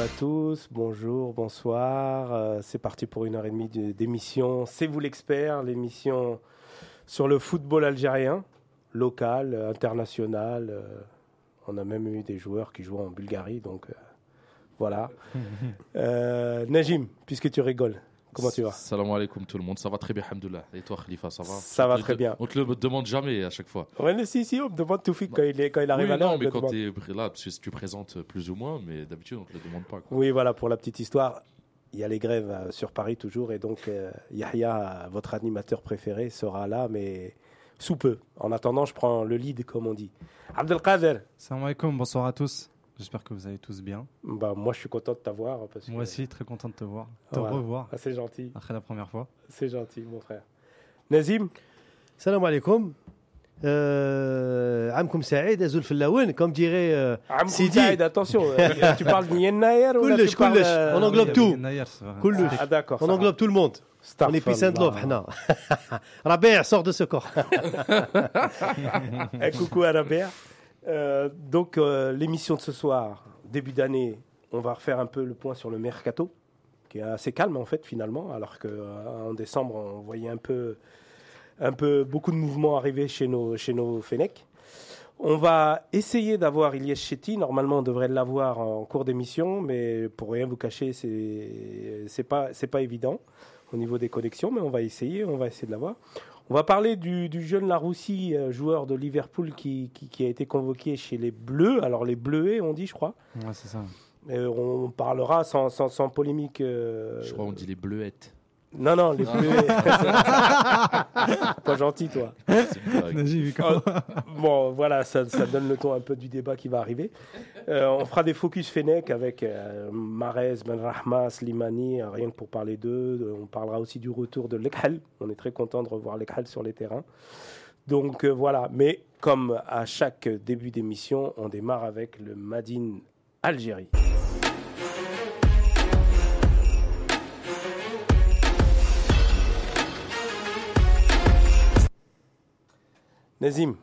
à tous, bonjour, bonsoir. Euh, c'est parti pour une heure et demie d'émission. C'est vous l'expert, l'émission sur le football algérien, local, international. Euh, on a même eu des joueurs qui jouent en Bulgarie, donc euh, voilà. Najim, puisque tu rigoles, Comment tu vas Salam alaikum tout le monde, ça va très bien, alhamdoulilah. Et toi Khalifa, ça va Ça va très bien. On te le demande jamais à chaque fois. Ouais, mais si, si, on me demande tout quand il, est, quand il arrive oui, à l'heure. Non, mais quand tu es là, tu présentes plus ou moins, mais d'habitude on te le demande pas. Quoi. Oui, voilà, pour la petite histoire, il y a les grèves euh, sur Paris toujours, et donc euh, Yahya, votre animateur préféré, sera là, mais sous peu. En attendant, je prends le lead, comme on dit. Abdelkader. Salam alaikum, bonsoir à tous. J'espère que vous allez tous bien. Bah, moi, je suis content de t'avoir. Moi aussi, très content de te voir. Te revoir. Ah, c'est gentil. Après la première fois. C'est gentil, mon frère. Nazim Salam alaikum. عامكم سعيد ازول في اللون comme dirait euh, عامكم سعيد attention tu parles de Yennayer ou كلش كلش on englobe tout كلش ah d'accord on englobe tout le monde on est peace and love حنا ربيع sort de ce corps coucou à Rabia euh, donc euh, l'émission de ce soir, début d'année, on va refaire un peu le point sur le mercato, qui est assez calme en fait finalement, alors qu'en euh, décembre on voyait un peu, un peu beaucoup de mouvements arriver chez nos, chez nos Fenech. On va essayer d'avoir Ilyes Chetty. Normalement, on devrait l'avoir en cours d'émission, mais pour rien vous cacher, c'est c'est pas pas évident au niveau des connexions, mais on va essayer, on va essayer de l'avoir. On va parler du, jeune Laroussi, euh, joueur de Liverpool qui, qui, a été convoqué chez les Bleus. Alors les Bleuets, on dit, je crois. Ouais, c'est ça. on parlera sans, sans, sans polémique. Euh, je crois qu'on dit les Bleuettes. Non, non, les bleus. pas gentil, toi. Oh, bon, voilà, ça, donne le ton un peu du débat qui va arriver. Euh, on fera des focus Fennec avec euh, Marez, Benrahma, Slimani, euh, rien que pour parler d'eux. On parlera aussi du retour de Lekhal. On est très content de revoir Lekhal sur les terrains. Donc voilà, mais comme à chaque début d'émission, on démarre avec le Madine Algérie. Nazim,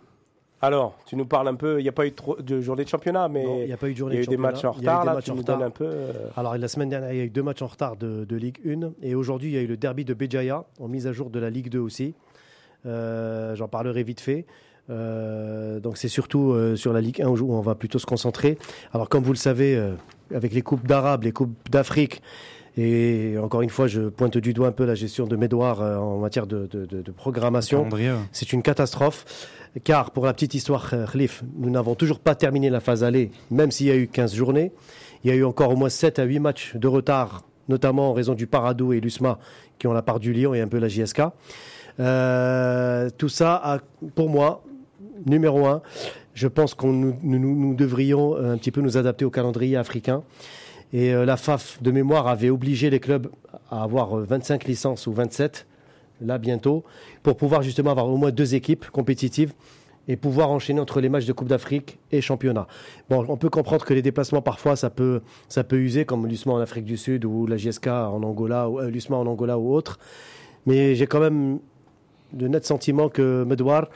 alors, tu nous parles un peu, il n'y a pas eu de journée de championnat, mais il n'y a pas eu de journée il y a eu des matchs en retard, là, tu nous donnes un peu... Euh, Alors, la semaine dernière, il y a eu deux matchs en retard de, Ligue 1, et aujourd'hui, il y a eu le derby de Béjaïa, en mise à jour de la Ligue 2 aussi. Euh, j'en parlerai vite fait. Euh, donc c'est surtout sur la Ligue 1 où on va plutôt se concentrer. Alors comme vous le savez, avec les coupes d'Arabe, les coupes d'Afrique, et encore une fois, je pointe du doigt un peu la gestion de Médoire euh, en matière de, de, de, de programmation. C'est une catastrophe, car pour la petite histoire, euh, Khalif, nous n'avons toujours pas terminé la phase aller, même s'il y a eu 15 journées. Il y a eu encore au moins 7 à 8 matchs de retard, notamment en raison du Paradou et l'USMA, qui ont la part du Lyon et un peu la JSK. Euh, tout ça, a, pour moi, numéro un, je pense qu'on nous, nous, nous devrions un petit peu nous adapter au calendrier africain. Et euh, la FAF de mémoire avait obligé les clubs à avoir 25 euh, licences ou 27, là bientôt, pour pouvoir justement avoir au moins deux équipes compétitives et pouvoir enchaîner entre les matchs de Coupe d'Afrique et championnat. Bon, on peut comprendre que les déplacements parfois ça peut ça peut user comme l'USMA en Afrique du Sud ou la JSK en Angola ou euh, l'USMA en Angola ou autre. Mais j'ai quand même de nets sentiments que Medouar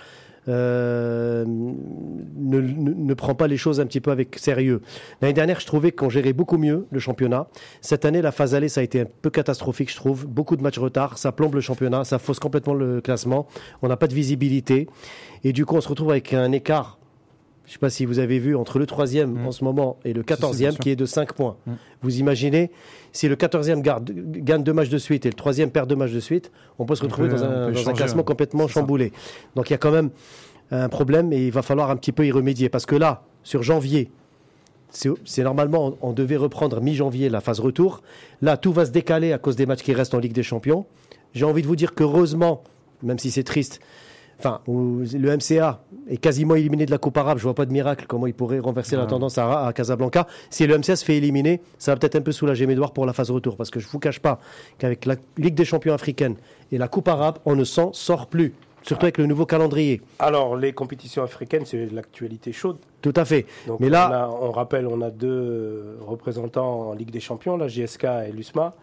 euh, ne, ne, prend pas les choses un petit peu avec sérieux. L'année dernière, je trouvais qu'on gérait beaucoup mieux le championnat. Cette année, la phase allée, ça a été un peu catastrophique, je trouve. Beaucoup de matchs retard, ça plombe le championnat, ça fausse complètement le classement. On n'a pas de visibilité. Et du coup, on se retrouve avec un écart je ne sais pas si vous avez vu entre le troisième mm. en ce moment et le quatorzième qui est de 5 points. Mm. Vous imaginez si le quatorzième gagne deux matchs de suite et le troisième perd deux matchs de suite, on peut se retrouver dans, un, classement complètement chamboulé. Donc il y a quand même un problème et il va falloir un petit peu y remédier parce que là, sur janvier, c'est normalement, on devait reprendre mi-janvier la phase retour. Là, tout va se décaler à cause des matchs qui restent en Ligue des Champions. J'ai envie de vous dire qu'heureusement, même si c'est triste, enfin, le MCA est quasiment éliminé de la Coupe arabe. Je vois pas de miracle comment il pourrait renverser la tendance à, Casablanca. Si le MCA se fait éliminer, ça va peut-être un peu soulager Médouard pour la phase retour. Parce que je vous cache pas qu'avec la Ligue des champions africaine et la Coupe arabe, on ne s'en sort plus. Surtout avec le nouveau calendrier. Alors, les compétitions africaines, c'est l'actualité chaude. Tout à fait. Mais là, on, rappelle, on a deux représentants en Ligue des Champions, la GSK et l'USMA.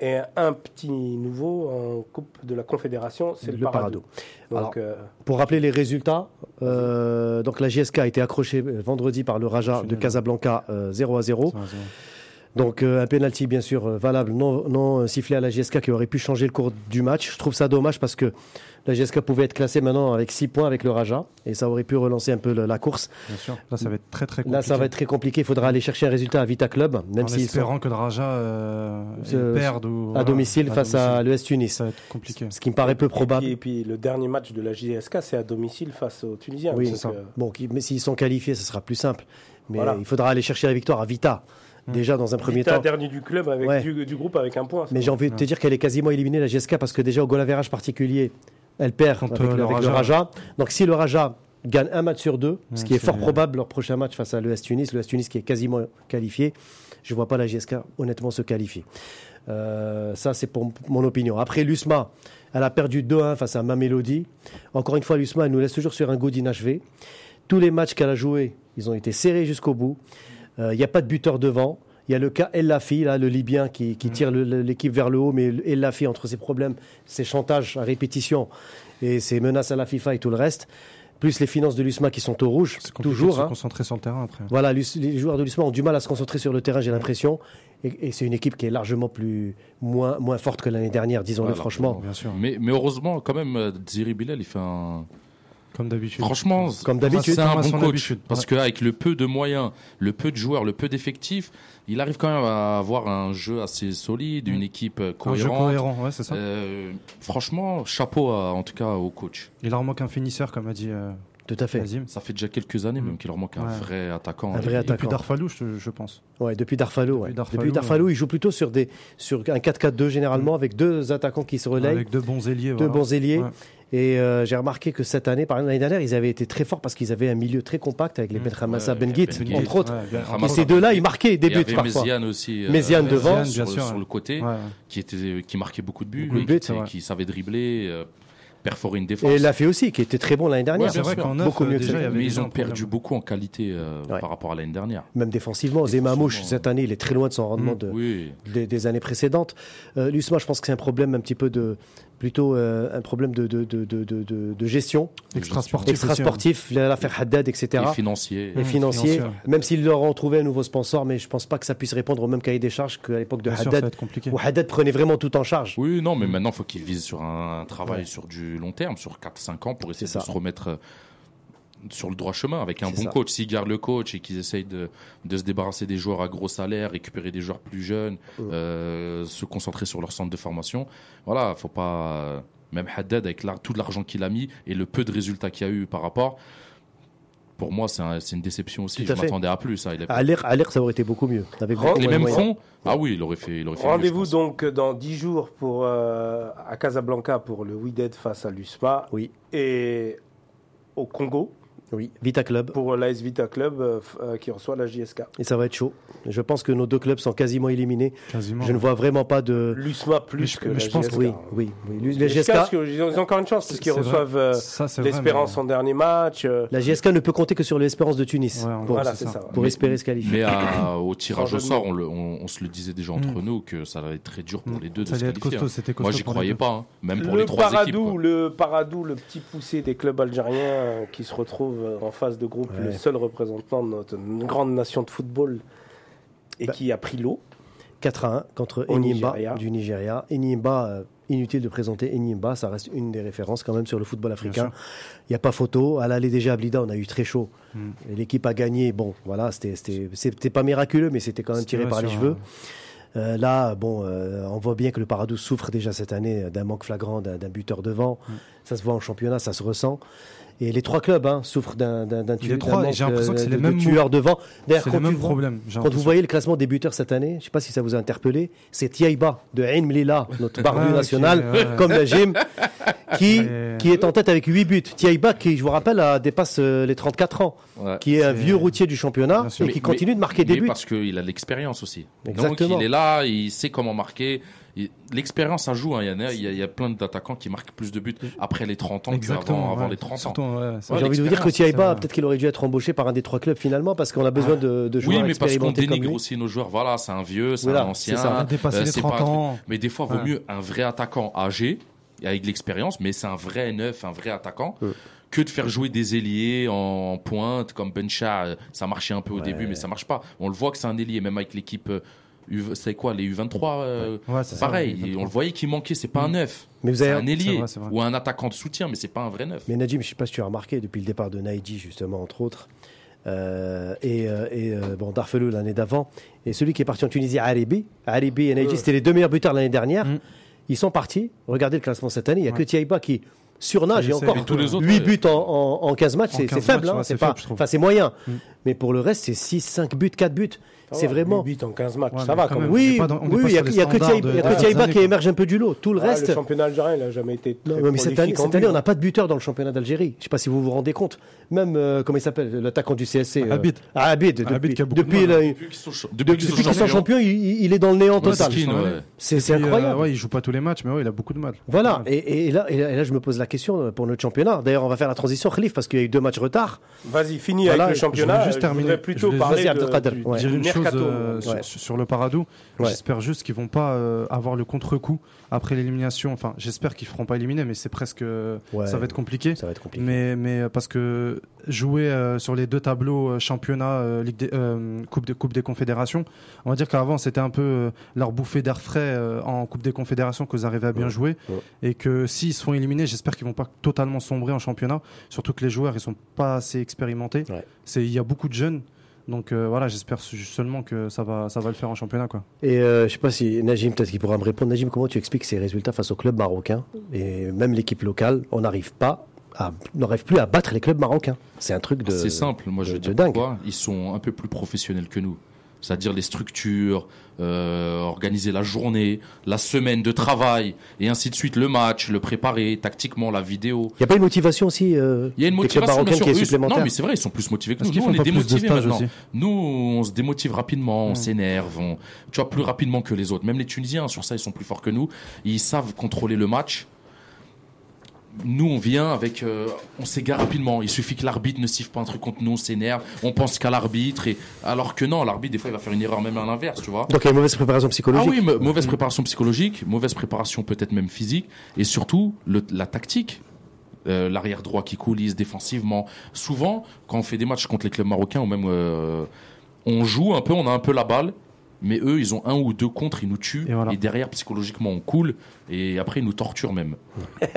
Et un petit nouveau en Coupe de la Confédération, c'est le, Le Parado. Parado. Donc, Alors, euh, Pour rappeler les résultats, euh, donc la JSK a été accrochée euh, vendredi par le Raja de. Casablanca euh, 0 à 0. Ça va, ça va. Donc euh, un penalty bien sûr euh, valable, non, non euh, sifflé à la JSK qui aurait pu changer le cours du match. Je trouve ça dommage parce que la GSK pouvait être classée maintenant avec 6 points avec le Raja et ça aurait pu relancer un peu le- la course. Bien sûr. Là, ça va être très très compliqué. Là, ça va être très compliqué. Il faudra aller chercher un résultat à Vita Club, même en sont espérant que le Raja euh, Se- perde ou, à voilà, domicile face à l'US Tunis. Ça va être compliqué. Ce qui me paraît peu et, probable. puis, et puis le dernier match de la JSK, c'est à domicile face aux Tunisiens. Oui, ça. Bon, mais s'ils sont qualifiés, ce sera plus simple. Mais Voilà. il faudra aller chercher la victoire à Vita. Mm. Déjà dans un premier Vita, temps. dernier du club avec Ouais. du, du groupe avec un point. Mais j'ai envie de te dire qu'elle est quasiment éliminée, la GSK, parce que déjà au goal average particulier, elle perd Contre avec, le, le avec le Raja. Donc si le Raja gagne un match sur deux, ce qui est fort probable leur prochain match face à l'ES Tunis, l'ES Tunis qui est quasiment qualifié, je ne vois pas la GSK honnêtement se qualifier. Euh, ça, c'est pour mon opinion. Après, l'USMA, elle a perdu 2-1 face à Mamelody. Encore une fois, l'USMA, elle nous laisse toujours sur un goût d'inachevé. Tous les matchs qu'elle a joués, ils ont été serrés jusqu'au bout. Euh, Il n'y a pas de buteur devant. Il y a le cas El Lafi, là, le Libyen, qui, qui tire l'équipe vers le haut, mais El Lafi, entre ses problèmes, ses chantages à répétition et ses menaces à la FIFA et tout le reste, plus les finances de l'USMA qui sont au rouge, toujours. de se hein. concentrer sur le terrain après. Voilà, les joueurs de l'USMA ont du mal à se concentrer sur le terrain, j'ai l'impression. Et, et c'est une équipe qui est largement plus, moins, moins forte que l'année dernière, disons-le Voilà. franchement. Bien sûr. Mais, mais heureusement, quand même, euh, Ziri Bilal, il fait un. Comme d'habitude. Franchement, Comme d'habitude. c'est un bon coach. habitude. Parce Ouais. qu'avec le peu de moyens, le peu de joueurs, le peu d'effectifs, il arrive quand même à avoir un jeu assez solide, une Mm. équipe euh, Un jeu cohérente. cohérent, ouais, c'est ça. Euh, franchement, chapeau à- en tout cas au coach. Il leur manque un finisseur, comme a dit euh, Tout à fait. Ça fait déjà quelques années Mm. même qu'il leur manque un vrai attaquant. Un vrai attaquant. Depuis Darfalou, je, je pense. Ouais, depuis Darfalo. Depuis ouais. Darfalou, Depuis Darfalo, il joue plutôt sur, des, sur un 4-4-2 généralement, avec deux attaquants qui se relayent, Avec deux bons ailiers. deux voilà. bons ailiers. Et euh, j'ai remarqué que cette année, par exemple, l'année dernière, ils avaient été très forts parce qu'ils avaient un milieu très compact avec les Mm. Benhamassa, Ouais, Benguit, Ben Guit, entre autres. Ouais. Et ces deux-là, ils marquaient des il buts avait parfois. Méziane aussi. euh, Méziane devant. sur, bien sûr. sur le côté, Ouais. qui, était, qui marquait beaucoup de buts, Beaucoup de lui, buts, qui, savait dribbler, euh, perforer une défense. Et l'a fait aussi, qui était très bon l'année dernière. Ouais, C'est bien vrai sûr. qu'en Beaucoup euh, mieux que déjà, il avait mais ils ont perdu problème. beaucoup en qualité euh, Ouais. par rapport à l'année dernière. Même défensivement, Zemamouche, Défensivement, cette année, il est très loin de son rendement Mm. de, Oui, des, des années précédentes. Euh, L'USMA, je pense que c'est un problème un petit peu de. Plutôt euh, un problème de, de, de, de, de- de- de gestion, Extra sportif. extra sportif, l'affaire Haddad, etc. et financier. Et Mmh, financier, financier. même s'ils leur ont trouvé un nouveau sponsor, mais je pense pas que ça puisse répondre au même cahier des charges qu'à l'époque de Bien sûr, ça va Haddad, être compliqué. où Haddad prenait vraiment tout en charge. Oui, non, mais maintenant, il faut qu'il vise sur un travail Ouais. sur du long terme, sur 4-5 ans, pour essayer de ça. se remettre euh, sur le droit chemin avec un bon ça. coach. S'ils gardent le coach et qu'ils essayent de, de se débarrasser des joueurs à gros salaire, récupérer des joueurs plus jeunes, euh, se concentrer sur leur centre de formation, voilà, faut pas. euh, Même Haddad, avec tout l'argent qu'il a mis et le peu de résultats qu'il y a eu par rapport, pour moi, c'est un- c'est une déception aussi. Je m'attendais à plus. Ça. Il a- À l'air, ça aurait été beaucoup mieux. Avec les mêmes moyens. fonds Ah oui, il aurait fait. Fait Rendez-vous donc dans 10 jours pour, euh, à Casablanca pour le Wydad face à l'USMA Oui, et au Congo oui. Vita Club. pour l'AS Vita Club euh, euh, qui reçoit la JSK. Et ça va être chaud. Je pense que nos deux clubs sont quasiment éliminés. Quasiment. Je ne vois vraiment pas de. L'USMA plus Mais que mais la je pense JSK. Oui, oui, oui. Les JSK, parce qu'ils ont ils ont encore une chance parce qu'ils reçoivent euh, l'Espérance mais- en dernier match. euh, la GSK ne peut compter que sur l'espérance de Tunis Ouais, pour, gros, voilà, c'est c'est ça. ça. pour Mais- espérer se qualifier. Mais à- au tirage au sort, on, le- on- on se le disait déjà entre Mm. nous que ça allait être très dur pour Mm. les deux de se qualifier. costaud, hein. c'était costaud Moi, j'y croyais pas, hein. même pour le les trois équipes. Le Paradou, le petit poussé des clubs algériens qui se retrouve euh, en phase de groupe, Ouais. le seul représentant de notre grande nation de football et Bah, qui a pris l'eau. 4 à 1 contre Enyimba Nigeria. du Nigeria. Enyimba, euh, inutile de présenter Enyimba, ça reste une des références quand même sur le football africain. Il n'y a pas photo. À l'aller déjà à Blida, on a eu très chaud. Mm. Et L'équipe a gagné. Bon, voilà, c'était- pas miraculeux, mais c'était quand même tiré par les cheveux. Euh, là, bon, euh, on voit bien que le Paradou souffre déjà cette année d'un manque flagrant d'un d'un buteur devant. Mm. Ça se voit en championnat, ça se ressent. Et les trois clubs hein, souffrent d'un d'un d'un Les tu- trois, d'un manque, j'ai l'impression que c'est de- les de mêmes tueurs devant. D'ailleurs, C'est quand le même problème. quand vous voyez le classement des buteurs cette année, je ne sais pas si ça vous a interpellé, c'est Tiaïba de Ain Mlila, notre barbu Ah, national, ouais. comme la gym, qui, est en tête avec 8 buts. Tiaïba, qui, je vous rappelle, a- dépasse euh, les 34 ans, Ouais. qui est un vieux routier du championnat et Mais- qui continue de marquer des buts. parce qu'il a l'expérience aussi. Exactement. Donc il est là, il sait comment marquer. L'expérience, ça joue. hein. Il y a- il y, a- il y a plein d'attaquants qui marquent plus de buts après les 30 ans Exactement. qu'avant avant ouais. les 30 ans. Surtout, Ouais, J'ai envie de vous dire que vrai. peut-être qu'il aurait dû être embauché par un des trois clubs finalement, parce qu'on a besoin de, de Oui, joueurs mais parce qu'on expérimentés comme dénigre aussi nos joueurs. Voilà, c'est un vieux, c'est Voilà, un ancien. c'est ça. Euh, les c'est pas 30 un truc- ans. Mais des fois, vaut Ouais. mieux un vrai attaquant âgé, et avec de l'expérience, mais c'est un vrai neuf, un vrai attaquant, Ouais. que de faire jouer des ailiers en pointe, comme Bencha. euh, Ça marchait un peu au Ouais. début, mais ça marche pas. On le voit que c'est un ailier, même avec l'équipe. C'est quoi, les U23 euh, Ouais, c'est ça, Pareil, on le voyait qu'il manquait, c'est pas un neuf. Mais vous avez, un ailier vrai, c'est vrai. ou un attaquant de soutien, mais c'est pas un vrai neuf. Mais Najim, je ne sais pas si tu as remarqué, depuis le départ de Naïdji, justement, entre autres, euh, et, euh, et, bon, Darfelou l'année d'avant, et celui qui est parti en Tunisie, Aribi, Aribi et Ouais. c'était les deux meilleurs buteurs l'année dernière. Mm. Ils sont partis. Regardez le classement cette année. Il n'y a que. Thiaïba qui surnage et encore tous les autres, 8 ouais. buts en, en- en 15 matchs, c'est 15 c'est faible. hein, c'est moyen. Mm. Mais pour le reste, c'est 6, 5 buts, 4 buts. C'est vraiment. 8 en 15 matchs, Ouais, ça va quand même. Oui, oui, il y a, que standards Thiaïba de- il y a que des Thiaïba années, qui émerge un peu du lot. Tout le Ouais, reste. le championnat algérien, il a jamais été. Mais cette année, on n'a pas de buteur dans le championnat d'Algérie. Je ne sais pas si vous vous rendez compte. Même, euh, comment il s'appelle, l'attaquant du CSC Abid. Abid, depuis, Abid qui a beaucoup de depuis, mal, le- Depuis qu'ils sont, champions, il, est dans le néant total. C'est euh, incroyable. il joue pas tous les matchs, mais il a beaucoup de mal. Voilà, et, là, je me pose la question euh, pour notre championnat. D'ailleurs, on va faire la transition, Khalif, parce qu'il y a eu deux matchs retard. Vas-y, finis Voilà, avec le je championnat. Je terminer. voudrais plutôt parler de, Chose euh, ouais. sur, le Paradou. Ouais. J'espère juste qu'ils vont pas euh, avoir le contre-coup après l'élimination. Enfin, j'espère qu'ils feront pas éliminer, mais c'est presque. euh, Ouais. Ça va être compliqué. Ça va être compliqué. Mais, mais parce que jouer euh, sur les deux tableaux, championnat, Ligue des- coupe, des, coupe des Confédérations, on va dire qu'avant c'était un peu leur bouffée d'air frais en Coupe des Confédérations que vous arrivez à bien jouer. Et que s'ils se font éliminer, j'espère qu'ils vont pas totalement sombrer en championnat. Surtout que les joueurs ils sont pas assez expérimentés. C'est Il y a beaucoup de jeunes. Donc euh, voilà, j'espère seulement que ça va, ça va le faire en championnat. Quoi. Et euh, je sais pas si Najim, peut-être qu'il pourra me répondre. Najim, comment tu expliques ces résultats face au club marocain et même l'équipe locale? On n'arrive pas n'arrive plus à battre les clubs marocains. C'est un truc de. C'est simple, moi je de- veux dire de dingue. pourquoi. Ils sont un peu plus professionnels que nous. C'est-à-dire les structures, euh, organiser la journée, la semaine de travail, et ainsi de suite, le match, le préparer, tactiquement, la vidéo. Il n'y a pas une motivation aussi euh, Il y a une motivation, bien sûr. qui est supplémentaire Non, mais c'est vrai, ils sont plus motivés que nous. Nous, font on est pas plus de démotivés maintenant. aussi Nous, on se démotive rapidement, on s'énerve, on... tu vois, plus rapidement que les autres. Même les Tunisiens, sur ça, ils sont plus forts que nous. Ils savent contrôler le match. Nous, on vient avec, euh, on s'égare rapidement. Il suffit que l'arbitre ne siffle pas un truc contre nous, on s'énerve, on pense qu'à l'arbitre, et alors que non, l'arbitre des fois il va faire une erreur même à l'inverse, tu vois. Donc il y a une mauvaise préparation Ah psychologique. oui, me- mauvaise préparation psychologique, mauvaise préparation peut-être même physique, et surtout le- la tactique. Euh, L'arrière droit qui coulisse défensivement. Souvent, quand on fait des matchs contre les clubs marocains, ou même euh, on joue un peu, on a un peu la balle, mais eux, ils ont un ou deux contre, ils nous tuent, Et et, voilà. derrière, psychologiquement, on coule, et après, ils nous torturent même.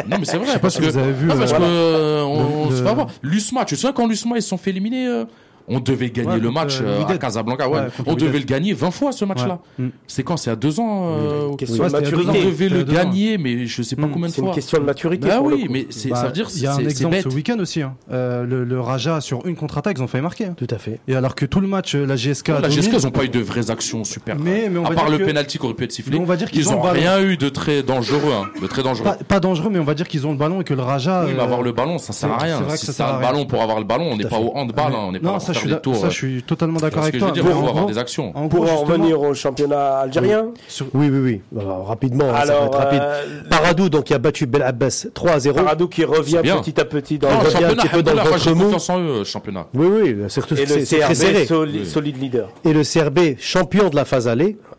non, mais c'est vrai, Je sais pas parce si que, vous avez vu. non, parce euh, que, euh, on, on le- se fait avoir. L'USMA, tu te souviens quand l'USMA, ils se sont fait éliminer euh, on devait gagner Ouais, le match euh, euh, à. Casablanca. Ouais. Ouais, contre on devait le gagner 20 fois ce match-là. Mm. C'est quand? C'est à deux ans euh, Question Ouais, de deux On maturité. devait le ans. gagner, mais je sais pas Mm. combien de C'est une fois. question de maturité. Bah oui, mais c'est Bah, ça veut dire il y a un exemple ce week-end aussi. hein. Euh, le, le Raja sur une contre-attaque, ils ont failli marquer. hein. Tout à fait. Et alors que tout le match, la GSK. La GSK, ils n'ont pas eu de vraies actions super. Mais- mais on à part le penalty qui aurait pu être sifflé, on va dire qu'ils ils ont rien eu de très dangereux, hein, de très dangereux. Pas, dangereux, mais on va dire qu'ils ont le ballon et que le Raja. Oui, mais avoir le ballon, ça sert à rien. c'est vrai que si ça c'est sert à un rien. ballon pour avoir le ballon, on n'est pas fait. au handball, hein, on n'est pas ça, pour je suis, des d'a- tours. ça, je suis totalement d'accord ce avec que je veux toi. dire, faut en avoir gros- des actions. en gros, Pour en revenir au championnat algérien, sur- Oui, oui, oui. Alors, rapidement, hein, ça va alors être rapide. euh, Paradou, donc, qui a battu Bel Abbas 3 à 0. Paradou qui revient petit à petit dans Non, le le revient un championnat, petit peu dans le ventre mou. confiance en eux, euh, championnat. Oui, oui, surtout et le c'est c'est très CRB serré. soli- Oui. solide leader Et le CRB, champion de la phase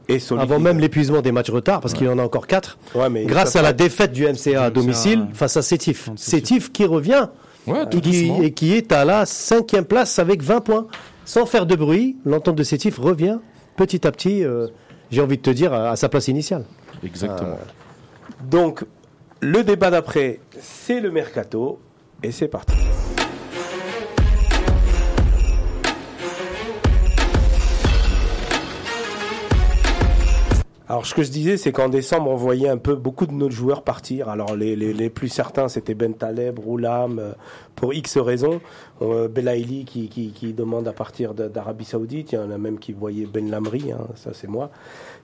et solide avant même l'épuisement des matchs retard, parce qu'il en a encore 4, Ouais, mais grâce ça à la défaite du MCA à Du MCA, domicile face à Sétif. Sétif qui revient Ouais, tout et qui, et qui est à la cinquième place avec 20 points. Sans faire de bruit, l'entente de Sétif revient petit à petit, euh, j'ai envie de te dire, à, à sa place initiale. Exactement. Donc, le débat d'après, c'est le mercato. Et c'est parti. Alors, ce que je disais, c'est qu'en décembre, on voyait un peu beaucoup de nos joueurs partir. Alors, les, les, les plus certains, c'était Ben Taleb, Roulam, euh, pour X raisons. Euh, Belaïli qui, qui, qui demande à partir d'Arabie Saoudite. Il y en a même qui voyaient Ben Lamri, hein, ça c'est moi.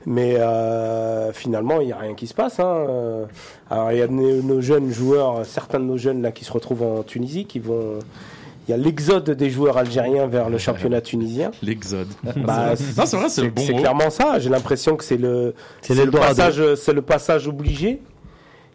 Mais euh, finalement, il n'y a rien qui se passe. Hein. Euh, Alors, il y a nos, nos jeunes joueurs, certains de nos jeunes là qui se retrouvent en Tunisie, qui vont, il y a l'exode des joueurs algériens vers le championnat tunisien. L'exode. Bah, c'est vrai, bon clairement ça. J'ai l'impression que c'est le, C'est c'est le l'Eldorado. passage, c'est le passage obligé.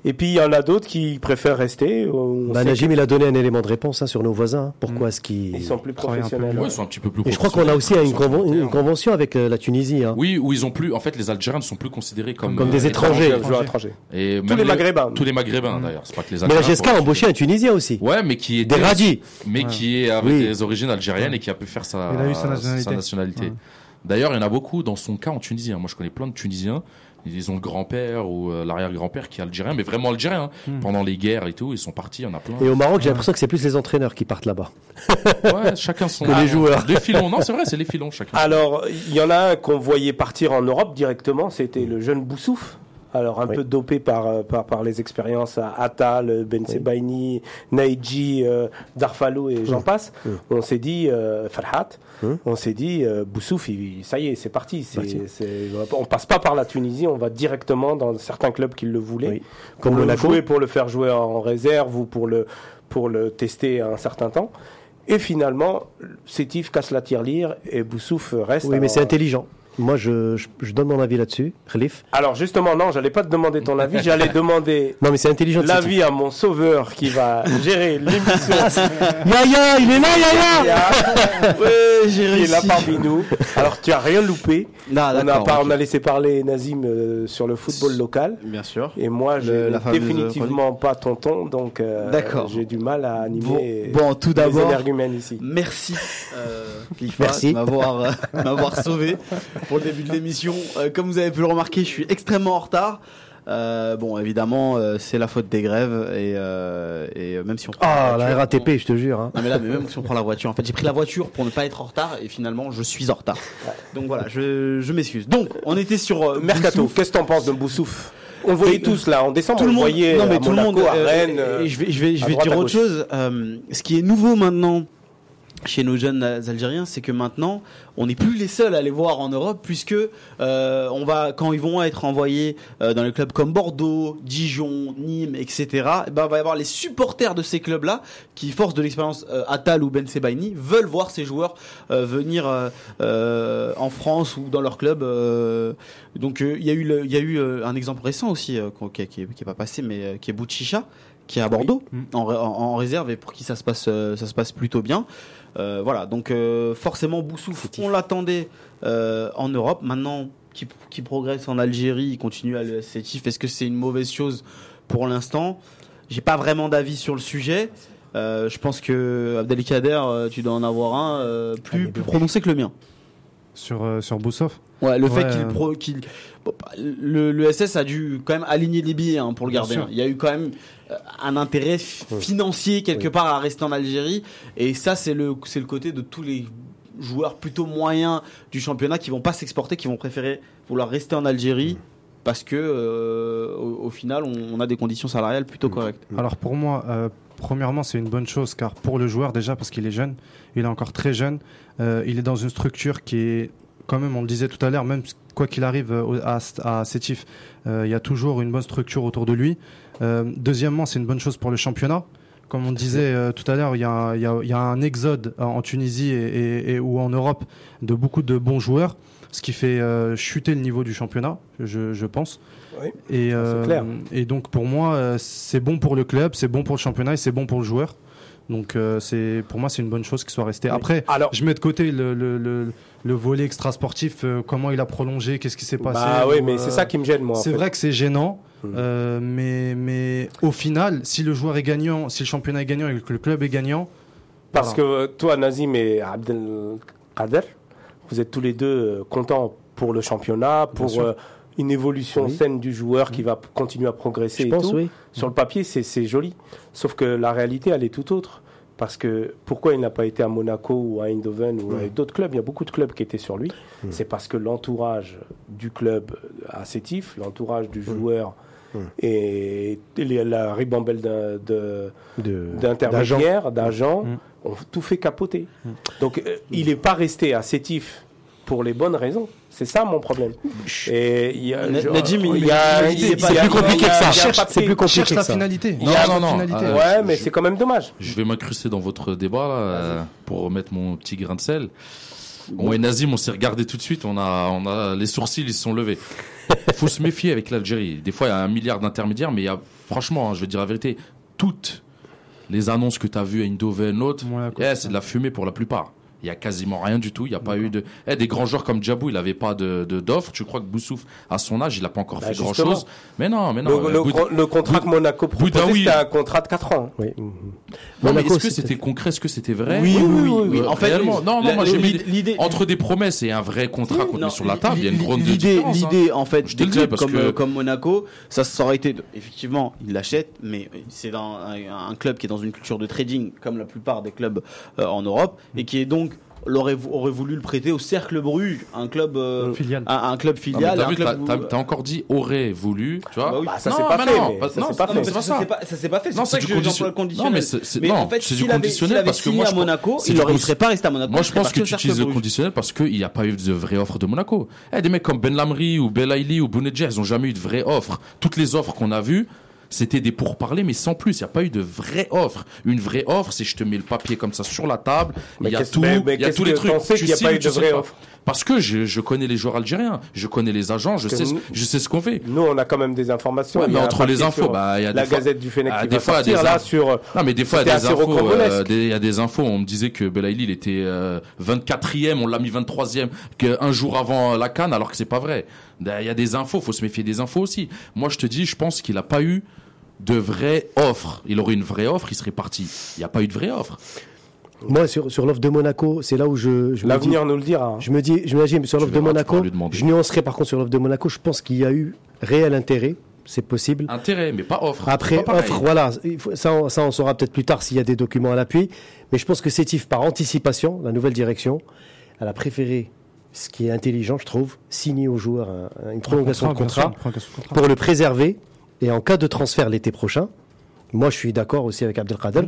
Et puis il y en a d'autres qui préfèrent rester. Bah, Najim, il a donné un élément de réponse hein, sur nos voisins. Pourquoi Mm. est-ce qu'ils. qu'ils sont plus peu professionnels. Ouais, ils sont un petit peu plus Et je crois qu'on a aussi une, ils convention avec euh, la Tunisie. hein. Oui, où ils ont plus. En fait, les Algériens ne sont plus considérés comme Comme euh, des étrangers. joueurs étrangers. Et Tous les Maghrébins. Tous les Maghrébins d'ailleurs. C'est pas que les Mais la. GSK a embauché un Tunisien aussi. Ouais, mais qui est Des radis. mais Ouais. qui est avec Oui. des origines algériennes et qui a pu faire sa, Il a eu sa nationalité. D'ailleurs, il y en a beaucoup dans son cas en Tunisie. hein. Moi, je connais plein de Tunisiens. Ils ont le grand-père ou euh, l'arrière-grand-père qui est algérien, mais vraiment algérien. hein. Hmm. Pendant les guerres et tout, ils sont partis. Il y en a plein. Et au Maroc, j'ai l'impression que c'est plus les entraîneurs qui partent là-bas. Ouais, chacun son. Que les joueurs. Les filons. Non, c'est vrai, c'est les filons chacun. Alors, il y en a un qu'on voyait partir en Europe directement, c'était le jeune Boussouf. Alors, un Oui. peu dopé par, euh, par, par les expériences à Atal, Ben Sebaini, Naïdji, euh, Darfalo et j'en passe. On s'est dit, euh, Farhat, on s'est dit, euh, Boussouf, il- ça y est, c'est parti. C'est- c'est- on passe pas par la Tunisie, on va directement dans certains clubs qui le voulaient. Oui. Comme Comme le jouer pour le faire jouer en réserve ou pour le, pour le tester un certain temps. Et finalement, Sétif casse la tirelire et Boussouf reste. Oui, mais c'est intelligent. Moi, je, je, je donne mon avis là-dessus, Khalif. Alors justement, non, j'allais pas te demander ton avis, j'allais demander Non, mais c'est intelligent. l'avis à mon sauveur qui va gérer l'émission. Yaya, il est là, Yaya Ouais, j'ai qui est réussi. là parmi nous. Alors tu as rien loupé. Non, on, a d'accord, pas- ok. on a laissé parler Nazim euh, sur le football local. Bien sûr. Et moi, je fameuse définitivement pas tonton, donc euh, D'accord. j'ai du mal à animer Bon, bon, tout les d'abord, énergumènes ici. merci, euh, Merci. de m'avoir euh, m'avoir sauvé pour le début de l'émission. Euh, comme vous avez pu le remarquer, je suis extrêmement en retard. Euh, bon, évidemment, euh, c'est la faute des grèves et, euh, et euh, même si on prend Ah, voiture, la RATP, je te jure. hein. Non mais là, mais même si on prend la voiture, en fait, j'ai pris la voiture pour ne pas être en retard et finalement, je suis en retard. Donc voilà, je, je m'excuse. Donc, on était sur euh, Mercato, qu'est-ce que t'en penses de Boussouf? On le voyait tous là, en décembre, tout le on monde, voyait non mais à tout le Monaco, monde. à euh, Rennes. et euh, je vais, je vais, je vais dire autre chose. Euh, ce qui est nouveau maintenant chez nos jeunes Algériens, c'est que maintenant, on n'est plus les seuls à les voir en Europe, puisque euh, on va, quand ils vont être envoyés euh, dans les clubs comme Bordeaux, Dijon, Nîmes, etc. eh ben, il va y avoir les supporters de ces clubs-là qui, force de l'expérience euh, Atal ou Ben Sebaini, veulent voir ces joueurs euh, venir euh, euh, en France ou dans leur club. euh, donc euh, il y a eu, le- y a eu un exemple récent aussi euh, qui, est- qui, est- qui est pas passé, mais euh, qui est Bouchicha, qui est à Bordeaux Mm. en, en- en réserve et pour qui ça se passe, ça se passe plutôt bien. Euh, voilà, donc euh, forcément Boussouf, on l'attendait euh, en Europe. Maintenant, qui, qui progresse en Algérie, il continue à le Sétif. Est-ce que c'est une mauvaise chose pour l'instant? J'ai pas vraiment d'avis sur le sujet. Euh, je pense que Abdelkader, tu dois en avoir un euh, plus, plus prononcé que le mien. Sur, euh, sur Boussov. Ouais, le fait Ouais, qu'il euh. pro- qu'il bon, bah, le, le SS a dû quand même aligner les billets hein, pour le garder. hein. Il y a eu quand même euh, un intérêt Oui. financier quelque Oui. part à rester en Algérie et ça c'est le c'est le côté de tous les joueurs plutôt moyens du championnat qui vont pas s'exporter, qui vont préférer vouloir rester en Algérie parce que euh, au, au final on, on a des conditions salariales plutôt correctes. Alors pour moi, euh, premièrement, c'est une bonne chose car pour le joueur déjà parce qu'il est jeune, il est encore très jeune, euh, il est dans une structure qui est quand même, on le disait tout à l'heure, même quoi qu'il arrive euh, à, à Sétif, euh, il y a toujours une bonne structure autour de lui. Euh, deuxièmement, c'est une bonne chose pour le championnat. Comme on disait euh, tout à l'heure, il y, a, il y a- il y a un exode en Tunisie et, et- et- ou en Europe de beaucoup de bons joueurs, ce qui fait euh, chuter le niveau du championnat, je, je pense. Oui, Et, euh, clair. et donc pour moi, euh, c'est bon pour le club, c'est bon pour le championnat et c'est bon pour le joueur. Donc euh, c'est pour moi c'est une bonne chose qu'il soit resté. Après, Alors, je mets de côté le, le, le, le volet extra sportif, comment il a prolongé, qu'est-ce qui s'est passé. bah oui, ou, mais euh, c'est ça qui me gêne moi. c'est vrai que c'est gênant, Hmm. mais, mais au final, si le joueur est gagnant, si le championnat est gagnant et que le club est gagnant, Parce Voilà. que toi, Nazim et Abdelkader, vous êtes tous les deux euh, contents pour le championnat, pour euh, une évolution Oui. saine du joueur qui va continuer à progresser Je et pense, tout. oui. Sur le papier, c'est joli. Sauf que la réalité, elle est tout autre. Parce que pourquoi il n'a pas été à Monaco ou à Eindhoven ou avec d'autres clubs? Il y a beaucoup de clubs qui étaient sur lui. C'est parce que l'entourage du club à Sétif, l'entourage du joueur Mm. et la ribambelle d'intermédiaires, d'agents, Mm. ont tout fait capoter. Mm. Donc euh, il n'est pas resté à Sétif pour les bonnes raisons. C'est ça mon problème. Et il y a, Na- je- Nadjim, il- il y a- il- il y a- c'est il y a- plus compliqué que ça. c'est plus compliqué que la ça. finalité. Non, non, non. finalité. Euh, Ouais, mais c'est quand même dommage. Je vais m'incruster dans votre débat là, euh, pour remettre mon petit grain de sel. Bon, et Nazim, on s'est regardé tout de suite, on a, on a les sourcils, ils se sont levés. Faut se méfier avec l'Algérie. Des fois, il y a un milliard d'intermédiaires, mais il y a, franchement, hein, je vais dire la vérité, toutes les annonces que tu as vues à Eindhoven, l'autre, Monaco, eh, c'est de la fumée pour la plupart. Il y a quasiment rien du tout. Il n'y a pas eu de. Eh, des grands joueurs comme Djabou, il n'avait pas de de- d'offre. Tu crois que Boussouf, à son âge, il n'a pas encore Bah, fait grand chose? Mais non, mais non. Le, le, Boud- le contrat que Monaco proposait, c'était un contrat de 4 ans. Oui. Non, mais Monaco, est-ce que c'était- concret? Est-ce que c'était vrai? Oui, oui, oui, oui. En fait, réellement. non, non, moi j'ai mis l'idée- entre des promesses et un vrai contrat qu'on met sur la table, il y a une grande l'idée, différence. hein. l'idée en fait Je te des le dis, clubs parce comme, que- euh, comme Monaco, ça, ça aurait été effectivement ils l'achètent, mais c'est dans un, un club qui est dans une culture de trading comme la plupart des clubs euh, en Europe et qui est donc l'aurait aurait voulu le prêter au Cercle Bruges, un club euh, Filiale. un, un club filial, t'as encore dit aurait voulu, tu vois Bah oui. Bah, ça s'est pas fait. non, mais pas- ça non, pas fait. pas ça ça. s'est pas, fait. Non, C'est pour ça c'est que condition- le conditionnel. Non, mais c'est- c'est- mais non, en fait, c'est du conditionnel parce que moi, à Monaco, il aurait, cons- serait pas resté à Monaco. Moi, je pense que tu utilises le conditionnel parce qu'il n'y a pas eu de vraie offre de Monaco. Eh, des mecs comme Ben Lamri ou Belaïli ou Bounedjah, ils n'ont jamais eu de vraie offre. Toutes les offres qu'on a vues, c'était des pourparlers, mais sans plus. Il n'y a pas eu de vraie offre. Une vraie offre, c'est je te mets le papier comme ça sur la table. Il y a tout, il y a tous les trucs. sais pas eu de vraie offre Parce que je, je connais les joueurs algériens, je connais les agents, je sais, que nous- je sais ce qu'on fait. Nous, on a quand même des informations. Ouais, mais un entre les infos, bah, il y a la Gazette du Fennec Ah, qui des fois, des là sur. Non, mais des fois, il y a des infos. euh, Il y a des infos. On me disait que Belaïli, il était euh, 24e, on l'a mis 23e, qu'un jour avant la Cannes, alors que c'est pas vrai. Il y a des infos, faut se méfier des infos aussi. Moi, je te dis, je pense qu'il a pas eu de vraie offre. Il aurait une vraie offre, il serait parti. Il n'y a pas eu de vraie offre. Moi, sur, sur l'offre de Monaco, c'est là où je, L'avenir nous le dira. hein. je me dis, je me dis, sur l'offre de Monaco, je nuancerai par contre sur l'offre de Monaco, je pense qu'il y a eu réel intérêt, c'est possible. Intérêt, mais pas offre. Après, pas offre, voilà, ça, on, ça, on saura peut-être plus tard s'il y a des documents à l'appui. Mais je pense que Sétif, par anticipation, la nouvelle direction, elle a préféré, ce qui est intelligent, je trouve, signer aux joueurs un- une prolongation de bien sûr, contrat une prolongation de contrat. pour le préserver. Et en cas de transfert l'été prochain, moi je suis d'accord aussi avec Abdelkader,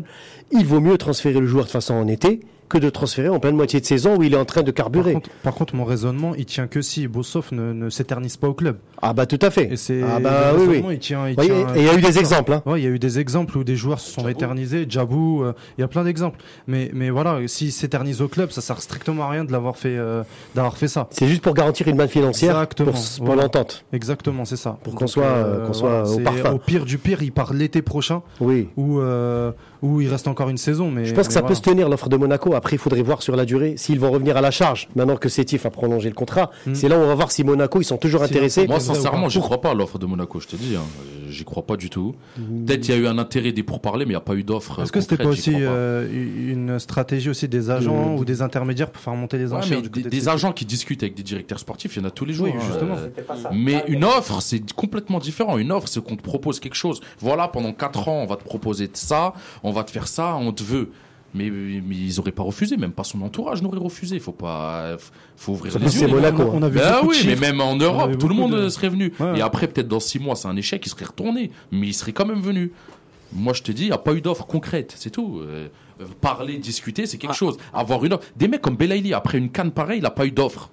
il vaut mieux transférer le joueur de façon en été que de transférer en pleine moitié de saison où il est en train de Par carburer. contre, par contre, mon raisonnement, il tient que si Bossov ne, ne s'éternise pas au club. Ah bah tout à fait. Et ah bah oui, oui. il tient. il Oui, tient- et il y a eu des exemples. Hein. Ouais, il y a eu des exemples où des joueurs se sont éternisés, Djabou, euh, il y a plein d'exemples. Mais, mais voilà, s'il s'éternise au club, ça sert strictement à rien de l'avoir fait, euh, d'avoir fait ça. C'est juste pour garantir une manne financière Exactement, pour, pour voilà. l'entente. Exactement, c'est ça. Pour qu'on soit, euh, qu'on soit au c'est parfum. Au pire du pire, il part l'été prochain, Oui. où, euh, où il reste encore une saison. Mais, Je pense que mais ça voilà. peut se tenir l'offre de Monaco. Après, il faudrait voir sur la durée s'ils vont revenir à la charge. Maintenant que Sétif a prolongé le contrat, Hmm. c'est là où on va voir si Monaco ils sont toujours intéressés. Moi, sincèrement, j'y crois pas à l'offre de Monaco, je te dis. Hein. Euh, J'y crois pas du tout. Peut-être il y a eu un intérêt des pourparlers, mais il n'y a pas eu d'offre. Est-ce que c'était pas aussi euh, une stratégie aussi des agents ou des intermédiaires pour faire monter les Ouais, enchères du des, côté agents qui discutent avec des directeurs sportifs, il y en a tous les jours. Oui, hein. justement. Euh, mais une offre, c'est complètement différent. Une offre, c'est qu'on te propose quelque chose. Voilà, pendant 4 ans, on va te proposer de ça, on va te faire ça, on te veut. Mais, mais ils auraient pas refusé, même pas son entourage n'aurait refusé. Faut pas, faut ouvrir Ça les yeux. Monaco, gars. On a vu Ben oui, mais même en On Europe, tout le monde de- serait venu. Ouais. Et après, peut-être dans 6 mois, c'est un échec, il serait retourné. Mais il serait quand même venu. Moi, je te dis, il n'y a pas eu d'offre concrète, c'est tout. Euh, euh, parler, discuter, c'est Ah. quelque chose. Avoir une offre. Des mecs comme Belaïli, après une canne pareille, il n'a pas eu d'offre.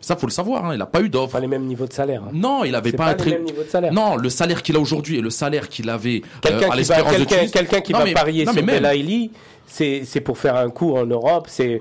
Ça, faut le savoir, hein, il n'a pas eu d'offre. Pas les mêmes niveaux de salaire. hein. Non, il avait C'est pas, pas un les très. mêmes niveaux de salaire. Non, le salaire qu'il a aujourd'hui et le salaire qu'il avait euh, à l'espérance de quelqu'un, qui Non, va mais- parier non, sur mais même- Belaïli, c'est c'est pour faire un coup en Europe. C'est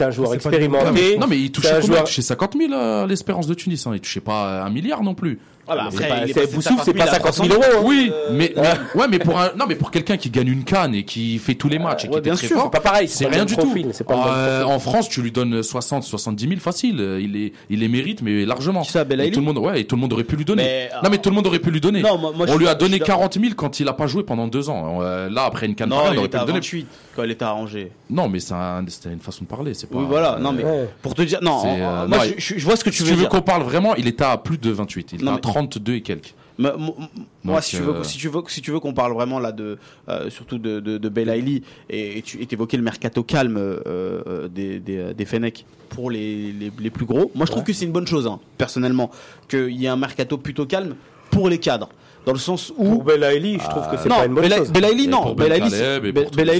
un joueur C'est pas du- Non, mais, expérimenté. non, mais il touchait un combien joueur- Il touchait 50 000 à l'espérance de Tunis. Hein. Il touchait pas un milliard non plus. Ah bah, c'est pas- c'est Boussouf, c'est 50 000 pas à 50 000 300 euros. hein. Oui, Euh, mais, mais- ouais, mais pour un non, mais pour quelqu'un qui gagne une canne et qui fait tous les matchs et qui ouais, était bien très sûr, fort, C'est pas pareil. c'est rien du profil, tout. Pas Euh, en France, tu lui donnes 60, 70 000 facile. Euh, Il les, il les mérite, mais largement. Ça, et tout le monde, ouais, et tout le monde aurait pu lui donner. Mais, non, mais tout le monde aurait pu lui donner. Non, moi- moi, je on lui a donné je suis d'accord. 40 000 quand il a pas joué pendant deux ans. Euh, là, après une canne Non, on aurait pu à lui donner. 28 quand il était arrangé. Non, mais c'est c'était une façon de parler. C'est pas. Oui, voilà. Non, mais pour te dire, non, euh, moi, je, vois ce que tu Si veux tu veux qu'on parle vraiment, il était à plus de 28. Il était Non, à mais- 32 et quelques. Moi, Donc, si tu veux, euh, si tu veux, si tu veux qu'on parle vraiment là de, euh, surtout de, de, de Belaïli et, et tu évoquais le mercato calme euh, des, des, des Fenech pour les, les, les plus gros. Moi, je trouve que c'est une bonne chose, hein, personnellement, qu'il y ait un mercato plutôt calme pour les cadres. Dans le sens Pour où Belaïli, je trouve que c'est non, pas une bonne Bela- chose. Belaïli non, pour Ben Belaïli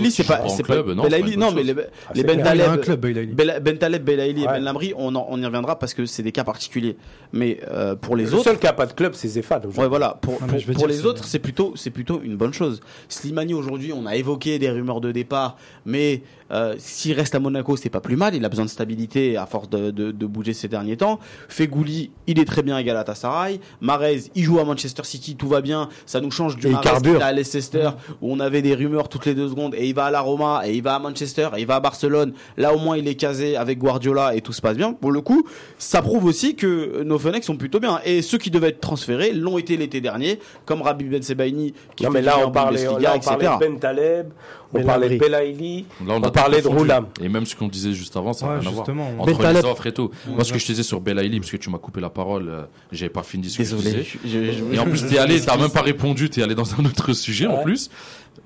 et c'est pour pas c'est pas Belaïli non mais les. Ah, Ben Taleb Ben Taleb, Belaïli et. Ben Lamri, on y reviendra parce que c'est des cas particuliers. Mais euh, pour les Le autres, seul qui a pas de club, c'est Zéphane. aujourd'hui. Ouais, voilà. Pour, pour- pour les autres, c'est plutôt, c'est plutôt une bonne chose. Slimani aujourd'hui, on a évoqué des rumeurs de départ, mais euh, s'il reste à Monaco, c'est pas plus mal. Il a besoin de stabilité à force de, de, de bouger ces derniers temps. Fegouli, il est très bien à Galatasaray. Marez, il joue à Manchester City, tout va bien. Ça nous change du a à Leicester où on avait des rumeurs toutes les deux secondes. Et il va à la Roma, et il va à Manchester, et il va à Barcelone. Là, au moins, il est casé avec Guardiola et tout se passe bien. Pour le coup, ça prouve aussi que nos Fennecs sont plutôt bien. Et ceux qui devaient être transférés l'ont été l'été dernier, comme Rabbi Ben Sebaini, qui Non, fait mais là, bien on parlait, là, on parlait etc. de Ben Taleb, on parlait. Belaïli, Là, on, a parlait de. Roulam. Et même ce qu'on disait juste avant, ça n'a Ouais, rien à voir. justement. Entre les offres et tout. Moi, ce que je te disais sur Belaïli, parce que tu m'as coupé la parole, euh, j'avais pas fini ce que je Désolé. disais. je- je- je- Et en plus, t'es allé, t'as même pas répondu, t'es allé dans un autre sujet en plus.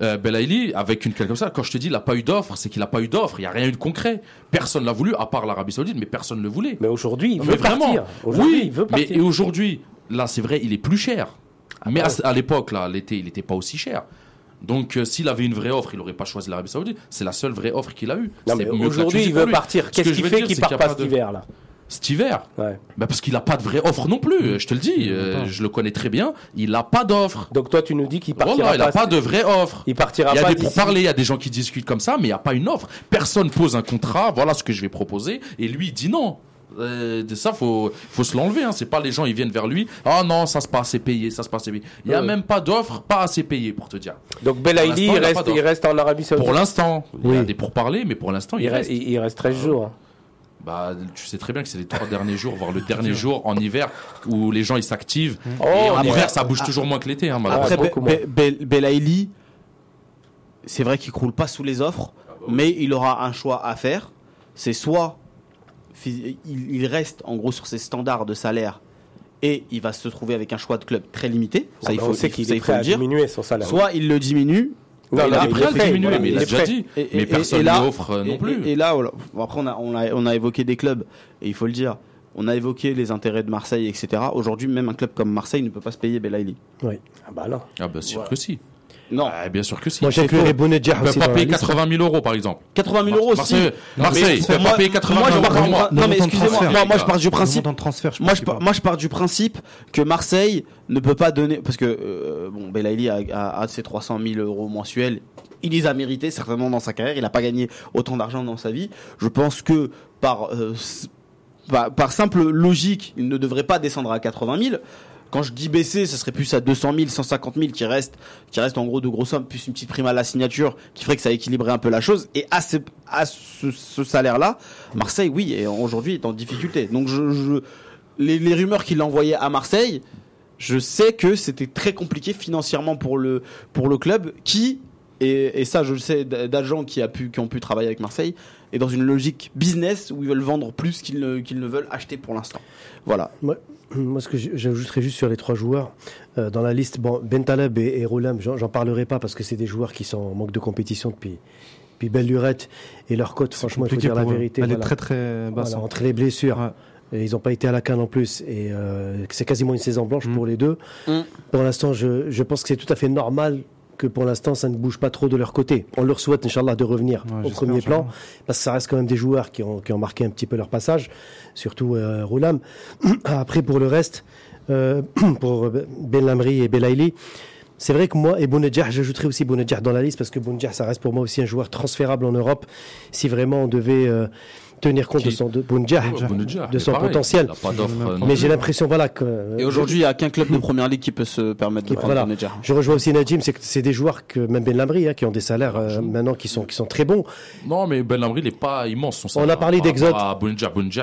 Euh, Belaïli, avec une clé comme ça, quand je te dis il a pas eu d'offre, c'est qu'il a pas eu d'offre. Il y a rien eu de concret. Personne l'a voulu, à part l'Arabie Saoudite, mais personne ne le voulait. Mais aujourd'hui, il Non, veut mais vraiment. partir. Aujourd'hui, Oui, il veut mais partir. et aujourd'hui, là, c'est vrai, il est plus cher. mais bah à, à l'époque, là, l'été, il était pas aussi cher. Donc, euh, s'il avait une vraie offre, il aurait pas choisi l'Arabie Saoudite. C'est la seule vraie offre qu'il a eue. Aujourd'hui, il veut lui. partir. Ce que Qu'est-ce qui fait qu'il part pas cet de- hiver, là? Cet hiver, Ouais. bah parce qu'il a pas de vraie offre non plus. Je te le dis, euh, je le connais très bien. Il a pas d'offre. Donc toi, tu nous dis qu'il partira Voilà, il a pas. de vraie offre. Il partira Il y a pas des pourparlers, il y a des gens qui discutent comme ça, mais il n'y a pas une offre. Personne pose un contrat, voilà ce que je vais proposer, et lui il dit non. Euh, de ça, faut, faut se l'enlever. Hein. C'est pas les gens, ils viennent vers lui. Ah non, ça se passe assez payé, ça se passe assez payé. Il y a Ouais. même pas d'offre, pas assez payé pour te dire. Donc Belaïli, il il reste, il reste en Arabie Saoudite. Pour l'instant, il y a Oui. des pourparlers, mais pour l'instant, il, il, reste. il reste 13 jours. hein. Bah, tu sais très bien que c'est les trois derniers jours, voire le dernier jour en hiver où les gens ils s'activent. Oh, et en après- hiver, ça bouge toujours moins que l'été, hein. Après, beaucoup Be- Be- Be- Belaïli, c'est vrai qu'il croule pas sous les offres, mais il aura un choix à faire. C'est soit il, il reste en gros sur ses standards de salaire et il va se trouver avec un choix de club très limité. Ça, il on faut, sait il- qu'il est faut prêt à dire. diminuer son salaire. Soit il le diminue. Non, il est prêt, mais il l'a déjà dit. Et- mais et- personne ne là- lui offre euh, Et- non plus. Et, et là, après, on a, on, a, on a évoqué des clubs, et il faut le dire, on a évoqué les intérêts de Marseille, etc. Aujourd'hui, même un club comme Marseille ne peut pas se payer Belaïli. Ah bah non. Ah, bah, sûr Voilà. que si. Non. Ah, bien sûr que si. Moi, j'inclurais Bounedjah peut aussi pas payer liste. 80 000 euros, par exemple. 80 000 euros aussi. Marseille, moi- pas payer 80 moi, 000 je euros par mois. Non, mais excusez-moi, moi, je pars du principe. Moi je, pars du principe que Marseille ne peut pas donner. Parce que, euh, bon, Belaïli a, ses 300 000 euros mensuels. Il les a mérités, certainement, dans sa carrière. Il n'a pas gagné autant d'argent dans sa vie. Je pense que par, euh, par simple logique, il ne devrait pas descendre à 80 000. Quand je dis baisser, ce serait plus à 200 000, 150 000 qui reste, qui reste en gros de grosses sommes, plus une petite prime à la signature qui ferait que ça équilibrerait un peu la chose. Et à ce, salaire-là, Marseille, oui, aujourd'hui est en difficulté. Donc je, les, rumeurs qu'il a envoyées à Marseille, je sais que c'était très compliqué financièrement pour le, pour le club qui, et, et ça je le sais d'agents qui, a pu, qui ont pu travailler avec Marseille, est dans une logique business où ils veulent vendre plus qu'ils ne, qu'ils ne veulent acheter pour l'instant. Voilà. Moi, moi, ce que j'ajouterais juste sur les trois joueurs euh, dans la liste, bon, Bentaleb et, et Roulam, j'en parlerai pas parce que c'est des joueurs qui sont en manque de compétition depuis, depuis belle lurette et leur cote, franchement, il faut dire la vérité. Elle est très très basse. Voilà, hein. entre les blessures, Ouais. et ils n'ont pas été à la canne en plus, et euh, c'est quasiment une saison blanche Mm. pour les deux. Mm. Pour l'instant, je, je pense que c'est tout à fait normal que pour l'instant, ça ne bouge pas trop de leur côté. On leur souhaite, Inch'Allah, de revenir Ouais, au premier plan, parce que ça reste quand même des joueurs qui ont, qui ont marqué un petit peu leur passage, surtout euh, Roulam. Après, pour le reste, euh, pour Ben Lamri et Belaïli, c'est vrai que moi et Bounedjah, j'ajouterais aussi Bounedjah dans la liste parce que Bounedjah, ça reste pour moi aussi un joueur transférable en Europe. Si vraiment on devait euh, tenir compte Qui de son de Bounedjah, Bounedjah, de son pareil, potentiel. Il a pas d'offre non Mais j'ai l'impression, voilà, que Et aujourd'hui, il n'y a qu'un club de première ligue qui peut se permettre de prendre voilà. Bounedjah. je rejoins aussi Najim, c'est que c'est des joueurs que même Ben Lamri, hein, qui ont des salaires euh, maintenant qui sont qui sont très bons. Non, mais Ben Lamri, il n'est pas immense. Son On a parlé par d'exode.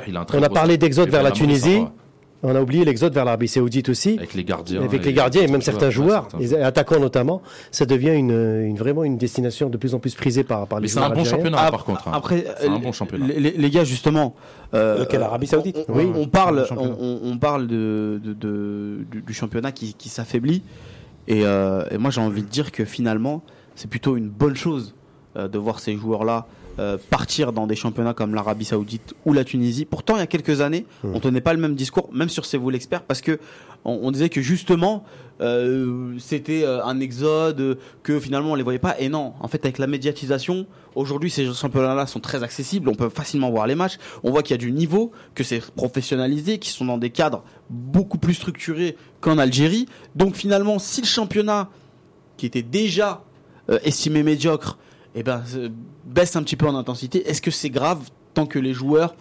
il a un très On a parlé d'exode vers Ben la ça Tunisie. On a oublié l'exode vers l'Arabie Saoudite aussi. Avec les gardiens. Avec les gardiens et même certains joueurs, certains les attaquants notamment, ça devient une, une- vraiment une destination de plus en plus prisée par, par les Mais c'est joueurs un bon championnat, Ah, par contre. hein. Après, un bon championnat. Les, les- les gars, justement. euh, Lequel, Arabie Saoudite on, Oui. on parle, on, on- on parle de, de- de- du, du championnat qui, qui s'affaiblit. Et, euh, et moi, j'ai envie de dire que finalement, c'est plutôt une bonne chose euh, de voir ces joueurs-là euh, partir dans des championnats comme l'Arabie Saoudite ou la Tunisie. Pourtant, il y a quelques années, Hmm. on tenait pas le même discours, même sur C'est vous l'expert, parce que on, on disait que justement, euh, c'était euh, un exode, que finalement on les voyait pas. Et non, en fait, avec la médiatisation, aujourd'hui, ces championnats-là sont très accessibles. On peut facilement voir les matchs. On voit qu'il y a du niveau, que c'est professionnalisé, qu'ils sont dans des cadres beaucoup plus structurés qu'en Algérie. Donc finalement, si le championnat qui était déjà euh, estimé médiocre, eh ben, euh, baisse un petit peu en intensité, est-ce que c'est grave tant que les joueurs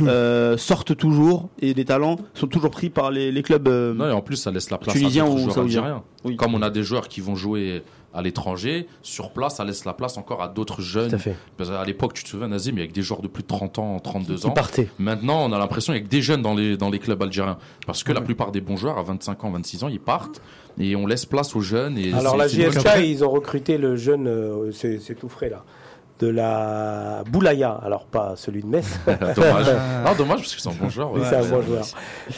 euh, sortent toujours et les talents sont toujours pris par les, les clubs euh, Non, et en plus, ça laisse la place Tunisien à ou d'autres joueurs saoudien. algériens. Oui. Comme on a des joueurs qui vont jouer à l'étranger, sur place, ça laisse la place encore à d'autres jeunes. Tout à fait. Parce qu'à l'époque, tu te souviens, Nazim, il y avait des joueurs de plus de 30 ans, 32 Qui ans. partait. Maintenant, on a l'impression qu'il y a que des jeunes dans les, dans les clubs algériens. Parce que la plupart des bons joueurs, à 25 ans, 26 ans, ils partent. Et on laisse place aux jeunes. Et Alors la chose. ils ont recruté le jeune, euh, c'est c'est tout frais là, de la Boulaya. Alors pas celui de Metz, dommage. Non, dommage, parce que c'est un bon joueur. oui, c'est un bon joueur.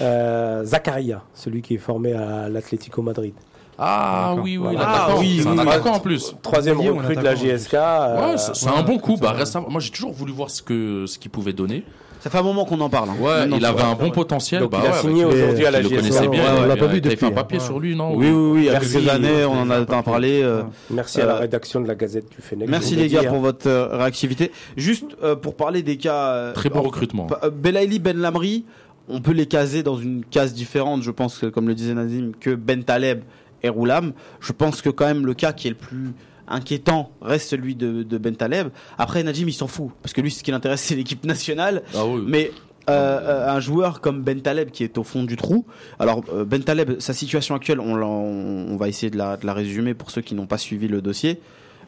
Euh, Zakaria, celui qui est formé à l'Atlético Madrid. Ah oui, oui. Ah, oui, c'est un attaquant en plus. Troisième recrue de la GSK. euh, Ouais, c'est c'est un bon coup. Bah. Moi, j'ai toujours voulu voir ce que ce qu'il pouvait donner. Ça fait un moment qu'on en parle. hein. Ouais, il avait un bon potentiel. Donc bah il a ouais, signé avec- aujourd'hui à la GSK. connaissait bien. Ouais, on il l'a avait- pas vu t'avais fait un depuis, papier hein. sur lui, non? Oui, oui, oui, il y a Merci. quelques années, on en a tant parlé. euh, Merci à la Euh, rédaction de la Gazette du Fennec. Merci les le gars pour hein. votre euh, réactivité. Juste euh, pour parler des cas. euh, Très bon en- recrutement. Euh, Belaïli Ben Lamri, on peut les caser dans une case différente, je pense, comme le disait Nazim, que Ben Taleb et Roulam. Je pense que quand même le cas qui est le plus inquiétant reste celui de, de Ben Taleb. Après, Najim, il s'en fout, parce que lui, ce qui l'intéresse, c'est l'équipe nationale. Ah oui. Mais euh, euh, un joueur comme Ben Taleb qui est au fond du trou. Alors euh, Ben Taleb, sa situation actuelle, on, va essayer de la, de la résumer pour ceux qui n'ont pas suivi le dossier.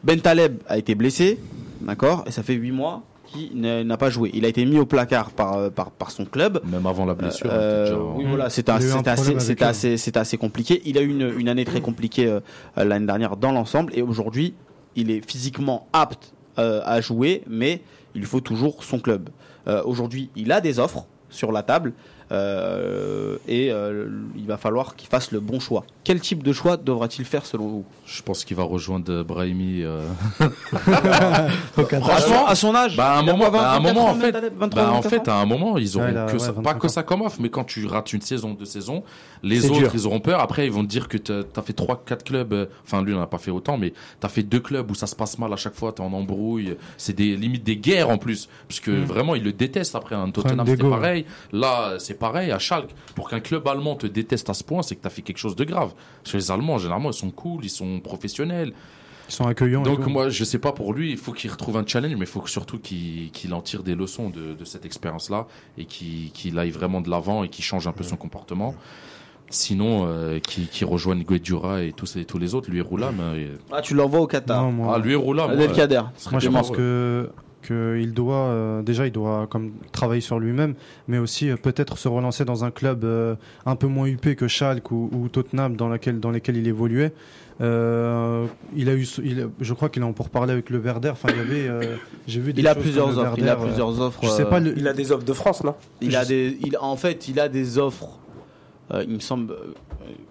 Ben Taleb a été blessé, d'accord, et ça fait huit mois qu'il n'a pas joué. Il a été mis au placard par euh, par, par son club. Même avant la blessure. Euh, déjà- oui, voilà, c'était assez, assez, assez, compliqué. Il a eu une, une année très compliquée euh, euh, l'année dernière dans l'ensemble, et aujourd'hui, il est physiquement apte euh, à jouer, mais il lui faut toujours son club. Euh, aujourd'hui, il a des offres sur la table, euh, et euh, il va falloir qu'il fasse le bon choix. Quel type de choix devra-t-il faire selon vous? Je pense qu'il va rejoindre Brahimi. euh, Franchement, à son âge, Bah, à un moment, bah, à un 24 moment, en fait, Taleb 23, bah, en 24 fait, à un moment, ils auront a- que ouais, ça, 25 pas que ça comme offre, mais quand tu rates une saison, deux saisons, les autres, dur. ils auront peur. Après, ils vont te dire que t'as as fait trois, quatre clubs. euh, Enfin, lui, il en a pas fait autant, mais t'as fait deux clubs où ça se passe mal à chaque fois. T'es en embrouille. C'est des limites des guerres en plus, puisque vraiment, ils le détestent. Après, un Tottenham, c'était pareil. Là, c'est pareil. À Schalke, pour qu'un club allemand te déteste à ce point, c'est que t'as fait quelque chose de grave. Parce que les Allemands, généralement, ils sont cool, ils sont professionnels. Ils sont accueillants. et Donc moi, je sais pas pour lui, il faut qu'il retrouve un challenge, mais il faut que surtout qu'il qu'il en tire des leçons de, de cette expérience-là et qu'il qu'il aille vraiment de l'avant et qu'il change un peu son comportement. Sinon, euh, qu'il qu'il rejoigne Guedjura et tous, les- tous les autres, lui et Roulam. euh, et- Ah, tu l'envoies au Qatar. Non, moi, Ah, lui et Roulam. Kader. moi, je pense que qu'il doit euh, déjà il doit comme travailler sur lui-même, mais aussi euh, peut-être se relancer dans un club euh, un peu moins huppé que Schalke ou, ou Tottenham dans laquelle dans lesquels il évoluait. Euh, il a eu, il, je crois qu'il en pour parler avec le Werder. Enfin, il y avait, euh, j'ai vu. Des Il a plusieurs offres. Il a Werder, plusieurs offres. Je sais pas le, Il a des offres de France, non? Il a des, il, en fait, il a des offres. euh, il me semble, euh,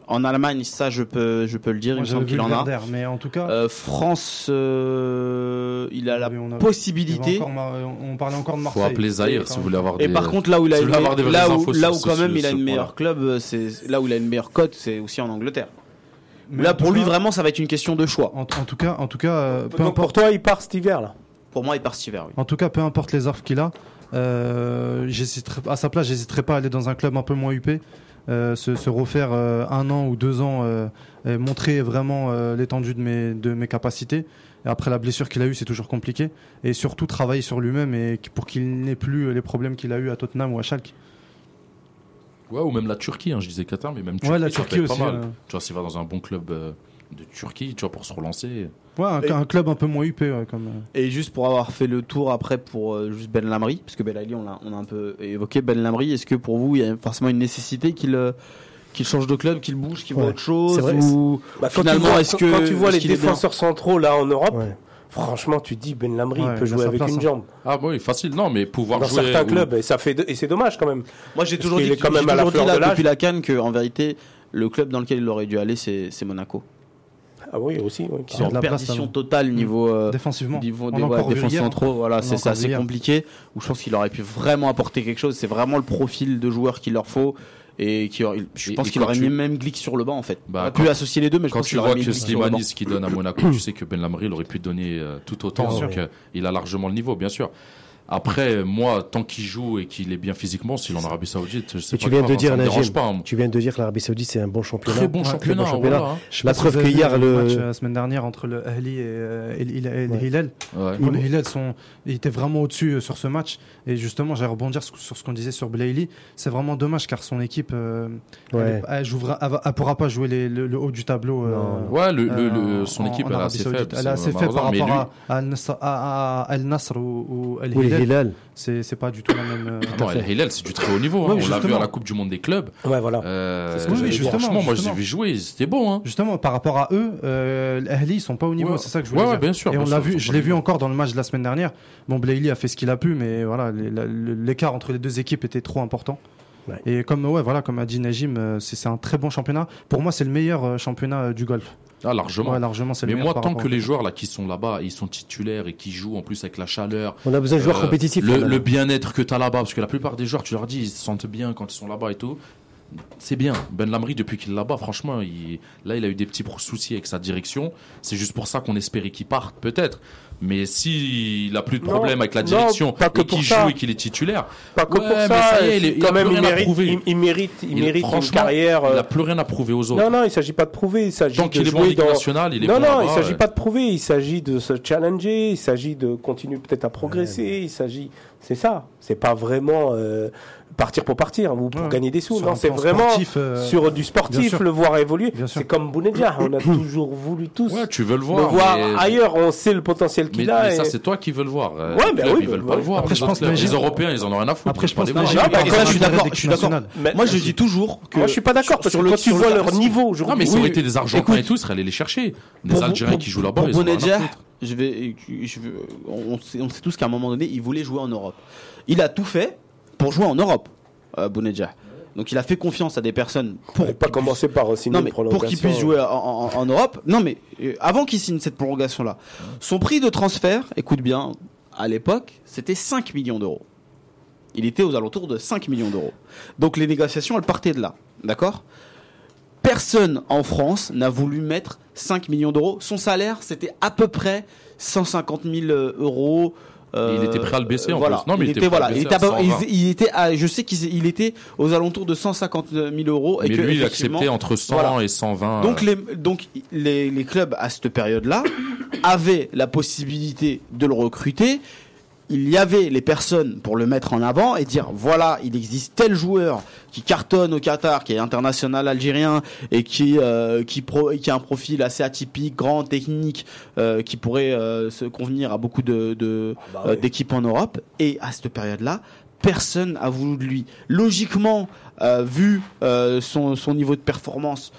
en Allemagne, ça, je peux, je peux le dire. moi, il me semble qu'il en a. Mais en tout cas, Euh, France, euh, il a la on avait possibilité. on parlait encore de Faut Marseille. appeler Zahir si vous voulez avoir Et des. par contre, là où il a si une, vous voulez avoir des vraies là où, infos là sur où ce- quand même ce- il a une meilleure club, c'est là où il a une meilleure cote, c'est aussi en Angleterre. Mais là, pour lui, cas- vraiment, ça va être une question de choix. En, en tout cas, en tout cas, euh, peu Donc, importe. pour toi, il part cet hiver là? Pour moi, il part cet hiver. Oui. En tout cas, peu importe les offres qu'il a, euh, à sa place, j'hésiterais pas à aller dans un club un peu moins huppé, se, se refaire euh, un an ou deux ans, euh, et montrer vraiment euh, l'étendue de mes, de mes capacités. Et après la blessure qu'il a eue, c'est toujours compliqué. Et surtout travailler sur lui-même et pour qu'il n'ait plus les problèmes qu'il a eu à Tottenham ou à Schalke. Ouais, ou même la Turquie, hein, je disais Qatar, mais même Turquie, Ouais, la ça Turquie aussi. pas mal. euh. Tu vois, s'il va dans un bon club euh, de Turquie, tu vois, pour se relancer. Ouais, un, Et- un club un peu moins huppé, ouais, comme. euh. Et juste pour avoir fait le tour après pour euh, juste Ben Lamri, parce que Ben Ali, on l'a on a un peu évoqué Ben Lamri, est-ce que pour vous il y a forcément une nécessité qu'il euh, qu'il change de club, qu'il bouge, qu'il voit Ouais, autre chose c'est vrai, ou Bah, Finalement, vois, est-ce que- quand tu vois les défenseurs centraux là en Europe, Ouais. franchement, tu dis Ben Lamri, Ouais, il peut il jouer avec place, une hein. jambe Ah, bah oui, facile. Non, mais pouvoir dans jouer. certains ou- clubs et ça fait et c'est dommage quand même. Moi j'ai toujours dit, qu'il est quand j'ai même à la fleur de depuis la Cannes que en vérité le club dans lequel il aurait dû aller c'est Monaco. Ah oui, aussi. oui, qui sont en place, perdition là. totale niveau euh, Défensivement. niveau des ouais, défense centraux. Voilà, c'est assez compliqué. Où je pense qu'il aurait pu vraiment apporter quelque chose. C'est vraiment le profil de joueur qu'il leur faut. Et qui, aurait- je pense qu'il aurait tu- mis même Glick sur le banc en fait. Bah, pu associer les deux, mais je Quand pense tu aurait vois mis que. Slimani, ce qu'il donne à Monaco, tu sais que Ben Lamri, il aurait pu donner euh, tout autant. Bien Donc, sûr. euh, il a largement le niveau, bien sûr. Après, moi, tant qu'il joue et qu'il est bien physiquement, s'il est en Arabie Saoudite, c'est Et pas tu viens grave, de dire, ça me pas. hein. tu viens de dire que l'Arabie Saoudite c'est un bon championnat. Très bon Ouais, championnat. très bon championnat. voilà, hein. Je sais La pas si preuve vous avez que vu hier, le match euh, la semaine dernière entre le Ahli et, euh, et, le- et Ouais. Hilal. Ouais. Bon, le Hilal sont, il était vraiment au-dessus euh, sur ce match. Et justement, j'allais rebondir sur, sur ce qu'on disait sur Blayley. C'est vraiment dommage car son équipe, euh, elle, elle jouera, elle, pourra pas jouer les- le, le haut du tableau. euh. Ouais, le, euh, son en- équipe, en elle est Arabie assez. Elle est c'est assez faible par rapport à, Al-Nasr- ou, ou Al Oui, Hilal. Hilal. C'est c'est pas du tout la même. euh, Hilal, c'est du très haut niveau. hein. On l'a vu justement. à la Coupe du Monde des clubs. Ouais, voilà. Euh, C'est ce que j'allais oui, dire. franchement, moi, je les ai vus jouer. C'était bon. Hein. Justement, par rapport à eux, euh, l'Ahli, ils sont pas au niveau, Ouais. c'est ça que je voulais Ouais, dire. bien sûr, Et bien on sûr, l'a vu, je l'ai vu encore dans le match de la semaine dernière. Bon, Blayley a fait ce qu'il a pu, mais voilà, l'écart entre les deux équipes était trop important. Ouais. Et comme ouais, voilà, comme a dit Najim, euh, c'est c'est un très bon championnat. Pour moi, c'est le meilleur euh, championnat euh, du golf. Ah, largement. Ouais, largement, Mais moi, tant que les joueurs là qui sont là-bas, ils sont titulaires et qui jouent en plus avec la chaleur, On a besoin de joueurs euh, compétitifs. le, bien-être que tu as là-bas, parce que la plupart des joueurs, tu leur dis, ils se sentent bien quand ils sont là-bas et tout. C'est bien. Ben Lamri, depuis qu'il est là-bas, franchement, il, là, il a eu des petits soucis avec sa direction. C'est juste pour ça qu'on espérait qu'il parte, peut-être. Mais s'il a plus de Non, problème avec la non, direction pas que et qu'il ça. joue et qu'il est titulaire, Pas que Ouais, pour mais ça. ça y est, il est- il quand a même, plus il rien à mérite, prouver. il, il mérite, il Il- mérite une carrière. il euh, a plus rien à prouver aux autres. Non, non, il s'agit pas de prouver. Il s'agit Tant qu'il est bon dans. nationale, il est non, bon non, il s'agit ouais. pas de prouver. Il s'agit de se challenger. Il s'agit de continuer peut-être à progresser. Il s'agit, c'est ça. C'est pas vraiment euh, partir pour partir ou pour Ouais. gagner des sous. Sur non, c'est vraiment sportif, euh, sur du sportif, le voir évoluer. C'est comme Bounedjah. On a toujours voulu tous Ouais, tu veux le le voir. voir mais- ailleurs. On sait le potentiel qu'il a. mais et- ça, c'est toi qui veux le voir. Euh, Ouais, les bah clubs, oui, ils veulent bah pas le voir. Après, je pense les Européens, ils en ont rien à foutre. Après, je veulent pense que voir. Je suis d'accord. Je suis d'accord. Moi, je dis toujours que Moi, je suis pas d'accord parce sur que le- quand tu vois leur niveau Non, aujourd'hui. mais ça aurait été des Argentins et tout, ils seraient allés les chercher. Des Algériens qui jouent là-bas, ils ont rien à Bounedjah, foutre. je vais, je on, sait, on sait tous qu'à un moment donné, il voulait jouer en Europe. Il a tout fait pour jouer en Europe, euh, Bounedjah. Donc il a fait confiance à des personnes pour pas commencer par signer non une mais pour qu'il puisse jouer en, en- en Europe. Non mais euh, avant qu'il signe cette prolongation là, son prix de transfert, écoute bien, à l'époque, c'était 5 millions d'euros. Il était aux alentours de 5 millions d'euros. Donc les négociations, elles partaient de là, d'accord? Personne en France n'a voulu mettre 5 millions d'euros. Son salaire, c'était à peu près 150 000 euros. Et il était prêt à le baisser, en voilà. plus. Non, mais il, était, voilà, il était, à à peu- 120. il, il était à- je sais qu'il il était aux alentours de 150 000 euros. et Mais que, lui, il acceptait entre 100 voilà. et 120. donc euh, les, donc les, les clubs à cette période-là avaient la possibilité de le recruter. Il y avait les personnes pour le mettre en avant et dire voilà, il existe tel joueur qui cartonne au Qatar, qui est international algérien et qui euh, qui, pro, qui a un profil assez atypique, grand, technique, euh, qui pourrait euh, se convenir à beaucoup de, de bah euh, d'équipes en Europe. Et à cette période-là, personne a voulu de lui. Logiquement, euh, vu euh, son, son niveau de performance,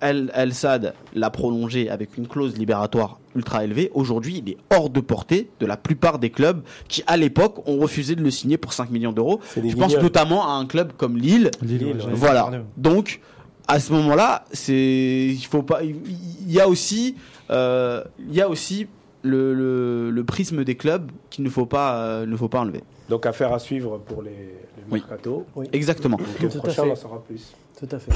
El, El Sad l'a prolongé avec une clause libératoire ultra élevée. Aujourd'hui, il est hors de portée de la plupart des clubs qui, à l'époque, ont refusé de le signer pour 5 millions d'euros. Je pense notamment à un club comme Lille. Ouais, Voilà. Donc, à ce moment-là, c'est, il faut pas, il y a aussi, euh, il y a aussi le, le, le prisme des clubs qu'il ne faut pas, euh, ne faut pas enlever. Donc affaire à suivre pour les, les Oui. mercato. Exactement. Donc le prochain, fait. on en saura plus. Tout à fait.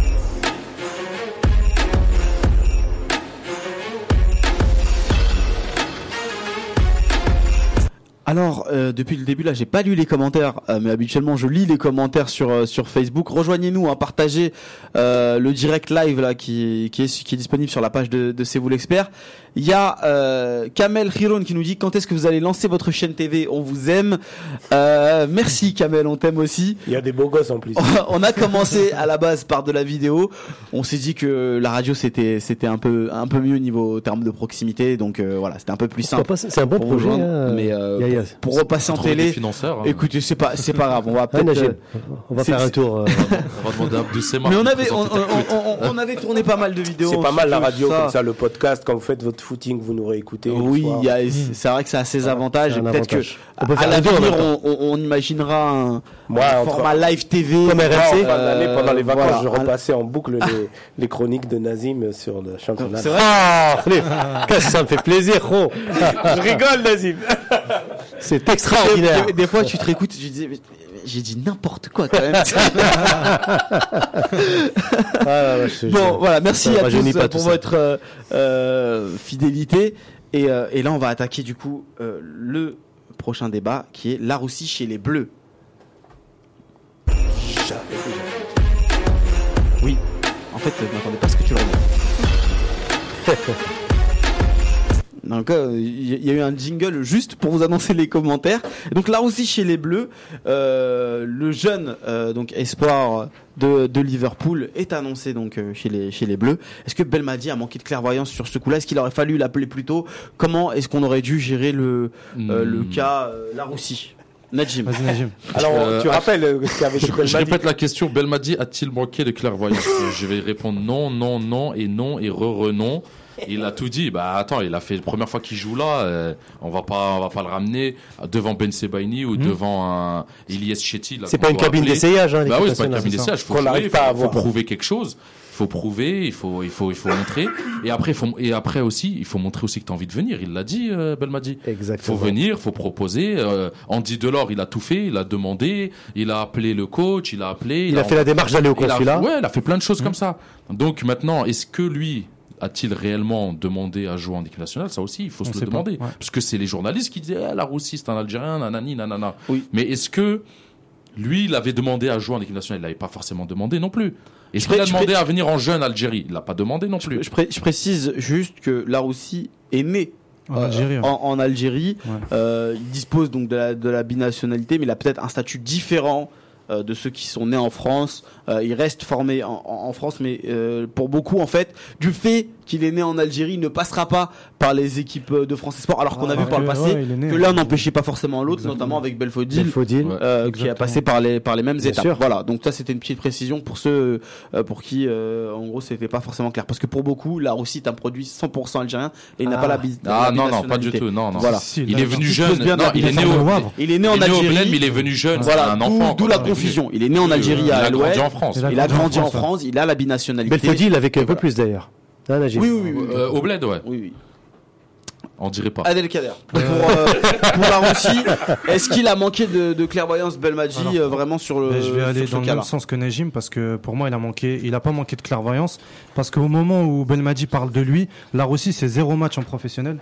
Alors, euh, depuis le début, là, j'ai pas lu les commentaires, euh, mais habituellement, je lis les commentaires sur euh, sur Facebook. Rejoignez-nous, hein, partagez le direct live là qui qui est qui est disponible sur la page de de C'est vous l'expert. Il y a euh, Kamel Khiroun qui nous dit quand est-ce que vous allez lancer votre chaîne TV On vous aime. Euh, merci Kamel, on t'aime aussi. Il y a des beaux gosses en plus. on a commencé à la base par de la vidéo. On s'est dit que la radio c'était c'était un peu un peu mieux au niveau terme de proximité, donc euh, voilà, c'était un peu plus simple. C'est un bon pour projet. rejoindre, hein. mais euh, pour repasser en télé. hein. Écoutez, c'est pas c'est pas grave, on va peut-être. Euh, on va faire un tour. euh, On va demander à Abdou Sema Mais on de avait on, avait tourné pas mal de vidéos. C'est pas mal la radio ça. comme ça, le podcast quand vous faites votre footing, vous nous réécoutez. Oui, a- c'est vrai que ça a ses avantages. c'est et Peut-être que. On peut à l'avenir, on, on- on imaginera un, Moi, un entre- format live TV. Comme RMC. d'année, pendant les vacances, voilà. je repassais en boucle les, les chroniques de Nazim sur le championnat. C'est vrai. Ah, ça me fait plaisir, gros. Je rigole, Nazim. C'est extraordinaire. des- des fois, tu te réécoutes, je disais, mais- j'ai dit n'importe quoi quand même. Ah, ouais, bon, voilà, merci à tous tout pour votre euh, euh, fidélité. Et, euh, et là, on va attaquer du coup le prochain débat qui est la Russie chez les Bleus. Oui, en fait, je m'attendais pas à ce que tu le remettes. Donc, euh, il y, il y a eu un jingle juste pour vous annoncer les commentaires. Et donc là aussi chez les Bleus, euh, le jeune euh, donc espoir de, de Liverpool est annoncé donc euh, chez les chez les Bleus. Est-ce que Belmadi a manqué de clairvoyance sur ce coup-là? Est-ce qu'il aurait fallu l'appeler plus tôt? Comment est-ce qu'on aurait dû gérer le euh, le Hmm. cas euh, la Russie Najim. Vas-y, Najim. Alors, Euh, tu rappelles euh, ce qu'avait Je, je Belmadi? répète la question. Belmadi a-t-il manqué de clairvoyance? Je vais répondre non, non, non et non et re-re-non. Il a tout dit. Bah attends, il a fait la première fois qu'il joue là. euh, on va pas, on va pas le ramener devant Ben Sebaini ou devant un Elias Chetty. C'est pas une cabine d'essayage, hein, Bah oui, c'est pas une cabine d'essayage. Faut jouer, faut- faut prouver quelque chose. Il faut prouver, il faut, il faut, il faut montrer. Et après, faut, et après aussi, il faut montrer aussi que tu as envie de venir. Il l'a dit, euh, Belmadi. Faut Exactement. venir, faut proposer. Euh, Andy Delors, il a tout fait, il a demandé, il a appelé le coach, il a appelé. Il a fait la démarche d'aller au consulat. ouais, il a fait plein de choses comme ça. Donc maintenant, est-ce que lui a-t-il réellement demandé à jouer en équipe nationale? Ça aussi, il faut On se le pas, demander. ouais. Parce que c'est les journalistes qui disaient ah, la Russie, c'est un Algérien, nanani, nanana. Oui. Mais est-ce que lui, il avait demandé à jouer en équipe nationale? Il l'avait pas forcément demandé non plus. Est-ce Je qu'il pré- a demandé à venir en jeune Algérie? Il l'a pas demandé non plus. Je, pré- je précise juste que la Russie est née En euh, Algérie. ouais. en, en Algérie. Ouais. Euh, il dispose donc de la, de la binationalité, mais il a peut-être un statut différent euh, de ceux qui sont nés en France. Euh, il reste formé en, en- en France, mais euh, pour beaucoup, en fait, du fait qu'il est né en Algérie, il ne passera pas par les équipes euh, de France Sport, alors qu'on a Ah, vu par le passé ouais, né, que l'un n'empêchait pas forcément l'autre, notamment avec Belfodil. Euh, qui a passé par les par les mêmes Bien étapes. sûr. Voilà. Donc ça c'était une petite précision pour ceux euh, pour qui euh, en gros c'était pas forcément clair parce que pour beaucoup la Russie est un produit 100% algérien et il n'a Ah. pas la bis. Ah non, non, pas du tout. Non, non. Voilà. Si, Il est venu jeune. Non, il est né au. Il est né en Algérie. Il est venu jeune. Voilà, c'est un d'où- enfant. d'où la confusion. Il est né en Algérie Il à a grandi l'Ouest. en France. Il a grandi en France, il a la binationalité. Belfodil avec un peu plus d'ailleurs. Oui, oui, oui. au Bled, ouais. Oui, oui. On dirait pas. Adel Kader. Pour, euh, pour la Russie, est-ce qu'il a manqué de, de clairvoyance Belmadi Alors, euh, vraiment sur le je vais aller dans le même sens que Najim parce que pour moi il a manqué, il a pas manqué de clairvoyance parce qu'au moment où Belmadi parle de lui, la Russie c'est zéro match en professionnel.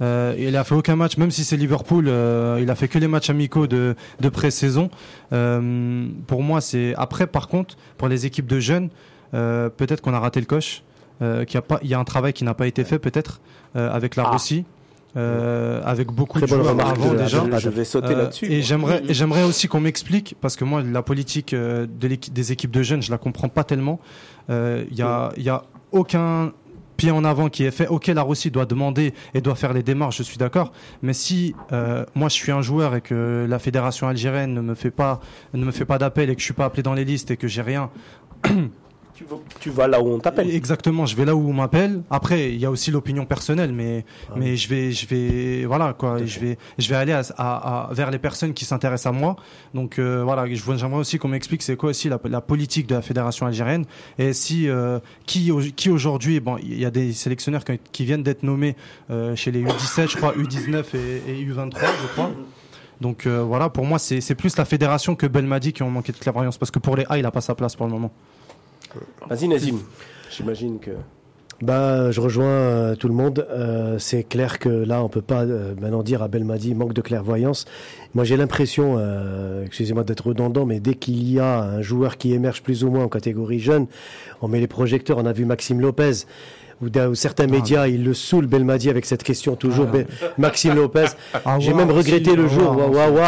Euh, il a fait aucun match, même si c'est Liverpool, euh, il a fait que les matchs amicaux de, de pré-saison. Euh, pour moi c'est après par contre pour les équipes de jeunes, euh, peut-être qu'on a raté le coche, euh, qu'il y a pas, il y a un travail qui n'a pas été fait peut-être euh, avec la Ah. Russie. euh, avec beaucoup Très de joueurs avant de- déjà. de- Je, je vais sauter Euh, là-dessus. Et moi. j'aimerais, et j'aimerais aussi qu'on m'explique, parce que moi, la politique euh, de des équipes de jeunes, je la comprends pas tellement. Euh, Il y a, il y a aucun pied en avant qui est fait. Ok, la Russie doit demander et doit faire les démarches, je suis d'accord. Mais si euh, moi je suis un joueur et que la fédération algérienne ne me fait pas, ne me fait pas d'appel et que je suis pas appelé dans les listes et que j'ai rien, Tu, vas, tu vas là où on t'appelle. Exactement, je vais là où on m'appelle. Après, il y a aussi l'opinion personnelle, mais Ah mais je vais je vais voilà quoi, je vais je vais aller à, à- à- vers les personnes qui s'intéressent à moi. Donc euh, voilà, j'aimerais aussi qu'on m'explique c'est quoi aussi la, la politique de la fédération algérienne et si euh, qui qui aujourd'hui bon il y a des sélectionneurs qui, qui viennent d'être nommés euh, chez les U17 je crois U19 et, et U23 je crois. Donc euh, voilà, pour moi c'est plus la fédération que Belmadi qui ont manqué de clairvoyance parce que pour les A il a pas sa place pour le moment. Vas-y, Nazim. J'imagine que. Bah, je rejoins euh, tout le monde. Euh, c'est clair que là, on peut pas euh, maintenant dire à Belmadi manque de clairvoyance. Moi, j'ai l'impression, euh, excusez-moi d'être redondant, mais dès qu'il y a un joueur qui émerge plus ou moins en catégorie jeune, on met les projecteurs. On a vu Maxime Lopez. Ou, certains médias, ils le saoulent Belmadi avec cette question toujours. Ben- Maxime Lopez. Ah, J'ai même regretté si, le jour où ouais,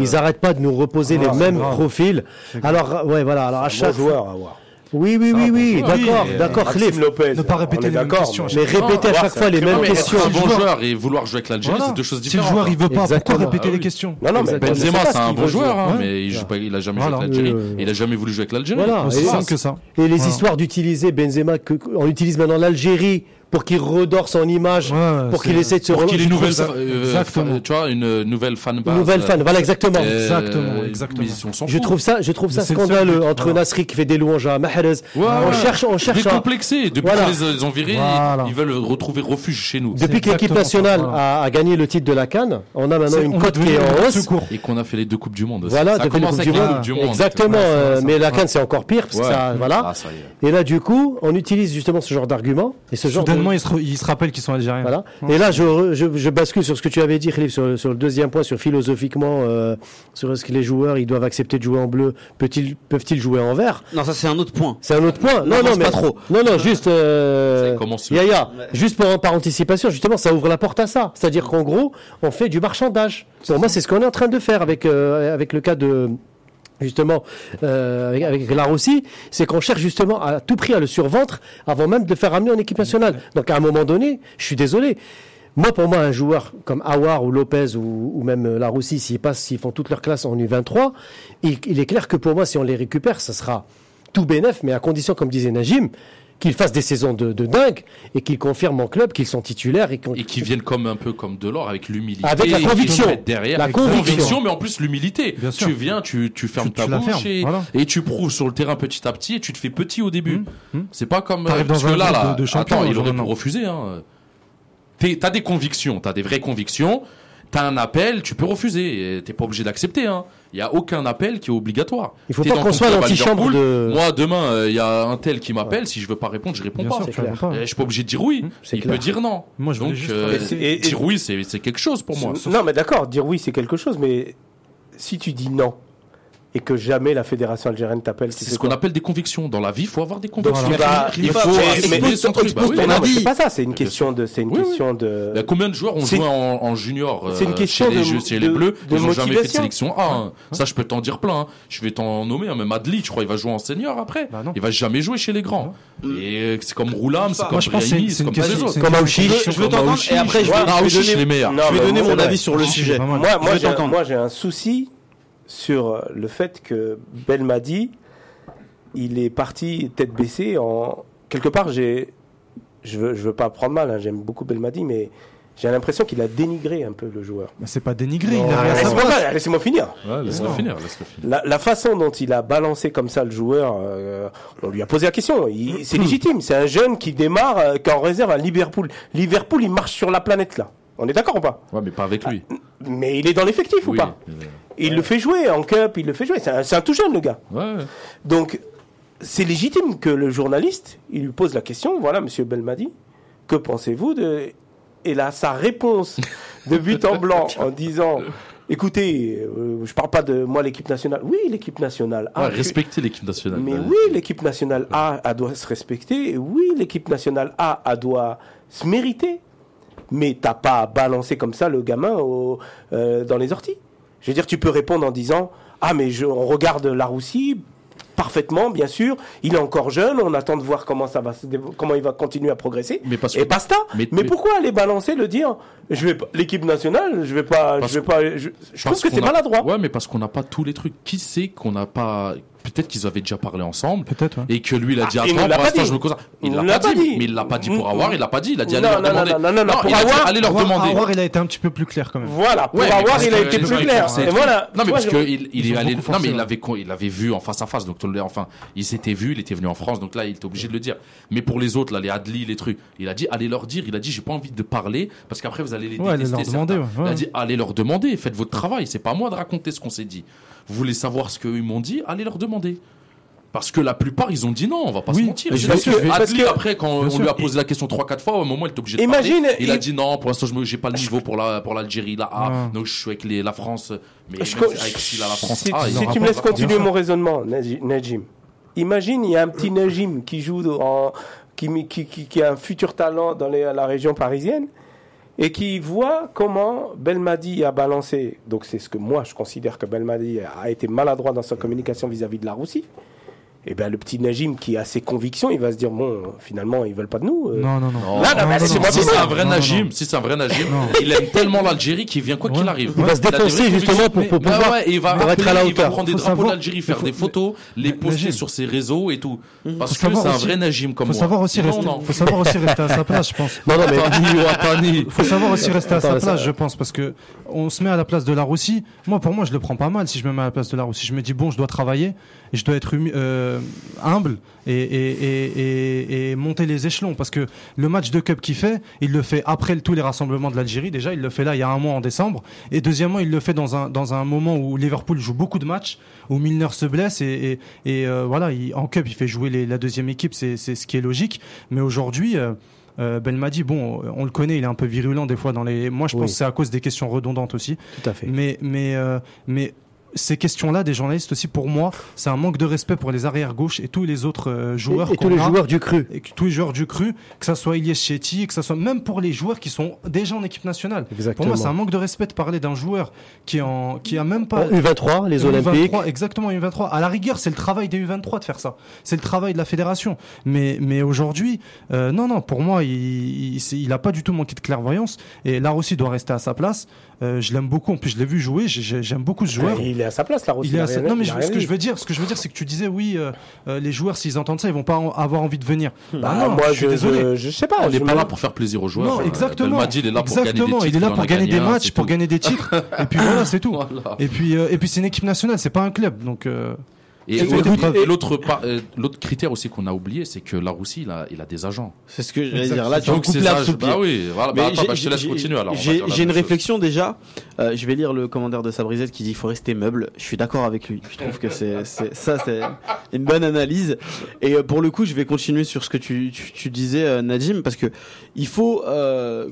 ils arrêtent pas de nous reposer Ah, les mêmes grave. profils. Alors, ouais, voilà. Alors à Un chaque bon joueur à voir. Oui, oui, C'est oui, oui, d'accord, d'accord. Lopez. Ne pas répéter les mêmes questions. Mais répéter à chaque c'est fois les mêmes questions. un bon joueur. et vouloir jouer avec l'Algérie, c'est deux choses Si le différentes. joueur il veut pas, pourquoi répéter Ah les questions Non, non, mais Exactement. Benzema, c'est c'est un bon joueur, hein, mais il, joue pas, il a jamais joué avec l'Algérie. Oui. Il a jamais voulu jouer avec l'Algérie. Voilà. Aussi Et- simple que ça. Et les histoires d'utiliser Benzema, on utilise maintenant l'Algérie pour qu'il redore son image, Ouais, pour qu'il essaie de se Pour qu'il ait une nouvelle, ça- euh, tu vois, une nouvelle fan base. nouvelle fan. Voilà, exactement. Euh, Exactement, exactement. mais on s'en Je trouve ça, je trouve ça scandaleux entre voilà. Nasri qui fait des louanges à Mahrez. Ouais, on cherche, on cherche à- Décomplexé. Depuis Voilà. qu'ils les ont virés, Voilà. ils veulent retrouver refuge chez nous. Depuis que l'équipe nationale ça, voilà. a, a gagné le titre de la Cannes, on a maintenant une cote qui est en hausse. Et qu'on a fait les deux coupes du monde. aussi. Voilà, ça Coupes avec Monde. coupes du monde. Exactement, euh, mais la Cannes c'est encore pire parce que Ouais. ça, voilà. Ah, est. Et là, du coup, on utilise justement ce genre d'argument et ce genre de, Ils se, re- ils se rappellent qu'ils sont algériens. Voilà. Ouais. Et là, je, re- je, je bascule sur ce que tu avais dit, Khalif, sur, sur le deuxième point, sur philosophiquement, euh, sur est-ce que les joueurs, ils doivent accepter de jouer en bleu, peut-ils, peuvent-ils jouer en vert? Non, ça c'est un autre point. C'est un autre point. Non, non, mais pas trop. Non, non, juste. Euh, Ça? Commence- Yaya, juste par, par anticipation, justement, ça ouvre la porte à ça. C'est-à-dire qu'en gros, on fait du marchandage. Pour moi, c'est ce qu'on est en train de faire avec euh, avec le cas de. Justement, euh, avec, avec la Russie, c'est qu'on cherche justement à tout prix à le surventre avant même de faire amener en équipe nationale. Donc à un moment donné, je suis désolé. Moi, pour moi, un joueur comme Awar ou Lopez ou, même la Russie, s'ils passent, s'ils font toute leur classe en U23, il, il est clair que pour moi, si on les récupère, ça sera tout bénef, mais à condition, comme disait Najim, qu'ils fassent des saisons de, de dingue et qu'ils confirment en club qu'ils sont titulaires et, qu'on- Et qui viennent comme un peu comme Delors avec l'humilité. Avec la conviction. derrière. La conviction. conviction. mais en plus l'humilité. Tu viens, tu, tu fermes Tu- ta tu bouche fermes, et, voilà. et tu prouves sur le terrain petit à petit et tu te fais petit au début. Mmh, mmh. C'est pas comme T'arrives parce dans que un là, là de- de attends, il aurait pu refuser. Hein. T'as des convictions, t'as des vraies convictions. T'as un appel, tu peux refuser. et T'es pas obligé d'accepter. Hein. Il y a aucun appel qui est obligatoire. Il faut T'es pas dans qu'on soit à l'antichambre de. Moi, demain, euh, il y a un tel qui m'appelle. Si je veux pas répondre, je réponds Bien pas. sûr, pas. Euh, Je suis pas obligé de dire oui. c'est Il clair. peut dire non. Moi, je Donc, juste euh, rajouter- Et- et- dire oui, c'est c'est quelque chose pour moi. Non, mais d'accord, dire oui, c'est quelque chose, mais si tu dis non et que jamais la fédération algérienne t'appelle, C'est ce qu'on appelle des convictions. Dans la vie, il faut avoir des Donc convictions. tu vas, Il faut mais- son truc. Bah oui, c'est pas ça, c'est une question de, c'est une Oui, oui. question de. Bah, combien de joueurs ont joué en, en junior c'est une euh, question chez les, de- jeux- chez les Bleus? de Ils ont jamais fait de sélection A. hein. Ça, je peux t'en dire plein. hein. Je vais t'en nommer. hein. Même Adli, je crois, il va jouer en senior après. Bah non. Il va jamais jouer chez les grands. Et c'est comme Roulam, c'est comme Brahimi, c'est comme les autres. Comme question- Je veux t'entendre et après je vais, donner, les meilleurs. Non, je vais mais donner c'est mon avis sur le sujet. moi, j'ai un souci sur le fait que Belmadi, il est parti tête baissée. En quelque part, j'ai, je veux, je veux pas prendre mal. hein, J'aime beaucoup Belmadi, mais j'ai l'impression qu'il a dénigré un peu le joueur. Mais c'est pas dénigré, il a rien Laisse-moi laissez-moi finir. Ouais, Non. finir, laisse-le finir. La, la façon dont il a balancé comme ça le joueur, euh, on lui a posé la question. Il- C'est légitime. C'est un jeune qui démarre, euh, qui est en réserve à Liverpool. Liverpool, il marche sur la planète là. On est d'accord ou pas Ouais, mais pas avec lui. Mais il est dans l'effectif ou pas Il le fait jouer en cup, il le fait jouer. C'est un, c'est un tout jeune le gars. Ouais. Donc c'est légitime que le journaliste, il lui pose la question. Voilà, Monsieur Belmadi, que pensez-vous de Et là, sa réponse de but en blanc en disant. Écoutez, euh, je parle pas de moi l'équipe nationale. Oui, l'équipe nationale. A, respecter l'équipe nationale. mais Ouais. oui, l'équipe nationale A, elle doit se respecter. Et Oui, l'équipe nationale A, elle doit se mériter. Mais t'as pas à balancer comme ça le gamin au- euh, dans les orties. Je veux dire, tu peux répondre en disant Ah, mais je, on regarde la Roussie parfaitement, bien sûr. Il est encore jeune. On attend de voir comment ça va, comment il va continuer à progresser. Mais parce que Et basta. mais- Mais, mais- pourquoi aller balancer, le dire? Je vais l'équipe nationale, je vais pas, je vais pas. Je, je trouve que c'est maladroit. Ouais, mais parce qu'on n'a pas tous les trucs. Qui sait qu'on n'a pas. Peut-être qu'ils avaient déjà parlé ensemble. Peut-être, ouais. Et que lui, il a dit Ah, il Attends, ne l'a pour pas l'instant, dit. je me cause. Il Il l'a ne pas l'a pas dit. dit. Mais il l'a pas dit pour avoir. Il l'a pas dit. Il a dit Non, Allez leur demander. non, non, non, non, pour dit, avoir- Allez leur Avoir- demander. avoir, il a été un petit peu plus clair quand même. Voilà, pour avoir, il a que été plus clair. Et voilà. Non, mais parce qu'il il, est allé. Non, mais il avait, il avait vu en face à face. Donc, enfin, il s'était vu, il était venu en France. Donc là, il était obligé de le dire. Mais pour les autres, là, les Adli, les trucs, il a dit allez leur dire. Il a dit j'ai pas envie de parler parce qu'après vous allez les détester. Il a dit allez leur demander. Faites votre travail. C'est pas à moi de raconter ce qu'on s'est dit. Vous voulez savoir ce qu'ils m'ont dit Allez leur demander. Parce que la plupart, ils ont dit non, on va pas Oui, se mentir. Je que vais- parce que- après, quand on sûr. lui a posé la question trois, quatre fois, au moment, il était obligé de Imagine, parler. Il a il- dit non, pour l'instant, je j'ai pas le niveau pour la pour l'Algérie, la A. Ah. Donc je suis avec les, la France. Mais Je même avec si la, la France si, A, tu me laisses la continuer mon raisonnement, Naji- Najim. Imagine, il y a un petit Najim qui joue en, qui, qui, qui, qui a un futur talent dans les- la région parisienne et qui voit comment Belmadi a balancé. Donc c'est ce que moi je considère que Belmadi a été maladroit dans sa communication vis-à-vis de la Russie. Et ben le petit Najim qui a ses convictions, il va se dire bon, finalement ils veulent pas de nous. euh. Non, non, non. Non, Là, là, non, non, c'est non, moi Si c'est un vrai Najim, non. si c'est un vrai Najim, il aime tellement l'Algérie qu'il vient quoi qu'il arrive. Il va se défoncer, justement, pour- pour pouvoir- ouais, il va pour être à la appeler, il va hauteur. prendre des Faut drapeaux d'Algérie, faire faut- des photos, les poster Najim. sur ses réseaux et tout. Parce Faut que savoir c'est un aussi- vrai Najim comme Faut moi. savoir aussi rester, non. faut savoir aussi rester à sa place, je pense. Non, non, mais faut savoir aussi rester à sa place, je pense, parce que on se met à la place de la Russie. Moi, pour moi, je le prends pas mal si je me mets à la place de la Russie. Je me dis bon, je dois travailler et je dois être humi- euh, humble et, et, et, et, et monter les échelons, parce que le match de cup qu'il fait, il le fait après tous les rassemblements de l'Algérie. Déjà, il le fait là il y a un mois en décembre, et deuxièmement, il le fait dans un dans un moment où Liverpool joue beaucoup de matchs, où Milner se blesse et, euh, voilà, il, en cup, il fait jouer les- la deuxième équipe, c'est c'est ce qui est logique. Mais aujourd'hui. euh, euh, Belmadi, bon, on le connaît, il est un peu virulent des fois dans les. Moi, je Oui. pense que c'est à cause des questions redondantes aussi. tout à fait. Mais, mais, euh, mais ces questions-là, des journalistes aussi, pour moi, c'est un manque de respect pour les arrières gauches et tous les autres euh, joueurs. Et, et tous les a, joueurs du cru. Et tous les joueurs du cru, que ça soit Ilyes Chetty, que ça soit même pour les joueurs qui sont déjà en équipe nationale. Pour Exactement. moi, c'est un manque de respect de parler d'un joueur qui est en, qui a même pas. En U23, les Olympiques. U23, exactement, U23. À la rigueur, c'est le travail des U23 de faire ça. C'est le travail de la fédération. Mais, mais aujourd'hui, euh, non, non, pour moi, il, il, il a pas du tout manqué de clairvoyance. Et là aussi, doit rester à sa place. Euh, je l'aime beaucoup. En plus, je l'ai vu jouer. J'ai- j'ai- J'aime beaucoup ce joueur. Il est à sa place là, Il est à sa- Non, mais je je- ce que je veux dire, ce que je veux dire, c'est que tu disais, oui, euh, euh, les joueurs, s'ils entendent ça, ils vont pas en- avoir envie de venir. Bah, non, moi je suis je, désolé. je, je sais pas. On n'est je pas me- là pour faire plaisir aux joueurs. Non, Euh, exactement. Il est là pour gagner des titres. il est là pour a gagner des un, matchs, pour gagner des titres. et puis voilà, c'est tout. Voilà. Et puis, euh, et puis c'est une équipe nationale, c'est pas un club. Donc, euh, Et, Et l'autre- euh, critère aussi qu'on a oublié, c'est que la Russie, il a, il a des agents. C'est ce que j'allais Exact. dire. Là, tu Donc, coupes pied. Bah oui, voilà. Mais Bah, attends, bah, je te laisse continuer alors. J'ai la une chose. réflexion déjà. Euh, je vais lire le commandeur de Sabrizette qui dit il faut rester meuble. Je suis d'accord avec lui. Je trouve que c'est ça c'est une bonne analyse. Et euh, pour le coup, je vais continuer sur ce que tu, disais, euh, Nadim, parce que il faut.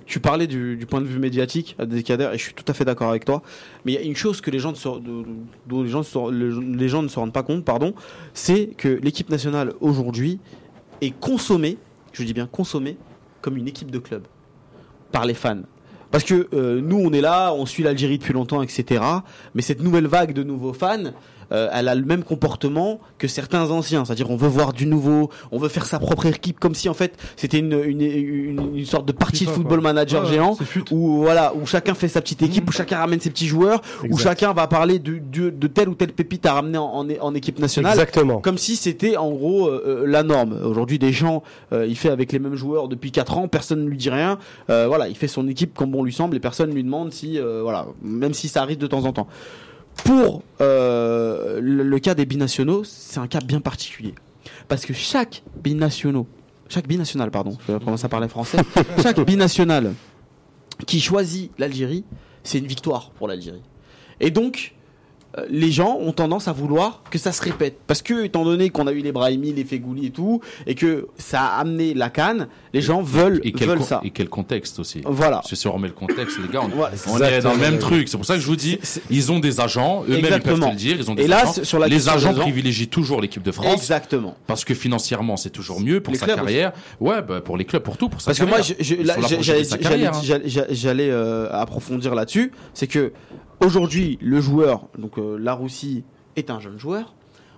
tu parlais du, point de vue médiatique des cadres et je suis tout à fait d'accord avec toi. Mais il y a une chose que les gens ne dont les gens, se- les gens ne se rendent pas compte, pardon, c'est que l'équipe nationale aujourd'hui est consommée, je dis bien consommée, comme une équipe de club par les fans. Parce que euh, nous, on est là, on suit l'Algérie depuis longtemps, etc. Mais cette nouvelle vague de nouveaux fans, euh, elle a le même comportement que certains anciens. C'est-à-dire, on veut voir du nouveau, on veut faire sa propre équipe, comme si en fait c'était une, une, une, une sorte de partie de football quoi. manager Ouais, géant où voilà où chacun fait sa petite équipe, où chacun ramène ses petits joueurs, où chacun va parler de, de, de telle ou telle pépite à ramener en, en, en équipe nationale Exactement. comme si c'était en gros euh, euh, la norme. Aujourd'hui, Deschamps, euh, il fait avec les mêmes joueurs depuis 4 ans, personne ne lui dit rien. Euh, voilà, il fait son équipe comme bon lui semble et personne ne lui demande si, euh, voilà, même si ça arrive de temps en temps. Pour euh, le, le cas des binationaux, c'est un cas bien particulier parce que chaque binationaux, chaque binational, pardon, je vais commencer à parler français, chaque binational qui choisit l'Algérie, c'est une victoire pour l'Algérie. Et donc, les gens ont tendance à vouloir que ça se répète. Parce que, étant donné qu'on a eu les Brahimi, les Fegouli et tout, et que ça a amené la canne, les gens veulent, Et quel, veulent ça. et quel contexte aussi. Voilà. Parce que si on remet le contexte, les gars, on, Voilà, on est dans le même truc. C'est pour ça que je vous dis, C'est- c'est- ils ont des agents, eux-mêmes ils peuvent te le dire, ils ont des Et là, agents. c'est- sur la les agents privilégient toujours l'équipe de France. Exactement. Parce que financièrement, c'est toujours mieux pour Les sa clubs carrière. Ouais, bah, pour les clubs, pour tout, pour sa Parce que moi, carrière. j'allais carrière, hein. euh, approfondir là-dessus. C'est que aujourd'hui, le joueur, donc euh, la Russie, est un jeune joueur.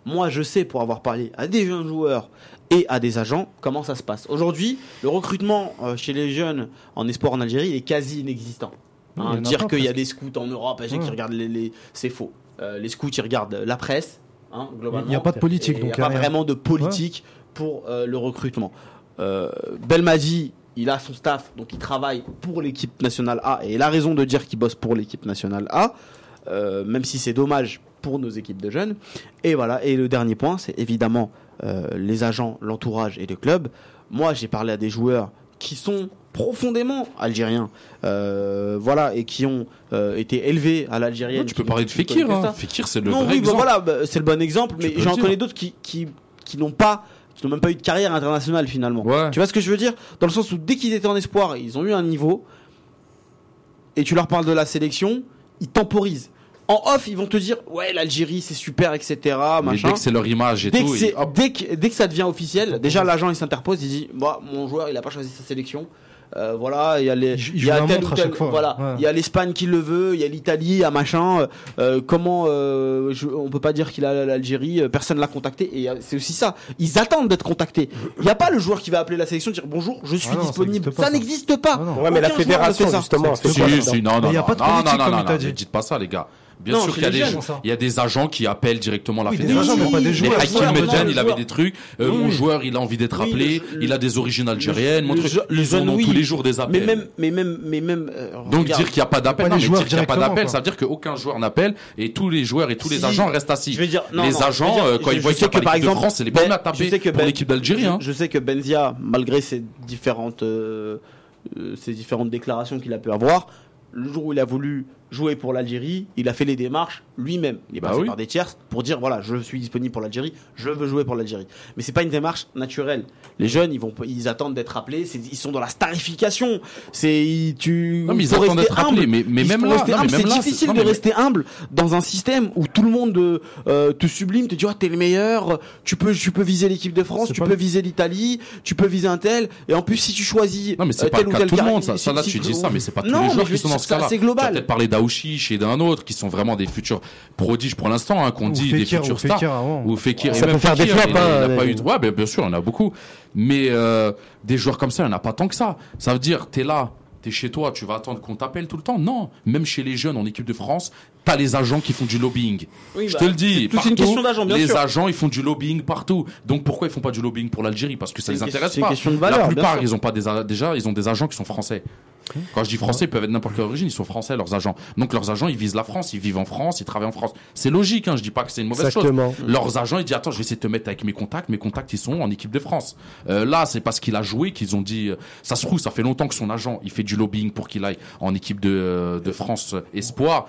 Moi, je sais pour avoir parlé à des jeunes joueurs et à des agents comment ça se passe. Aujourd'hui, le recrutement euh, chez les jeunes en espoir en Algérie il est quasi inexistant. Hein, dire qu'il y a des scouts en Europe, et qui Ouais. regardent les, les- c'est faux. Euh, les scouts, ils regardent la presse, hein, globalement. Il n'y a pas de politique, donc il n'y a pas rien. vraiment de politique pour euh, le recrutement. Euh, Belmadi, il a son staff, donc il travaille pour l'équipe nationale A, et il a raison de dire qu'il bosse pour l'équipe nationale A, euh, même si c'est dommage pour nos équipes de jeunes. Et voilà, et le dernier point, c'est évidemment euh, les agents, l'entourage et les clubs. Moi, j'ai parlé à des joueurs qui sont profondément algériens, euh, voilà, et qui ont euh, été élevés à l'algérienne. tu peux parler de Fekir. hein. Fekir, c'est le non, vrai oui, bah exemple. voilà, bah, c'est le bon exemple, Tu mais j'en le connais d'autres qui, qui, qui n'ont pas, qui n'ont même pas eu de carrière internationale finalement. Ouais. Tu vois ce que je veux dire? Dans le sens où dès qu'ils étaient en espoir, ils ont eu un niveau, et tu leur parles de la sélection, ils temporisent. En off, ils vont te dire, ouais, l'Algérie, c'est super, etc. Mais Machin. dès que c'est leur image et Dès tout, que, ils- dès, que, dès que ça devient officiel, déjà l'agent il s'interpose, il dit, moi, mon joueur, il a pas choisi sa sélection. Euh, voilà, il y a les, Il y a tel ou tel- voilà, Ouais. il y a l'Espagne qui le veut, il y a l'Italie, il y a machin. euh, comment euh, je- on peut pas dire qu'il a l'Algérie, euh, personne l'a contacté et euh, c'est aussi ça. Ils attendent d'être contactés. Il n'y a pas le joueur qui va appeler la sélection dire bonjour, je suis Ah non, ça disponible. n'existe pas, Ça ça. n'existe pas. Ah non. Ouais, mais la fédération, justement, C'est- Si, si, non, non, non, pas de non, politique, non, non, comme non, non, dites pas ça, les gars. Bien Non, sûr qu'il y a des, jeunes, il y a des agents qui appellent directement la Oui, des fédération. agents, mais pas des joueurs. Hakim Medjan, il avait des trucs. Euh, Oui, Mon joueur, il a envie d'être Oui, appelé. le- Il a des origines algériennes. mon le truc. je- le Ils en jeune, ont tous les jours des appels. Mais même, mais même, mais même. euh, Donc regarde. dire qu'il n'y a pas d'appel, dire qu'il n'y a pas d'appel, ça veut dire qu'aucun joueur n'appelle et tous les joueurs et tous les agents restent assis. Je vais dire, non, les agents, euh, quand ils voient qu'il par exemple, France, c'est les Ben- premiers à je taper pour Ben- l'équipe d'Algérie. hein. Je, sais que Benzia, malgré ses différentes, ses différentes déclarations qu'il a pu avoir, le jour où il a voulu jouer pour l'Algérie, il a fait les démarches lui-même. Il est Bah passé oui. par des tierces pour dire voilà, je suis disponible pour l'Algérie, je veux jouer pour l'Algérie. Mais c'est pas une démarche naturelle. Les jeunes, ils vont, ils attendent d'être appelés. Ils sont dans la starification. C'est tu. Non, mais ils attendent d'être appelés, mais- mais même là, c'est difficile non, de mais- rester humble dans un système où tout le monde euh, te sublime, te dit oh, t'es le meilleur, tu peux, tu peux viser l'équipe de France, tu pas peux le- viser l'Italie, tu peux viser un tel, et en plus si tu choisis Non, mais c'est euh, pas tel le ou de tel tout le monde. Ça, ça là, si- tu dis ça, mais c'est pas tous les joueurs qui sont dans ce cas-là. C'est global. d'Aouchiche et d'un autre qui sont vraiment des futurs prodiges pour l'instant, hein, qu'on dit des futurs ou stars. Fekir. Ou Fekir. Ça et même peut faire des Fekir, flops, il a- hein, a pas eu- Ouais, ben, bien sûr, il y en a beaucoup. Mais euh, des joueurs comme ça, il n'y en a pas tant que ça. Ça veut dire, t'es là, t'es chez toi, tu vas attendre qu'on t'appelle tout le temps. Non, même chez les jeunes en équipe de France, t'as les agents qui font du lobbying. Oui, Je bah, te le dis. une question d'agent, bien les sûr. agents, ils font du lobbying partout. Donc pourquoi ils font pas du lobbying pour l'Algérie? Parce que ça les intéresse c'est une pas. question de valeur, La plupart, ils ont pas des a- déjà, ils ont des agents qui sont français. Quand je dis français, ils peuvent être n'importe quelle origine, ils sont français leurs agents. Donc leurs agents, ils visent la France, ils vivent en France, ils travaillent en France. C'est logique, hein, je dis pas que c'est une mauvaise chose. Exactement. Leurs agents, ils disent attends, je vais essayer de te mettre avec mes contacts. Mes contacts, ils sont en équipe de France. Euh, là, c'est parce qu'il a joué qu'ils ont dit. euh, ça se trouve, ça fait longtemps que son agent, il fait du lobbying pour qu'il aille en équipe de, euh, de France Espoir,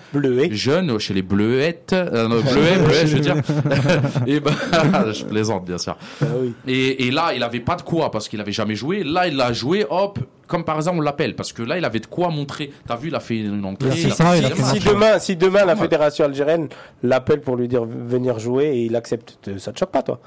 jeune chez les Bleuettes, euh, non, Bleuets, Bleuets, je veux dire. et ben, je plaisante bien sûr. Ah oui. Et, et là, il avait pas de quoi parce qu'il avait jamais joué. Là, il a joué, hop, comme par hasard, on l'appelle parce que là, il avait de quoi montrer. T'as vu, il a fait une entrée. C'est il a ça, fait- il a Si, fait si un demain, si demain la fédération algérienne l'appelle pour lui dire venir jouer et il accepte, te- ça te choque pas toi?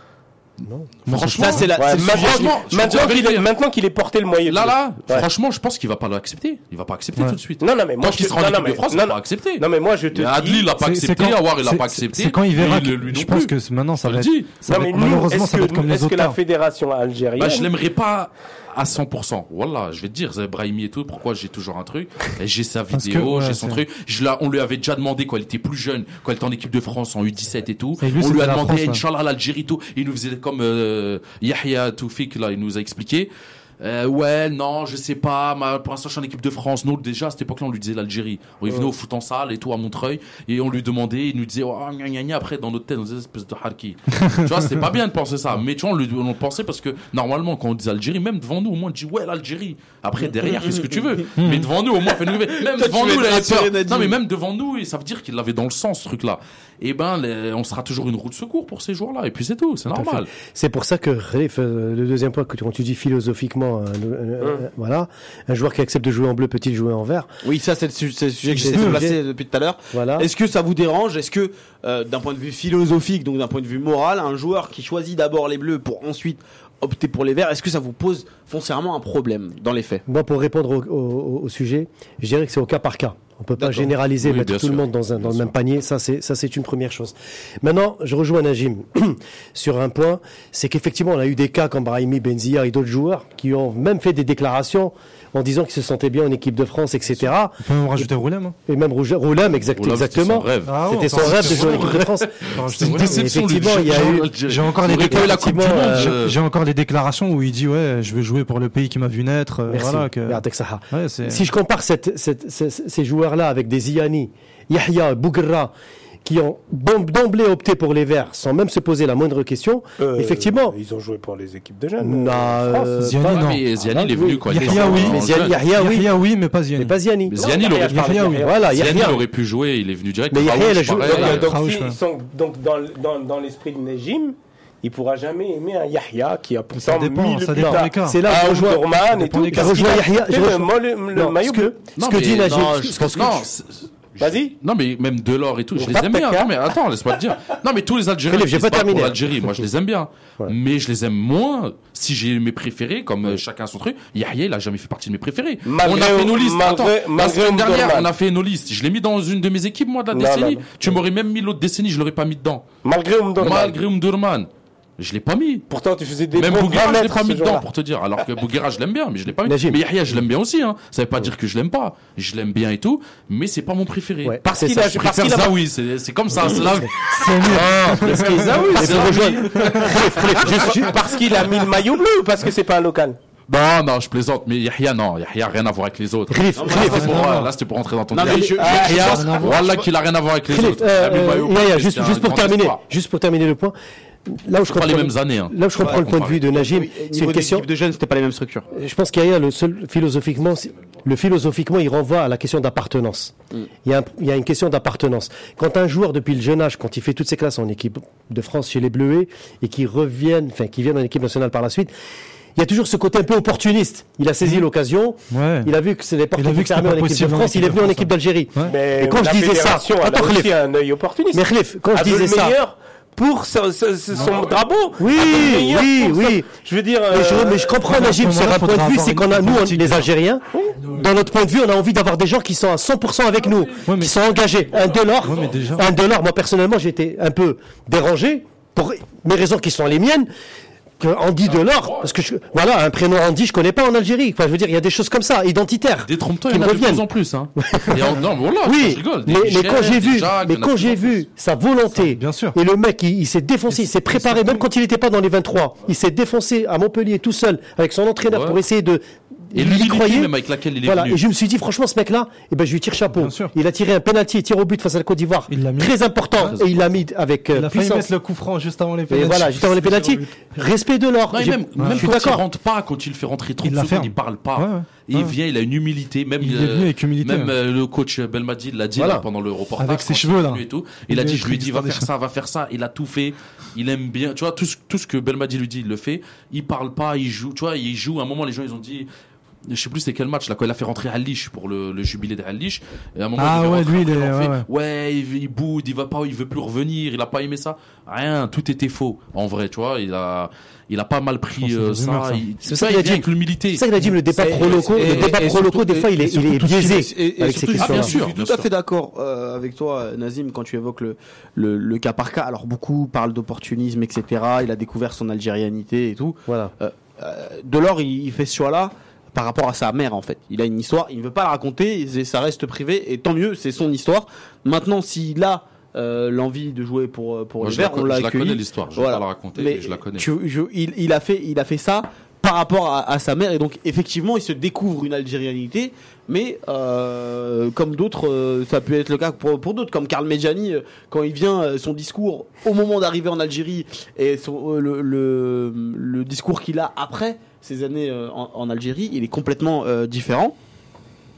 Franchement, Ça, c'est la- Ouais, c'est le maintenant, sujet. franchement, maintenant qu'il est, maintenant qu'il est porté le moyen. Là, là, Ouais. franchement, je pense qu'il va pas l'accepter. Il va pas accepter Ouais. tout de suite. Non, non, mais moi, Tant je- sera en non, équipe non, de mais- France, il non, va pas non. accepter. Non, mais moi, je te Mais Adli, dis. il a pas accepté. quand- Awar, il a pas accepté. C'est quand il verra. Non Je pense que maintenant, ça va être. Non, Malheureusement, est-ce ça va que, être comme les est-ce que la fédération algérienne. Bah, je l'aimerais pas à 100%. Voilà, je vais te dire, Brahimi et tout, pourquoi j'ai toujours un truc? Et J'ai sa vidéo, ouais, j'ai son truc. Je l'ai- on lui avait déjà demandé quand il était plus jeune, quand il était en équipe de France en U17 et tout. Et lui, on lui a demandé. Inch'Allah, l'Algérie tout. Il nous faisait comme euh, Yahya Toufik, là, il nous a expliqué. Euh, ouais, non, je sais pas. ma- pour l'instant, je suis en équipe de France. Nous, déjà, à cette époque-là, on lui disait l'Algérie. On il venait au foot en salle et tout à Montreuil. Et on lui demandait, il nous disait, oh, gna, gna, gna. après, dans notre tête, on disait, espèce de harki. tu vois, c'était pas bien de penser ça. Mais tu vois, on, lui, on le pensait parce que normalement, quand on dit Algérie, même devant nous, au moins, on dit, ouais, l'Algérie. Après, derrière, fais ce que tu veux. mais devant nous, au moins, fais-nous rêver. Même Toi, devant nous. Nadim. Non, mais même devant nous, et ça veut dire qu'il l'avait dans le sens, ce truc-là. Et ben, les- on sera toujours une roue de secours pour ces joueurs-là. Et puis, c'est tout. C'est normal. C'est pour ça que euh, le deuxième point que tu, quand tu dis philosophiquement, euh, euh, euh, voilà, un joueur qui accepte de jouer en bleu peut-il jouer en vert? Oui, ça, c'est le, su- c'est le sujet que C'est j'essaie de placer depuis tout à l'heure. Voilà. Est-ce que ça vous dérange? Est-ce que, euh, d'un point de vue philosophique, donc d'un point de vue moral, un joueur qui choisit d'abord les bleus pour ensuite opter pour les verts, est-ce que ça vous pose foncièrement un problème dans les faits? Moi, pour répondre au, au- au sujet, je dirais que c'est au cas par cas. On peut pas généraliser, Oui, mettre tout le monde dans, un, Bien dans le sûr. même panier. Ça, c'est ça, c'est une première chose. Maintenant, je rejoins Najim sur un point, c'est qu'effectivement, on a eu des cas comme Brahimi Benzia et d'autres joueurs qui ont même fait des déclarations en disant qu'ils se sentaient bien en équipe de France, etc. On peut même rajouter Roulem. hein. Et même Roulem, exact, Oula, c'était exactement. son rêve. Ah ouais, C'était son on peut rêve de jouer en équipe de France. Effectivement, il y a eu- J'ai- encore les euh, J'ai encore les déclarations où il dit ouais, je veux jouer pour le pays qui m'a vu naître. euh, Merci. Voilà, Si je compare cette- cette- ces- ces joueurs-là avec des Iani, Yahya, Bougra, qui ont d'em- d'emblée opté pour les Verts sans même se poser la moindre question, Euh, effectivement. Ils ont joué pour les équipes de jeunes. Non, euh, euh, Ziani, pas- non. Mais Ziani, il est venu quand il était oui. Mais Ziani. Yahya, oui, Yahya, oui, mais pas mais Ziani. pas Ziani. Mais Ziani, il aurait oui. Voilà, Ziani, aurait pu jouer, il est venu direct. Mais Yahya, il a joué-. Donc, dans, dans, dans l'esprit de Nejim, il pourra jamais aimer un Yahya qui a pourtant dépend, mis le ça but dépend cas. C'est là où je rejoins, Omdurman et dépend tout. Je rejoins Yahya, je le, rejoins- le- le Non, maillot ce que- bleu. ce que dit mais je pense que- c'est- Vas-y. Non, mais même Delors et tout, je les aime bien. Non, mais attends, laisse-moi te dire. Non, mais tous les Algériens Philippe, j'ai pas terminé. pour l'Algérie, moi, je les aime bien. Ouais. Mais je les aime moins si j'ai mes préférés, comme euh, chacun son truc. Yahya, il a jamais fait partie de mes préférés. Malgré- on a fait nos listes. malgré- Attends, la malgré semaine dernière, on a fait nos listes. Je l'ai mis dans une de mes équipes, moi, de la Non, décennie. non, non. Tu m'aurais même mis l'autre décennie, je l'aurais pas mis dedans. Malgré Omdurman. Malgré Umdurman. Je l'ai pas mis. Pourtant, tu faisais des Même Bouguera, je l'ai pas mis dedans pour te dire. Alors que Bouguera, je l'aime bien, mais je l'ai pas mis. Mais Yahya, je l'aime bien aussi, hein. Ça veut pas dire que je l'aime pas. Je l'aime bien et tout, mais c'est pas mon préféré. Ouais, Parce c'est qu'il ça. a, Je parce qu'il a, Zawi, c'est comme ça. c'est mieux. Zawi, Il c'est parce qu'il a mis le maillot bleu ou parce que c'est pas un local? Non, non, je plaisante, mais Yahya, non, Yahya, rien à voir avec les autres. Khalif, Là, c'était pour, rentrer dans ton délire. Yahya, voilà qu'il a rien à voir avec les autres. euh, Yahya, juste, pour terminer, espoir. juste pour terminer le point. Là où je Pas comprends les mêmes années, hein. Là où je comprends Ouais, le point de vue de Najim, Oui, c'est une question. de jeunes, c'était pas les mêmes structures. Je pense qu'Aya, le seul philosophiquement, c'est- le philosophiquement, il renvoie à la question d'appartenance. Mm. Il, y a un- il y a une question d'appartenance. Quand un joueur, depuis le jeune âge, quand il fait toutes ses classes en équipe de France chez les Bleuets et qui reviennent, enfin, qui viennent en équipe nationale par la suite, il y a toujours ce côté un peu opportuniste. Il a saisi l'occasion. Ouais. Il a vu que c'est les portes qui fermées en équipe de France. Il est venu en équipe d'Algérie. Ouais. Mais Et quand la je disais ça, a aussi Khalif. un œil opportuniste. Mais Khalif, quand je disais ça, meilleur pour son, drapeau. Oui, meilleur oui, son- oui. Je veux dire. Mais je, euh, mais je comprends, Najim, sur un point de vue, c'est qu'on a, nous, on- les Algériens, dans notre point de vue, on a envie d'avoir des gens qui sont à 100% avec nous, mais- qui sont engagés. Un déjà- un Delors, moi personnellement, j'ai été un peu dérangé, pour mes raisons qui sont les miennes, que Andy Delors, parce que je- voilà, un prénom Andy, je connais pas en Algérie. Enfin, je veux dire, il y a des choses comme ça, identitaires. Détrompe-toi, il y en a de plus en plus, hein. Et en- non, mais voilà, je Oui, rigole. Mais, quand j'ai vu, Jacques, mais quand j'ai vu sa volonté, Bien sûr. et le mec, il, il s'est défoncé, il s'est préparé, même quand il n'était pas dans les 23, il s'est défoncé à Montpellier tout seul avec son entraîneur Ouais. pour essayer de. Et il y l'humilité croyait. même avec laquelle il est Voilà, venu. et je me suis dit, franchement, ce mec-là, eh ben, je lui tire chapeau. Bien sûr. Il a tiré un penalty et tir au but face à la Côte d'Ivoire. Il l'a mis. Très important. Et il l'a mis avec euh, Il a puissance. mettre le coup franc juste avant les Et pénaltys. voilà, juste avant les pénaltys. Respect de l'or. Et même, je même suis quand il rentre pas, quand il fait rentrer 30 Il secondes, il parle pas. Ouais, ouais. Et il Ouais. vient, il a une humilité. Même, Il est euh, venu avec humilité, Même ouais. euh, le coach Belmadi l'a dit Voilà. là, pendant le reportage. Avec ses cheveux, il là. Et tout. Il Il a dit, je lui ai dit, va faire ça, va faire ça. Il a tout fait. Il aime bien. Tu vois, tout ce, tout ce que Belmadi lui dit, il le fait. Il parle pas, il joue. Tu vois, il joue. À un moment, les gens, ils ont dit. Je sais plus c'est quel match là quand il a fait rentrer Alish pour le, le jubilé de Alish et à un moment Ah il ouais, lui, il est- ouais, fait, ouais. ouais, il, il boude il va pas il veut plus revenir il a pas aimé ça rien tout était faux en vrai tu vois il a il a pas mal pris que euh, ça ça. il, C'est ça ça, qu'il il a dit. avec l'humilité C'est ça qu'il a dit, le débat pro et- le débat pro surtout- des fois, il est, il est biaisé. avec ces surtout, Ah, bien questions-là. sûr, Je suis tout à fait d'accord euh, avec toi, Nazim, quand tu évoques le, le, le cas par cas. Alors, beaucoup parlent d'opportunisme, etc. Il a découvert son algérianité et tout. Voilà. Delors, il, il fait ce choix-là par rapport à sa mère, en fait. Il a une histoire, il ne veut pas la raconter, et ça reste privé, et tant mieux, c'est son histoire. Maintenant, s'il a euh, l'envie de jouer pour, euh, pour Moi, les je la, on l'a je la connais l'histoire je vais pas la raconter Mais mais je la connais tu- je- il, il a fait, il a fait ça par rapport à, à sa mère et donc effectivement il se découvre une algérianité mais euh, comme d'autres euh, ça peut être le cas pour, pour d'autres comme Karl Medjani euh, quand il vient euh, son discours au moment d'arriver en Algérie et son- le, le, le discours qu'il a après ces années euh, en, Algérie il est complètement euh, différent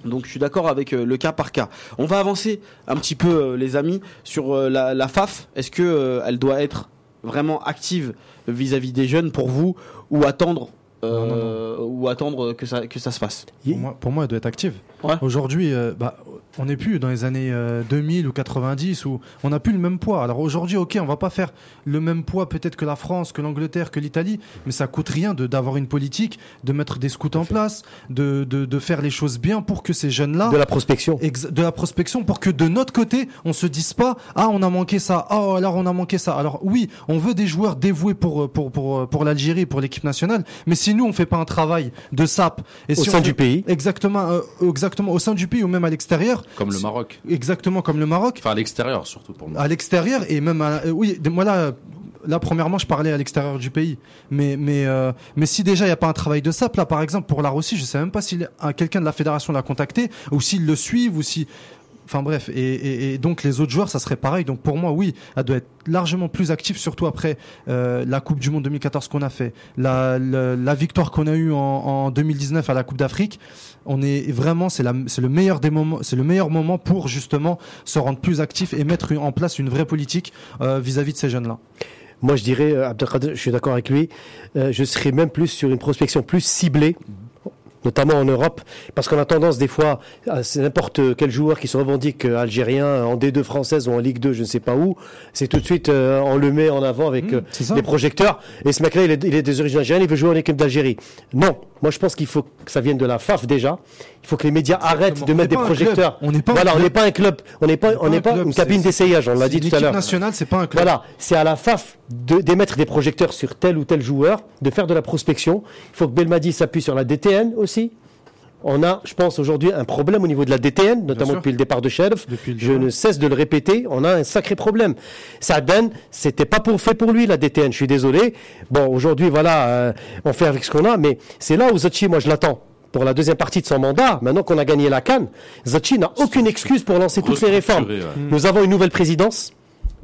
donc je suis d'accord avec euh, le cas par cas. On va avancer un petit peu les amis sur la, FAF. Est-ce que elle doit être vraiment active vis-à-vis des jeunes pour vous ou attendre euh, ou attendre que ça que ça se fasse Pour moi, pour moi, elle doit être active. Ouais. Aujourd'hui, euh, bah, on n'est plus dans les années euh, 2000 ou 90 où on n'a plus le même poids. Alors aujourd'hui, ok, on va pas faire le même poids peut-être que la France, que l'Angleterre, que l'Italie, mais ça coûte rien de d'avoir une politique, de mettre des scouts en place, de, de, de faire les choses bien pour que ces jeunes-là De la prospection. De la prospection pour que de notre côté on se dise pas ah on a manqué ça ah alors on a manqué ça alors oui on veut des joueurs dévoués pour pour pour pour l'Algérie pour l'équipe nationale mais si nous on fait pas un travail de sap. Et Au si sein du pays. exactement euh, exactement au sein du pays ou même à l'extérieur. Comme le Maroc. Exactement comme le Maroc. Enfin à l'extérieur surtout pour moi à l'extérieur et même à, euh, oui moi là là premièrement je parlais à l'extérieur du pays. Mais mais euh, mais si déjà il y a pas un travail de sap là par exemple pour la Russie je sais même pas si quelqu'un de la fédération l'a contacté ou s'ils le suivent ou si Enfin bref, et, donc les autres joueurs, ça serait pareil. Donc pour moi, oui, elle doit être largement plus active, surtout après euh, la Coupe du Monde 2014 qu'on a fait, la, victoire qu'on a eue en, en 2019 à la Coupe d'Afrique. On est vraiment, c'est le meilleur des moments, c'est le meilleur moment pour justement se rendre plus actif et mettre en place une vraie politique euh, vis-à-vis de ces jeunes-là. Moi, je dirais, euh, Abdelkader, je suis d'accord avec lui, je serais même plus sur une prospection plus ciblée notamment en Europe, parce qu'on a tendance des fois, à- c'est n'importe quel joueur qui se revendique euh, algérien en D2 française ou en Ligue 2, je ne sais pas où, c'est tout de suite euh, on le met en avant avec Mmh, euh, les projecteurs. Et ce mec-là, il est, il est des origines algériennes, il veut jouer en équipe d'Algérie. Non, moi je pense qu'il faut que ça vienne de la FAF déjà. Il faut que les médias arrêtent de On mettre des projecteurs. On n'est pas un voilà, on club. n'est pas un club, on n'est pas, on un n'est pas club, une cabine d'essayage, on l'a dit tout à l'heure. nationale, c'est pas un club. Voilà, c'est à la FAF de- d'émettre des projecteurs sur tel ou tel joueur, de faire de la prospection. Il faut que Belmadi s'appuie sur la DTN aussi. On a, je pense, aujourd'hui un problème au niveau de la DTN, notamment depuis le départ de le Je ne cesse de le répéter, on a un sacré problème. Saden, c'était pas pour, fait pour lui la DTN, je suis désolé. Bon, aujourd'hui, voilà, euh, on fait avec ce qu'on a, mais c'est là où Zachi, moi, je l'attends. Pour la deuxième partie de son mandat, maintenant qu'on a gagné la Cannes, Zachi n'a aucune excuse pour lancer toutes les réformes. Ouais. Nous avons une nouvelle présidence,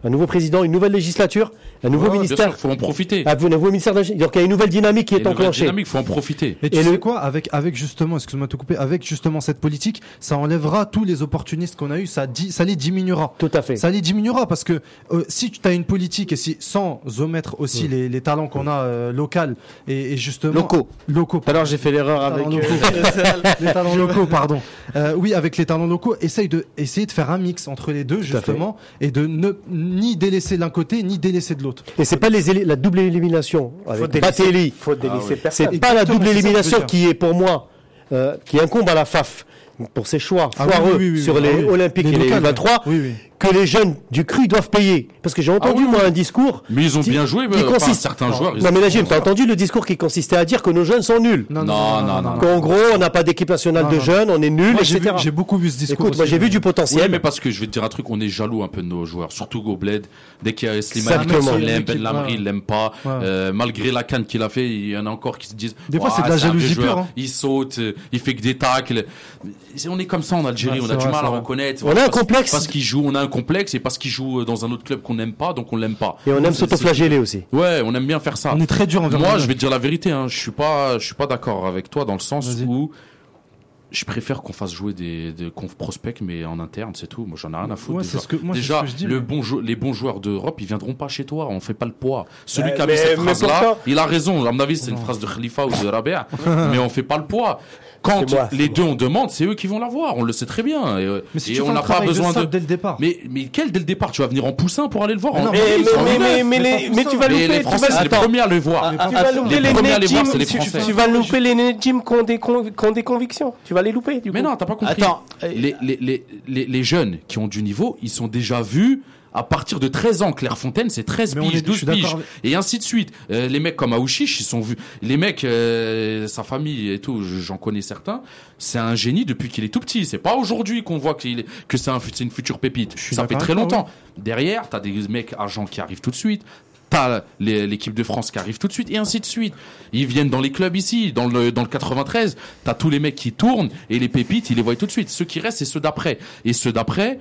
un nouveau président, une nouvelle législature, un nouveau Ouais, bien ministère. sûr, faut en profiter. Ah, un nouveau ministère Donc il y a une nouvelle dynamique qui est une nouvelle enclenchée. dynamique, faut en profiter. Et tu Et sais le- quoi, avec, avec justement, excuse-moi de te couper, avec justement cette politique, ça enlèvera tous les opportunistes qu'on a eu, ça, di- ça les diminuera. Tout à fait. Ça les diminuera parce que euh, si tu as une politique et si sans omettre aussi Mm. les, les talents qu'on a euh, local et, et justement Locaux. locaux l'heure, j'ai fait l'erreur avec. talents euh, les talents locaux, pardon. Euh, oui, avec les talents locaux, essaye de essayer de faire un mix entre les deux justement et de ne ni délaisser l'un côté ni délaisser de l'autre. Et c'est pas les la double élimination Faut avec délaisser, Batelli. faut délaisser C'est personne. pas la double c'est élimination qui est pour moi, euh, qui incombe à la FAF pour ses choix Ah oui, foireux oui, oui, oui, sur ah les oui. Olympiques Les et les locales, 23, oui, oui. Que les jeunes du CRU doivent payer. Parce que j'ai entendu Ah oui, moi un discours. Mais ils ont qui- bien joué, qui mais enfin, consiste- certains joueurs. ils Non mais Najim, t'as entendu le discours qui consistait à dire que nos jeunes sont nuls. Non, non, non. Qu'en gros, on n'a pas d'équipe nationale Non, de jeunes, on est nuls, etc. j'ai beaucoup vu ce discours. Écoute, moi j'ai vu du Oui, potentiel. mais parce que je vais te dire un truc, on est jaloux un peu de nos joueurs, surtout au bled. Dès qu'il y a Exactement. il l'aime, Ben Lamri, il l'aime pas. Euh, malgré la canne qu'il a fait, il y en a encore qui se disent. Des fois, c'est de la jalousie pure, hein. Il saute, euh, il fait que des tacles. On est comme ça en Algérie, on a du mal à reconnaître. On a un complexe. Parce qu'il joue, on a un complexe et parce qu'il joue dans un autre club qu'on n'aime pas, donc on l'aime pas. Et on aime s'autoflageller aussi. Ouais, on aime bien faire ça. On est très dur envers Moi, je vais te dire la vérité, hein, je suis pas, je suis pas d'accord avec toi dans le sens où je préfère qu'on fasse jouer des, des conf prospects, mais en interne, c'est tout. Moi, j'en ai rien à foutre. Ouais, ce que- moi, Déjà, ce que je dis, le bon les bons joueurs d'Europe, ils viendront pas chez toi. On fait pas le poids. Celui Euh, qui a mis cette phrase-là, il a raison. À mon avis, c'est une phrase de Khalifa ou de Rabia. mais on fait pas le poids. Quand moi, les deux on demande, c'est eux qui vont l'avoir. On le sait très bien. Et, euh, Mais si et tu on n'a pas besoin de dès le départ. Mais, mais quel dès le départ? Tu vas venir en poussin pour aller le voir Mais en les- tu vas louper, les tu Français, c'est les attends, premiers à le voir. tu vas louper les tu- vas louper Nejim qui ont des, convictions. Tu vas les louper. Mais non, t'as pas compris. Attends, euh, les, les, les, les, les jeunes qui ont du niveau, ils sont déjà vus à partir de 13 ans. Clairefontaine, c'est 13 Mais est- piges, je 12 suis d'accord piges. Et ainsi de suite. Euh, les mecs comme Aouchiche, ils sont vus. Les mecs, euh, sa famille et tout, je- j'en connais certains. C'est un génie depuis qu'il est tout petit. C'est pas aujourd'hui qu'on voit qu'il est, que c'est un, une future pépite. Ça fait très longtemps. Derrière, t'as des mecs agents qui arrivent tout de suite. T'as l'équipe de France qui arrive tout de suite et ainsi de suite. Ils viennent dans les clubs ici, dans le, dans le 93. T'as tous les mecs qui tournent et les pépites, ils les voient tout de suite. Ceux qui restent, c'est ceux d'après. Et ceux d'après,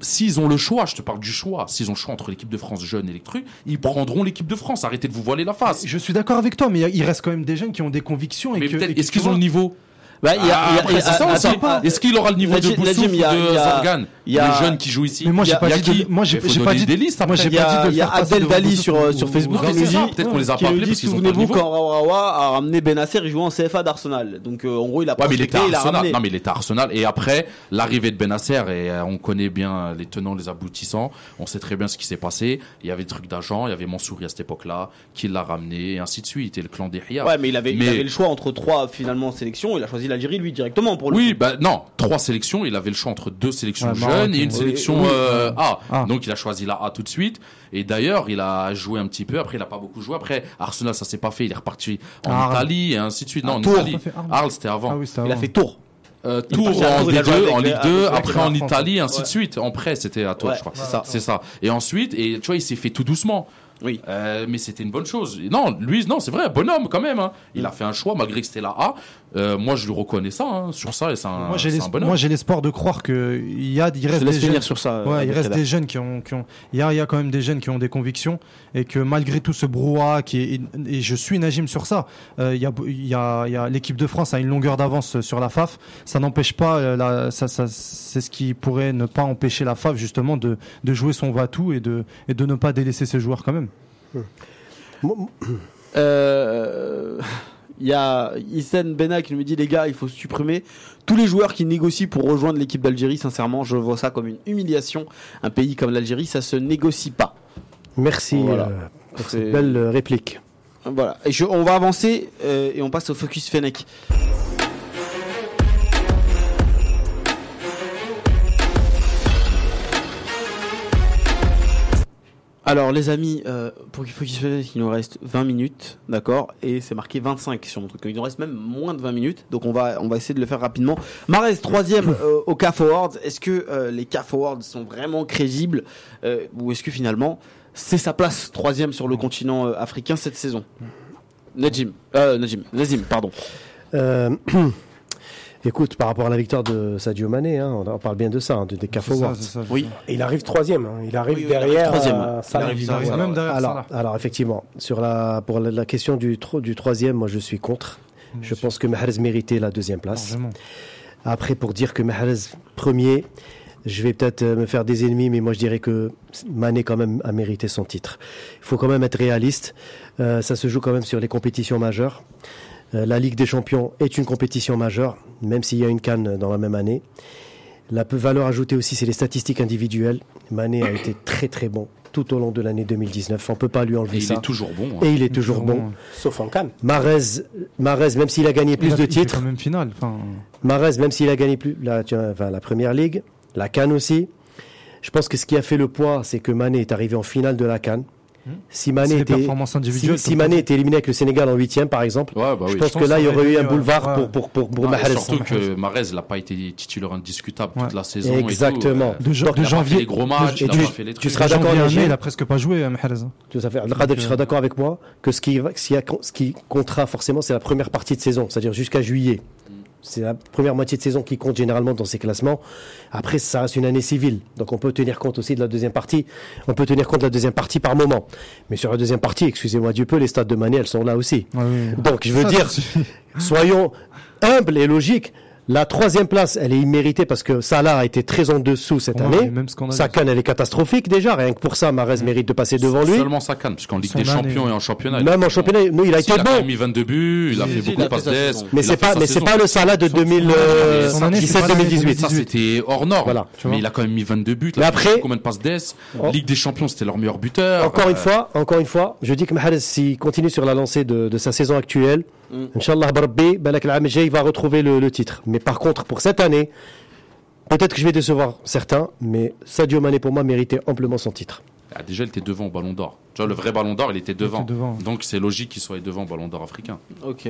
s'ils ont le choix, je te parle du choix, s'ils ont le choix entre l'équipe de France jeune et les trucs, ils prendront l'équipe de France. Arrêtez de vous voiler la face. Je suis d'accord avec toi, mais il reste quand même des jeunes qui ont des convictions. Et Mais que, est-ce qu'ils ont le niveau? Bah, il y a, il y a- Ah, y a- c'est ça aussi. attends, Est-ce qu'il aura le niveau de Najim, Boussouf ou Najim, il y a- de il y a- Zorgan il y a- Les jeunes qui jouent ici. Mais moi, Il y j'ai a- pas il y a dit de, moi, j'ai pas dit des listes Moi, j'ai Il y a- pas dit de le il y a devant Dali sur, ou- sur Facebook peut-être qu'on les a qui pas nous appelés dit parce qu'ils ont pas de souvenez-vous quand Rawa a ramené Benasser, il jouait en CFA d'Arsenal. Donc euh, en gros, il a Ouais, mais il était Arsenal. ramené. Non, mais il était Arsenal. Et après, l'arrivée de Benasser, et euh, on connaît bien les tenants, les aboutissants. On sait très bien ce qui s'est passé. Il y avait des trucs d'agents, il y avait Mansouri à cette époque-là, qui l'a ramené, et ainsi de suite. Et le clan des. Ouais, mais il avait, il Mais- avait le choix entre trois finalement sélections. Il a choisi l'Algérie lui directement pour le Oui, coup. bah non, trois sélections. Il avait le choix entre deux sélections Ouais, jeunes Maroc, et une oui, sélection oui, euh, A. Ah. Donc il a choisi la A tout de suite. Et d'ailleurs, il a joué un petit peu. Après, il a pas beaucoup joué. Après, Arsenal, ça s'est pas fait. Il est reparti en Ah, Arles. Italie et ainsi de suite. Non, en Tours. Italie. Ça fait Arles. Arles, c'était avant. Ah Il a fait tour. Euh, à en Tours, il a joué D2, avec en les- Ligue avec 2, les après en. Italie, et ainsi Ouais. de suite. En prêt, c'était à Ouais, je crois. c'est ça. C'est ça. Et ensuite, et tu vois, il s'est fait tout doucement. Oui. Euh, mais c'était une bonne chose. Non, lui, non, c'est vrai, bonhomme quand même. Hein. Il a fait un choix malgré que c'était la A. Euh, moi, je lui reconnais ça hein, sur ça. Et c'est un, Moi, j'ai moi, j'ai l'espoir de croire que il y a, il reste des jeunes. sur ça. Ouais, il reste des jeunes qui ont, qui ont, il y a, il y a quand même des jeunes qui ont des convictions et que malgré tout ce brouhaha qui est, et je suis Najim sur ça, euh, il y a, il y a, il y a l'équipe de France a une longueur d'avance sur la FAF. Ça n'empêche pas, euh, la, ça, ça, c'est ce qui pourrait ne pas empêcher la FAF justement de, de jouer son va-tout et de, et de ne pas délaisser ses joueurs quand même. Moi- Euh, Il y a Isen Bena qui nous dit les gars, il faut supprimer tous les joueurs qui négocient pour rejoindre l'équipe d'Algérie. Sincèrement, je vois ça comme une humiliation. Un pays comme l'Algérie, ça se négocie pas. Merci Voilà. euh, pour cette belle euh, réplique. Voilà. Et je- on va avancer euh, et on passe au focus Fennec. Alors les amis, euh, pour qu'il Focus Fennec, il nous reste 20 minutes, d'accord? Et c'est marqué 25 sur mon truc. Il nous reste même moins de 20 minutes, donc on va, on va essayer de le faire rapidement. Marez, troisième euh, au CAF Awards. Est-ce que euh, les CAF Awards sont vraiment crédibles Ou est-ce que finalement c'est sa place troisième sur le continent africain cette saison? Najim, Najim, Nazim, pardon. Euh, écoute, par rapport à la victoire de Sadio Mané, hein, on, on parle bien de ça, hein, de, des CAF Awards. c'est Oui. Et il arrive troisième. hein. Il arrive Oui, oui, derrière. troisième. euh, Il arrive Il arrive Salah. même derrière Alors, alors effectivement, sur la, pour la, la question du, tro- du troisième, moi je suis contre. Je pense que Mahrez méritait la deuxième place. Après, pour dire que Mahrez premier, je vais peut-être euh, me faire des ennemis, mais moi je dirais que Mané quand même a mérité son titre. Il faut quand même être réaliste. Euh, ça se joue quand même sur les compétitions majeures. Euh, la Ligue des Champions est une compétition majeure, même s'il y a une canne dans la même année. La peu valeur ajoutée aussi, c'est les statistiques individuelles. Mané a été très très bon tout au long de l'année 2019. On peut pas lui Et enlever il ça. est toujours bon. hein. Et il est toujours bon. Sauf en Cannes. Marez, Marez, même s'il a gagné plus Il a- de il fait titres, quand même finale. Marez, même s'il a gagné plus enfin, la première ligue, la Cannes aussi. Je pense que ce qui a fait le poids, c'est que Mané est arrivé en finale de la Cannes. Si Mané était, si, Mané était éliminé avec le Sénégal en huitième, par exemple, Ouais, bah je pense je que là, il y aurait eu un boulevard ouais. pour, pour, pour, pour Non, et Mahrez. surtout que Marez n'a pas été titulaire indiscutable toute la saison. et tout. Exactement. Euh, De, ja- Donc, de il a pas fait janvier. les gros matchs, et il a tu- pas fait les tu trucs. seras d'accord, mai, il a presque pas joué, euh, Mahrez. Tout à fait. Tu seras d'accord avec moi que ce qui, ce qui comptera forcément, c'est la première partie de saison, c'est-à-dire jusqu'à juillet. C'est la première moitié de saison qui compte généralement dans ces classements. Après, ça reste une année civile. Donc on peut tenir compte aussi de la deuxième partie. On peut tenir compte de la deuxième partie par moment. Mais sur la deuxième partie, excusez-moi du peu, les stades de Mané, elles sont là aussi. Oui. Donc je veux Ça, dire, soyons humbles et logiques. La troisième place, elle est imméritée parce que Salah a été très en dessous cette année. même. Sa canne, elle est catastrophique déjà. Rien que pour ça, Marez mérite de passer devant lui. Seulement sa canne, puisqu'en Ligue Son des année. Champions et en championnat. Même en championnat, nous, il a Si, été il a bon. mis 22 buts, il a Si, fait si, beaucoup de passes d'ess. Mais c'est pas, mais c'est pas le Salah de Son- son année, 2017 c'est pas l'année 2018. Ça, c'était hors norme. Voilà, mais il a quand même mis 22 buts. Mais après- combien de passes d'ess Oh. Ligue des Champions, c'était leur meilleur buteur. Encore Euh, une fois, encore une fois, je dis que Mahrez, s'il continue sur la lancée de sa saison actuelle, Mm. Inch'Allah, Barabbi, Balak al il va retrouver le, le titre. Mais par contre, pour cette année, peut-être que je vais décevoir certains, mais Sadio Mané, pour moi, méritait amplement son titre. ah, déjà, il était devant au Ballon d'Or. Tu vois, le vrai Ballon d'Or, il était devant. était devant. Donc, c'est logique qu'il soit devant au Ballon d'Or africain. Ok.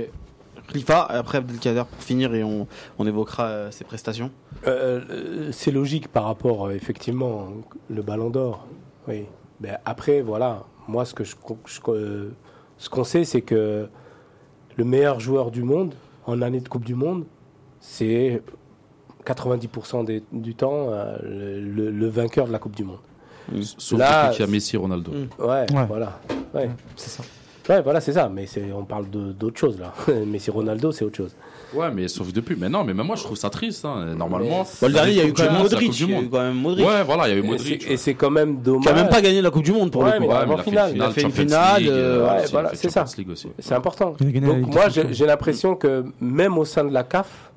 Khalifa, après Abdelkader pour finir et on, on évoquera euh, ses prestations. Euh, euh, c'est logique par rapport, euh, effectivement, le ballon d'or. Oui. Mais après, voilà, moi, ce que je, je- euh, ce qu'on sait, c'est que le meilleur joueur du monde, en année de Coupe du Monde, c'est 90% des- du temps euh, le, le- le vainqueur de la Coupe du Monde. Sauf Là, qu'il y a Messi, Ronaldo. Mm. Ouais, Ouais. voilà. Ouais. C'est ça. Ouais, voilà, c'est ça. Mais c'est- on parle de- d'autre chose, là. Messi Ronaldo, c'est autre chose. Ouais, mais sauf depuis. Mais non, mais même moi, je trouve ça triste. hein. Normalement. Bon, le dernier, il y a eu quand du même Modric. Il y a eu quand même Modric. Ouais, voilà, il y avait Et Modric. c'est- Et c'est quand même dommage. Qui a même pas gagné la Coupe du Monde pour Ouais, le coup. mais Ouais, mais il a fait finale, une il a finale, fait une finale, euh, ouais, a voilà, c'est ça. Champions League aussi. C'est important. A Donc moi, j'ai l'impression que même au sein de la CAF,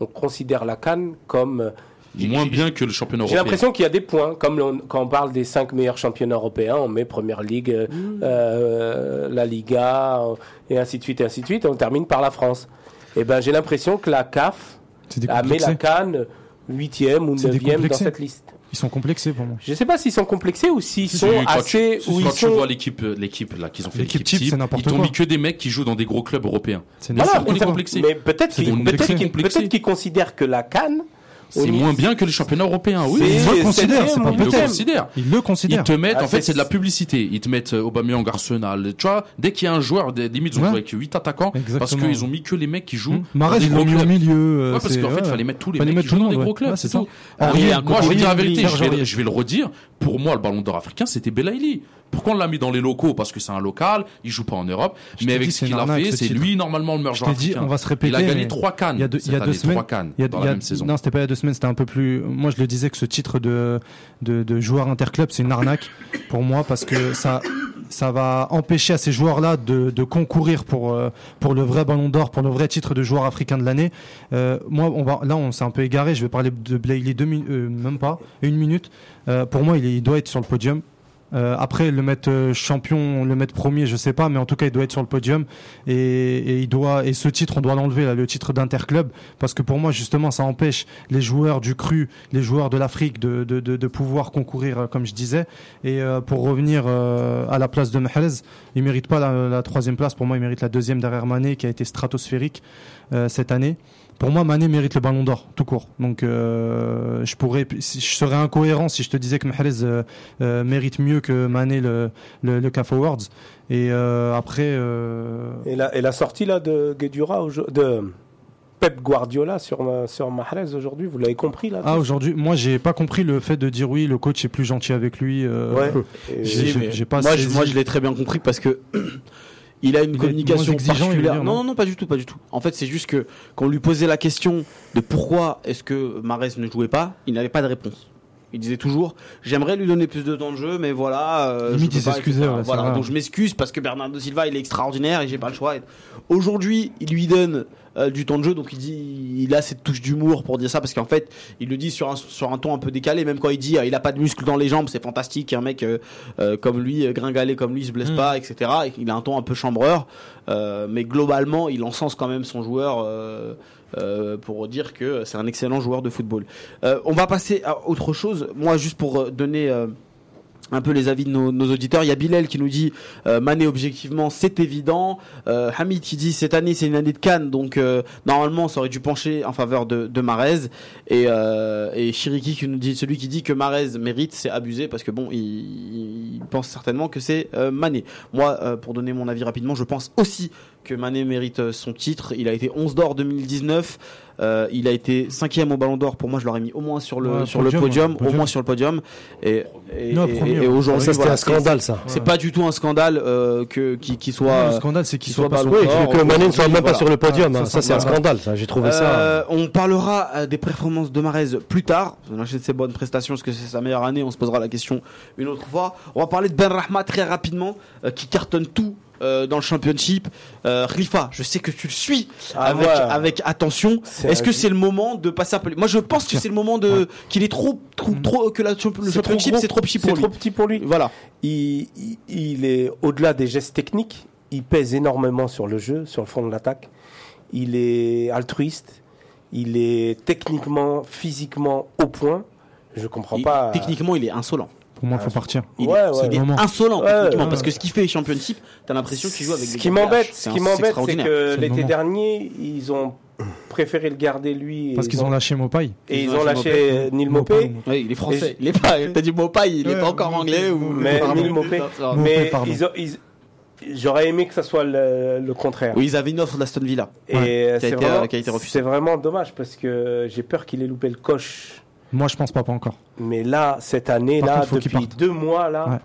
on considère la Cannes comme... j'ai- Moins j'ai- bien que le championnat J'ai européen. l'impression qu'il y a des points, comme quand on parle des cinq meilleurs championnats européens, on met Première Ligue, euh, Mmh. euh, la Liga, euh, et ainsi de suite, et ainsi de suite, et on termine par la France. Et ben, j'ai l'impression que la CAF a mis la. Cannes huitième ou neuvième dans cette liste. Ils sont complexés pour moi. Je sais pas s'ils sont complexés ou s'ils Si, sont quand assez, tu, ou quand ils tu sont. vois l'équipe, l'équipe là qu'ils ont fait L'équipe type, n'importe ils t'ont mis que des mecs qui jouent dans des gros clubs européens. C'est Voilà, on est complexé. mais peut-être C'est qu'ils complexé. peut-être qu'ils- Complexé. peut-être qu'ils considèrent que la Cannes, C'est moins bien que les championnats européens, oui. Ils le considèrent, c'est pas ou Ils le considèrent. Ils te mettent, Ah, en fait, c'est- de la publicité. Ils te mettent euh, Aubameyang, Arsenal. Tu vois, dès qu'il y a un joueur, des limite, ils ont joué avec 8 attaquants. Parce qu'ils ont mis que les mecs qui jouent. Des ils l'ont mis au milieu. euh, Ouais, parce qu'en fait, il fallait mettre tous les Fallait mecs mettre qui jouent dans des gros clubs, c'est ça. Moi, je Henry, dis la vérité, vais, je vais le redire. Pour moi, le ballon d'or africain, c'était Belaïli. Pourquoi on l'a mis dans les locaux? Parce que c'est un local, il joue pas en Europe. Je mais avec dit, ce qu'il a fait, ce c'est lui normalement le meilleur Je joueur t'ai dit, on va se répéter. Il a gagné trois cannes. Il y a deux, il y a cette deux année, semaines. trois cannes il y a- dans il y la a- même saison. Non, c'était pas il y a deux semaines, c'était un peu plus. Moi, je le disais que ce titre de, de, de joueur interclub, c'est une arnaque pour moi parce que ça, ça va empêcher à ces joueurs-là de, de concourir pour euh, pour le vrai Ballon d'Or, pour le vrai titre de joueur africain de l'année. Euh, moi, on va là, on s'est un peu égaré. Je vais parler de Blayley deux minutes, euh, même pas une minute. Pour moi, il, est- il doit être sur le podium. Euh, après, le mettre euh, champion, le mettre premier, je sais pas, mais en tout cas, il doit être sur le podium et, et il doit et ce titre, on doit l'enlever le titre d'interclub, parce que pour moi, justement, ça empêche les joueurs du cru, les joueurs de l'Afrique de, de, de, de pouvoir concourir, euh, comme je disais. Et euh, pour revenir euh, à la place de Mahrez, il mérite pas la, la troisième place. Pour moi, il mérite la deuxième derrière Mané, qui a été stratosphérique euh, cette année. Pour moi, Mané mérite le Ballon d'Or, tout court. Donc, euh, je pourrais, si- je serais incohérent si je te disais que Mahrez euh, euh, mérite mieux que Mané le le, le CAF Awards. Et euh, après, euh, Et la, et la sortie là de Guedjura, aujo- de Pep Guardiola sur, ma- sur Mahrez aujourd'hui, vous l'avez compris là ah aujourd'hui, moi j'ai pas compris le fait de dire oui, le coach est plus gentil avec lui. euh, Ouais. J'ai- pas moi, je, moi, je l'ai très bien compris parce que il a une Il communication particulière. dire, non non, non, pas du tout, pas du tout. En fait, c'est juste que quand on lui posait la question de pourquoi est-ce que Marès ne jouait pas, il n'avait pas de réponse. Il disait toujours, j'aimerais lui donner plus de temps de jeu, mais voilà. euh, Limite, je il s'excusait, ouais, voilà, donc je m'excuse parce que Bernardo Silva, il est extraordinaire et j'ai pas le choix. Aujourd'hui, il lui donne euh, du temps de jeu, donc il dit, il a cette touche d'humour pour dire ça parce qu'en fait, il le dit sur un sur un ton un peu décalé, même quand il dit, euh, il a pas de muscles dans les jambes, c'est fantastique, un mec comme lui, gringalé comme lui, il se blesse Mm. pas, etc. Et il a un ton un peu chambreur, mais globalement, il encense quand même son joueur. Euh, pour dire que c'est un excellent joueur de football. Euh, on va passer à autre chose. Moi, juste pour euh, donner un peu les avis de nos, auditeurs, il y a Bilal qui nous dit euh, objectivement c'est évident. Hamid qui dit cette année c'est une année de Cannes donc normalement ça aurait dû pencher en faveur de, de Marez et, et Chiriki qui nous dit celui qui dit que Marez mérite c'est abusé parce que bon il, pense certainement que c'est Mané. Moi pour donner mon avis rapidement je pense aussi que Mané mérite euh, son titre. Il a été 11 d'or 2019. Euh, il a été cinquième au Ballon d'Or. Pour moi, je l'aurais mis au moins sur le Ouais, sur le podium, podium, ouais, au podium. moins sur le podium. Et, aujourd'hui, c'était voilà, un scandale, ça. C'est pas du tout un scandale euh, que qui, qui soit. le scandale, c'est qu'il soit soit pas Oui, que Mané ne soit même pas voilà. sur le podium. Ah, hein. ça, Ça, ça c'est un scandale. J'ai trouvé ça. Euh, on parlera des performances de Marez plus tard. On achète ses bonnes prestations, parce que c'est sa meilleure année. On se posera la question une autre fois. On va parler de Ben Rahma très rapidement, euh, qui cartonne tout. Euh, dans le championship, euh, Khalifa, je sais que tu le suis Ah, avec, attention. Est-ce que c'est le moment de passer un peu Moi, je pense que c'est le moment de qu'il est trop, trop, Mm. trop que la, le championship c'est trop petit pour lui. trop petit pour lui. Voilà. il, il- il est au-delà des gestes techniques, il pèse énormément sur le jeu, sur le fond de l'attaque. Il est altruiste, il est techniquement, physiquement au point. Je comprends Il- pas. Techniquement, il est insolent. Pour moi, Ah, faut partir. Il, Ouais, est, ouais. il est insolent Ouais, techniquement ouais, parce que ce qu'il fait championship, t'as l'impression qu'il joue avec Ce des qui gros m'embête, ce qui m'embête, c'est que l'été dernier, ils ont préféré le garder lui. Parce qu'ils ont lâché Mopai. et ils ils ont ont lâché Neil Mopé. Ouais, il est français. Il est pas. T'as dit Mopai, il est Ouais, pas encore anglais ou. Mais. Neil Mopé. Mais pardon. ils ont- ils- j'aurais aimé que ça soit le, le contraire. Oui, ils avaient une offre d'Aston Villa. Et Ouais. Qui a c'est été, vraiment, euh, qui a été refusé. c'est vraiment dommage parce que j'ai peur qu'il ait loupé le coche. Moi, je pense pas, pas encore. Mais là, cette année, Par là, contre, faut qu'il depuis parte. deux mois, là, Ouais.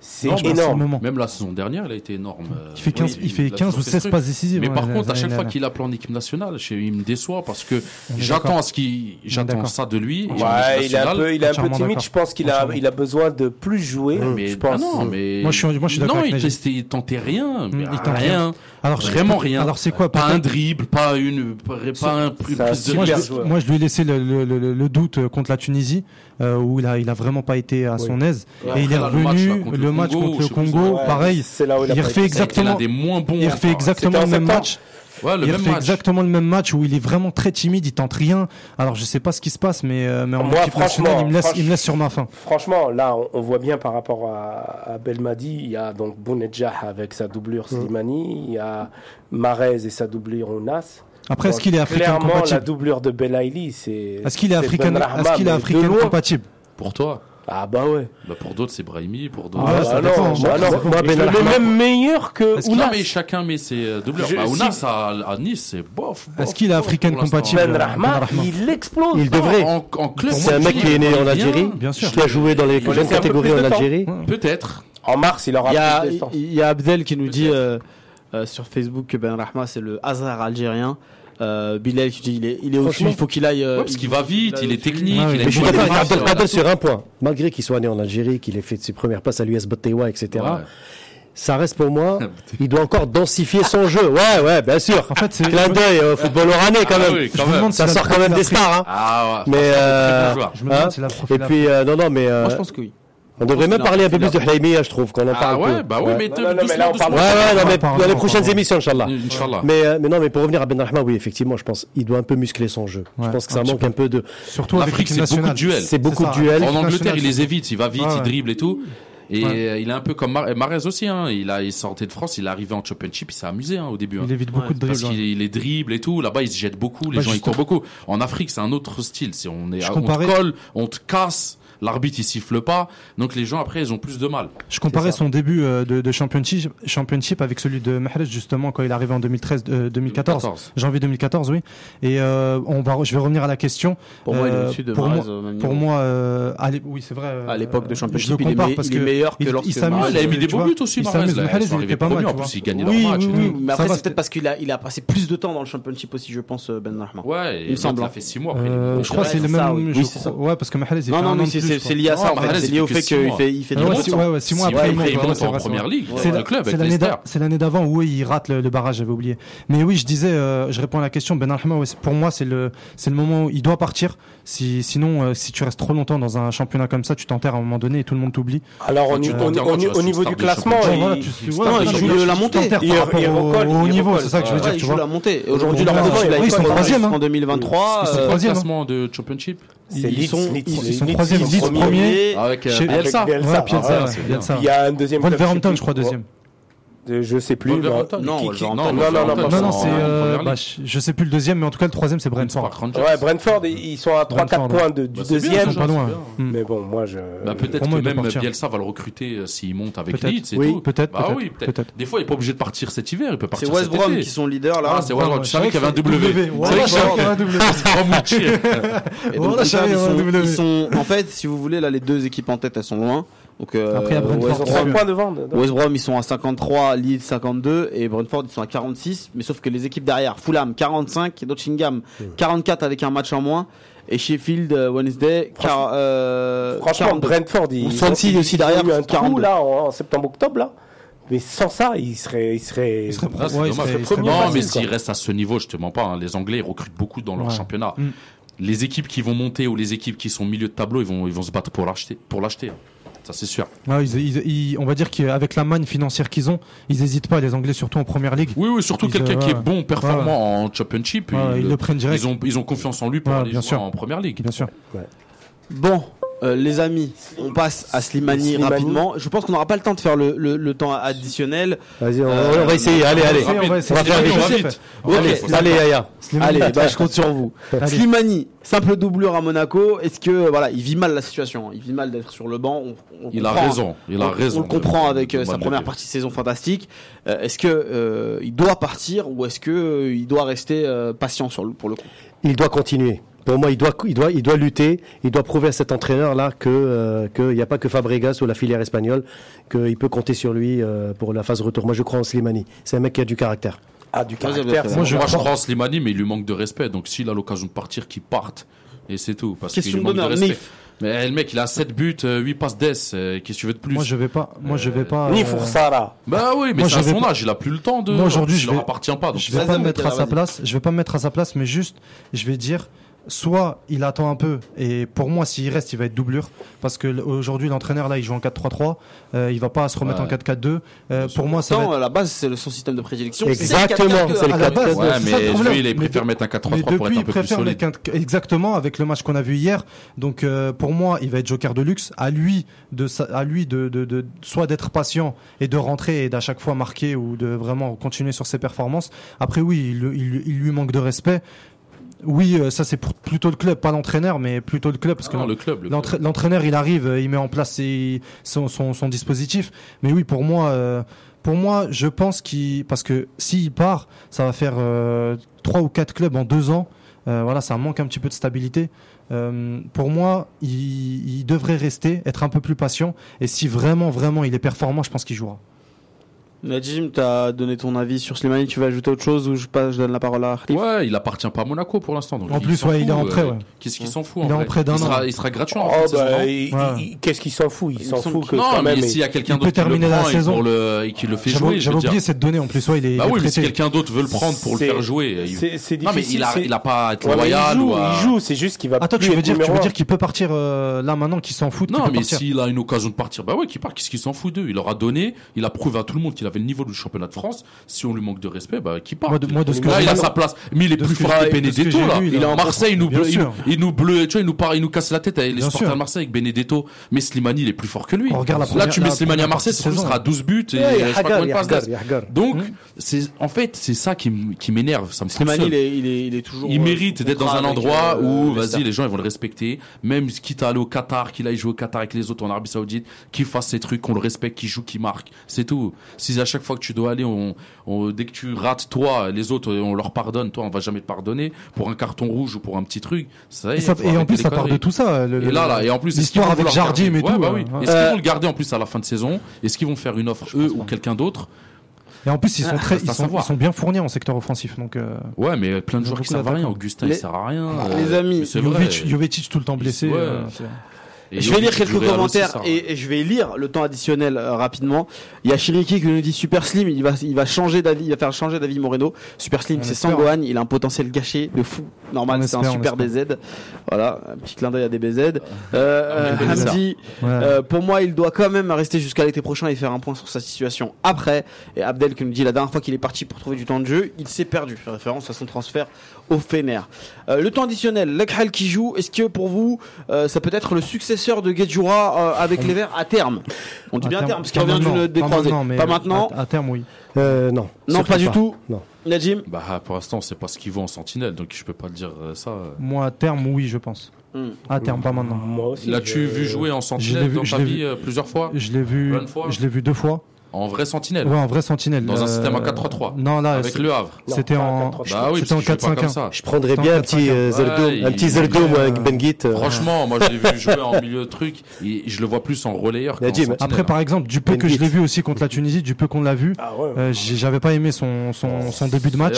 c'est Non, je pense que c'est le énorme. moment. Même la saison dernière, elle a été énorme. euh, Il fait 15, oui, il fait a 15 toujours ou fait 16 ce truc. passes décisives. Mais ouais, par contre, à chaque fois qu'il appelle en équipe nationale, chez- il me déçoit parce que est j'attends d'accord. à ce qu'il, j'attends d'accord. ça de lui. Et en Ouais, il est un nationale, peu, il est un peu entièrement timide. d'accord. Je pense qu'il a, Entièrement. il a besoin de plus jouer. mais je pense. ah non, mais Moi, je suis- moi, je suis d'accord Non, avec il Najib. testait, il tentait rien, mais il tente rien. Alors, Vraiment rien. Alors, c'est quoi Pas un dribble, pas une, pas un plus, de moi, je, moi, je lui ai laissé le, le- le- le doute euh, contre la Tunisie, euh, où il a, il a vraiment pas été à son aise. Ouais, et il est le match, revenu, là, le contre match, le Congo, contre le Congo, Ouais, pareil. C'est là où il refait exactement, des moins bons. il refait exactement le même match. Ouais, le il même match. exactement le même match où il est vraiment très timide, il tente rien. Alors, je sais pas ce qui se passe, mais, euh, mais en Moi, équipe nationale, franchement, il me laisse, franch- il me laisse sur ma faim. Franchement, là, on, on voit bien par rapport à, à Belmadi, il y a donc Bounedjah avec sa doublure Slimani, il y a Marez et sa doublure Ounas. Après, est-ce qu'il est africain Clairement, la compatible doublure de Belaïli, c'est. Est-ce qu'il est africain, Ben est-ce qu'il est africain compatible? Pour toi. Ah bah ouais. Bah, pour d'autres, c'est Brahimi, pour d'autres. Ah ouais, Ah, bah Moi, moi, mets Rahma- même meilleur que Ounas. mais chacun met ses euh, doubleurs. Je- Bah, si- Ounas à, à Nice, c'est bof. bof, Est-ce qu'il est africain compatible Ben Ben Rahma, il explose. Il devrait. En, en club, C'est un mec qui est né en Algérie, Bien sûr. qui a joué dans les jeunes catégories en. Algérie. Peut-être. En mars, il aura plus il y a Abdel qui nous dit euh, euh, sur Facebook que Ben Rahma c'est le hasard algérien. Euh, Bilal il est, il est au-dessus, il faut qu'il aille. euh, Ouais, parce qu'il va vite, il est technique, Ouais, il a mais. Abdel Abdel sur un point. Malgré qu'il soit né en Algérie, qu'il ait fait ses premières passes à l'US Botewa, etc., Ouais. ça reste pour moi, il doit encore densifier son jeu. Ouais, ouais, bien sûr. En fait, c'est. Clin d'œil au football oranais quand Ah même. oui, je quand me même. demande si Ça sort quand même des stars. Hein. Ah ouais. Mais euh. Je me Hein demande si la et puis euh, non, non, mais euh, Moi, je pense que oui. On devrait même parler un peu plus de Haïmia, je trouve, qu'on en Ah parle ouais, peu. bah oui, Ouais. mais doucement, là, on parle- doucement. Ouais, ouais, non, mais Pardon, dans les prochaines émissions, Inch'Allah. Inch'Allah. Mais, euh, mais non, mais pour revenir à Ben Rahma, oui, effectivement, je pense il doit un peu muscler son jeu. je Ouais, pense que ça manque un peu de. Surtout L'Afrique, l'équipe c'est beaucoup de duels. C'est beaucoup de duels. En Angleterre, il les évite, il va vite, Ouais, il ouais. dribble et tout. Et Ouais. euh, il est un peu comme Mar- Marez aussi. Hein. Il a, il sortait de France, il est arrivé en Championship, il s'est amusé hein, au début. hein. Il évite beaucoup de Parce dribbles. qu'il les dribble et tout. Là-bas, il se jette beaucoup. Les Bah, gens, ils courent beaucoup. En Afrique, c'est un autre style. C'est on est, Je on comparais- te colle, on te casse. L'arbitre, il siffle pas. Donc les gens après, ils ont plus de mal. Je comparais son début euh, de, de championship, championship avec celui de Mahrez justement quand il est arrivé en 2013, euh, 2014, 14. janvier 2014, oui. Et euh, on va, je vais revenir à la question. Pour moi, il est au-dessus de pour Mahrez moi- au même Pour moi, euh, à oui, c'est vrai. euh, à l'époque de je Championship, il est, il meilleur que il- il lorsque s'amuse, Ah, il a mis des beaux buts aussi, Il Mahrez. il était pas mal. En plus, il gagnait Oui, leur match. tout. mais après c'est peut-être parce qu'il a, il a passé plus de temps dans le Championship aussi, je pense, Ben Rahma. Ouais, Il me semble, Il a hein. fait 6 mois il je crois que c'est le même. Ouais, parce que Mahrez, il fait un an de c'est lié à ça, Non, en fait. C'est lié au fait qu'il fait, il fait des ouais, bons six- mois après, il monte, en première ligue. C'est le club c'est l'année d'avant où il rate le, barrage, j'avais oublié. Mais oui, je disais, euh, je réponds à la question. Ben c'est- pour moi, c'est le, c'est le moment où il doit partir. Si, sinon, euh, si tu restes trop longtemps dans un championnat comme ça, tu t'enterres à un moment donné et tout le monde t'oublie. Alors, au, niveau du classement, il- joue la montée. au- niveau, c'est ça que je veux dire, il joue la montée. Aujourd'hui, leur ils sont troisième, en 2023. Ils sont troisième. classement de Championship Ils Leeds, sont- Leeds, ils Leeds, sont Leeds, troisième, Leeds, Leeds premier. premier. avec euh, Chez- Bielsa. Avec Bielsa. Ouais, Bielsa, Ah, ouais, Bielsa. Il y a un deuxième. Wolverhampton, je crois, deuxième. Euh, Je sais plus. Wolverhampton. Non, Qui- qui- Wolverhampton. non, Non, non, non, c'est, euh, bah, je sais plus le deuxième, mais en tout cas, le troisième, c'est Brentford. Ouais, Brentford, ils sont à 3-4 Brentford, points de- du Bah, c'est bien, deuxième. Ils sont pas c'est loin. Hmm. Mais bon, moi, je. Bah, peut-être que même. Bielsa va le recruter euh, s'il monte avec. Leeds et Oui, tout. peut-être, Bah peut-être, oui, peut-être. Des fois, il est pas obligé de partir cet hiver, il peut C'est partir West cet Brom qui sont leaders là. Ah, c'est West Brom. Tu savais qu'il y avait un W. C'est je savais qu'il y avait un W. ils sont- en fait, si vous voulez, là, les deux équipes en tête, elles sont loin. Donc, euh, Après, il y a Brentford. West, Ils ont c'est 3 sûr. points devant. West Brom, ils sont à 53, Leeds 52 et Brentford, ils sont à 46. Mais sauf que les équipes derrière, Fulham 45, Nottingham 44 avec un match en moins. Et Sheffield euh, Wednesday, car, euh, Franchement, 42. Brentford, ils Swansea ils- aussi ils ont derrière, eu un trou 42. là en, en septembre-octobre là. Mais sans ça, il serait, il serait. Il serait Là, c'est Ouais, il dommage. serait- il serait premier Non, facile, mais quoi. s'il reste à ce niveau, je te mens pas, hein, les Anglais ils recrutent beaucoup dans leur Ouais. championnat. Mm. Les équipes qui vont monter ou les équipes qui sont au milieu de tableau, ils vont, ils vont se battre pour l'acheter. Pour l'acheter. Ça, c'est sûr. Ouais, ils- ils- ils- on va dire qu'avec la manne financière qu'ils ont, ils n'hésitent pas, les Anglais, surtout en première ligue. Oui, oui, surtout Ils, quelqu'un euh, qui est ouais. bon, performant en championship. Ils, ils le prennent direct. ils ont, ils ont confiance en lui pour aller bien jouer sûr. en première ligue. Bien sûr. Bon, euh, les amis, on passe à Slimani, Slimani. rapidement. Je pense qu'on n'aura pas le temps de faire le, le- le temps additionnel. Vas-y, on, Euh, on va essayer. Allez, allez. on va On va essayer. faire Allez, vite. on va vite. Ok, Allez, Allez, Yaya. Allez, bah, je compte sur vous. Allez. Slimani, simple doublure à Monaco. Est-ce que voilà, il vit mal la situation Il vit mal d'être sur le banc. On, on Il a comprend, raison. Il a on, raison. On le comprend de- avec de euh, sa première partie de saison fantastique. Euh, est-ce que euh, il doit partir ou est-ce que euh, il doit rester euh, patient sur le, pour le coup? Il doit continuer. Pour moi, il doit, il doit, il doit lutter. Il doit prouver à cet entraîneur-là que euh, qu'il n'y a pas que Fabregas ou la filière espagnole, qu'il peut compter sur lui euh, pour la phase retour. Moi, je crois en Slimani. C'est un mec qui a du caractère. Ah, du caractère. Moi, je je, bon. crois en Slimani, mais il lui manque de respect. Donc, s'il a l'occasion de partir, qu'il parte. Et c'est tout. Parce qu'il manque de respect. Nif. Mais le mec, il a 7 buts, 8 passes d'ess. euh, Qu'est-ce que tu veux de plus? Moi, je vais pas. Moi, je vais pas. Ni euh, Foursara. Bah oui, mais Moi, c'est à je son pas- âge. Il a plus le temps de. Moi, aujourd'hui, je vais- appartient pas. Donc, Je vais pas me mettre à sa place. Je vais pas me mettre à sa place, mais juste, je vais dire, soit il attend un peu, et pour moi, s'il reste, il va être doublure, parce que aujourd'hui, l'entraîneur là, il joue en 4-3-3, euh, il va pas se remettre Ouais. en 4-4-2. Euh, pour moi, ça va être... à la base, c'est le- son système de prédilection. Exactement, C'est le le à la base, 4-4-2. Ouais, c'est ça le mais lui, il préfère de- mettre un Mais 4-3-3 pour depuis, être un il peu plus préfère solide. mettre un- exactement avec le match qu'on a vu hier. Donc, euh, pour moi, il va être joker de luxe. À lui de, sa- à lui de, de, de soit d'être patient et de rentrer et d'à chaque fois marquer ou de vraiment continuer sur ses performances. Après, oui, il, il- il lui manque de respect. Oui, euh, ça c'est plutôt le club, pas l'entraîneur, mais plutôt le club parce que Non, le club. le L'entra- club. L'entraîneur, il arrive, euh, il met en place ses- son, son, son dispositif. Mais oui, pour moi, euh, pour moi, je pense qu'il, parce que s'il part, ça va faire trois ou quatre clubs en deux ans. Euh, voilà, ça manque un petit peu de stabilité. Euh, pour moi, il, il devrait rester, être un peu plus patient. Et si vraiment, vraiment, il est performant, je pense qu'il jouera. Najim, t'as donné ton avis sur Slimani, tu vas ajouter autre chose ou je, passe, je donne la parole à Khalif Ouais, il appartient pas à Monaco pour l'instant. En plus, ouais, il est fout, en prêt, euh, ouais. Qu'est-ce qu'il s'en fout Il est en prêt d'un il sera, an. il sera gratuit en Oh, fin de saison, bah, non il- Ouais. il- Qu'est-ce qu'il s'en fout? Il Il s'en fout que- Non, mais s'il y a quelqu'un il peut d'autre qui le terminer la prend et qui le fait J'avais jouer, j'avais veux oublié cette donnée en plus. Ouais, il est, Bah oui, mais si quelqu'un d'autre veut le prendre pour le faire jouer, il- C'est c'est non mais difficile. il a, pas à être loyal il joue, ou à... il joue, c'est juste qu'il va Attends, plus tu veux dire, tu veux qu'il peut partir euh, là maintenant qu'il s'en fout Non, mais s'il a une occasion de partir, bah ouais, qu'il part. Qu'est-ce qu'il s'en fout d'eux? Il leur a donné, il a prouvé à tout le monde qu'il avait le niveau du championnat de France. Si on lui manque de respect, bah qu'il part. Moi, de- moi, de ce que là, il a sa place. Mais il est plus fort que Benedetto j'ai là. vu, il est en Marseille, il nous bleu, il nous, il nous bleu, tu vois, il nous part, il nous casse la tête avec les Bien supporters de Marseille avec Benedetto. Mais Slimani, il est plus fort que lui. On regarde la Là, première- tu mets Slimani à Marseille, ça sera 12 buts et Ouais, je sais pas Hagar, combien de passes. Hagar, Hagar. Donc, c'est, en fait, c'est ça qui, qui m'énerve. Ça me Slimani, il est, toujours. Il euh, mérite d'être dans un endroit euh, où, vas-y, les gens ils vont le respecter. Même quitte à aller au Qatar, qu'il aille jouer au Qatar avec les autres en Arabie Saoudite, qu'il fasse ses trucs, qu'on le respecte, qu'il joue, qu'il marque. C'est tout. Si à chaque fois que tu dois aller, on, on- dès que tu rates toi, les autres, on leur pardonne. Toi, on va jamais te pardonner pour un carton rouge ou pour un petit truc. Ça y est, Et, ça- faut et en plus, ça part de tout ça. le- Et là, là, et en plus, l'histoire avec Jardim et tout. Ouais, bah oui. euh, ouais. Est-ce qu'ils Euh, vont le garder en plus à la fin de saison? Est-ce qu'ils vont faire une offre eux ou quelqu'un d'autre? Et en plus, ils sont Ah, très, ils sont, savoir. ils sont bien fournis en secteur offensif. Donc, euh, Ouais, mais plein de joueurs qui servent à rien. Augustin, Les- il sert à rien. Les Euh, amis, Jovetic tout le temps blessé. Ouais. euh, Et je vais lire quelques aussi, commentaires ça. et, et je vais lire le temps additionnel euh, rapidement. Il y a Shiriki qui nous dit Super Slim, il va, il va changer d'avis, il va faire changer d'avis Moreno. Super Slim, c'est espère. Sangohan, il a un potentiel gâché de fou. Normal, c'est un super. DZ. Voilà, un petit clin d'œil à des BZ. Euh, euh, Ah, BZ. Hamdi, Ouais. euh, pour moi, il doit quand même rester jusqu'à l'été prochain et faire un point sur sa situation après. Et Abdel qui nous dit la dernière fois qu'il est parti pour trouver du temps de jeu, il s'est perdu. Référence à son transfert au Fener. Euh, le temps additionnel, Lekhal qui joue, est-ce que pour vous, euh, ça peut être le successeur de Guedjura euh, avec les Verts à terme? On dit bien à terme, parce qu'il revient d'une décroisée. maintenant, mais Pas maintenant À, à terme, oui. Euh, non. Non, pas du tout. Non. Najim Bah, pour l'instant, c'est pas ce qu'ils vont en sentinelle, donc je peux pas te dire euh, ça. Moi, à terme, oui, je pense. Hmm. À terme, pas maintenant. Moi aussi. L'as-tu vu jouer en sentinelle dans je ta l'ai vie plusieurs fois? Je l'ai vu, je l'ai vu deux fois. En vrai sentinelle Ouais, en vrai sentinelle. Dans un Euh, système en 4-3-3. Non, là, Avec le Havre. C'était en- 4-3-3. Bah oui, C'était en parce qu'il joue pas 4-5-1. comme ça. Je prendrais bien un 4-5-1. petit euh, Ouais, un petit il- moi, avec Ben Git. euh, Franchement, moi je l'ai vu jouer en milieu de truc. Et je le vois plus en relayeur. Après, par exemple, du peu que je l'ai vu aussi contre la Tunisie, du peu qu'on l'a vu, Ah euh, j'avais pas aimé son, son, son début de match.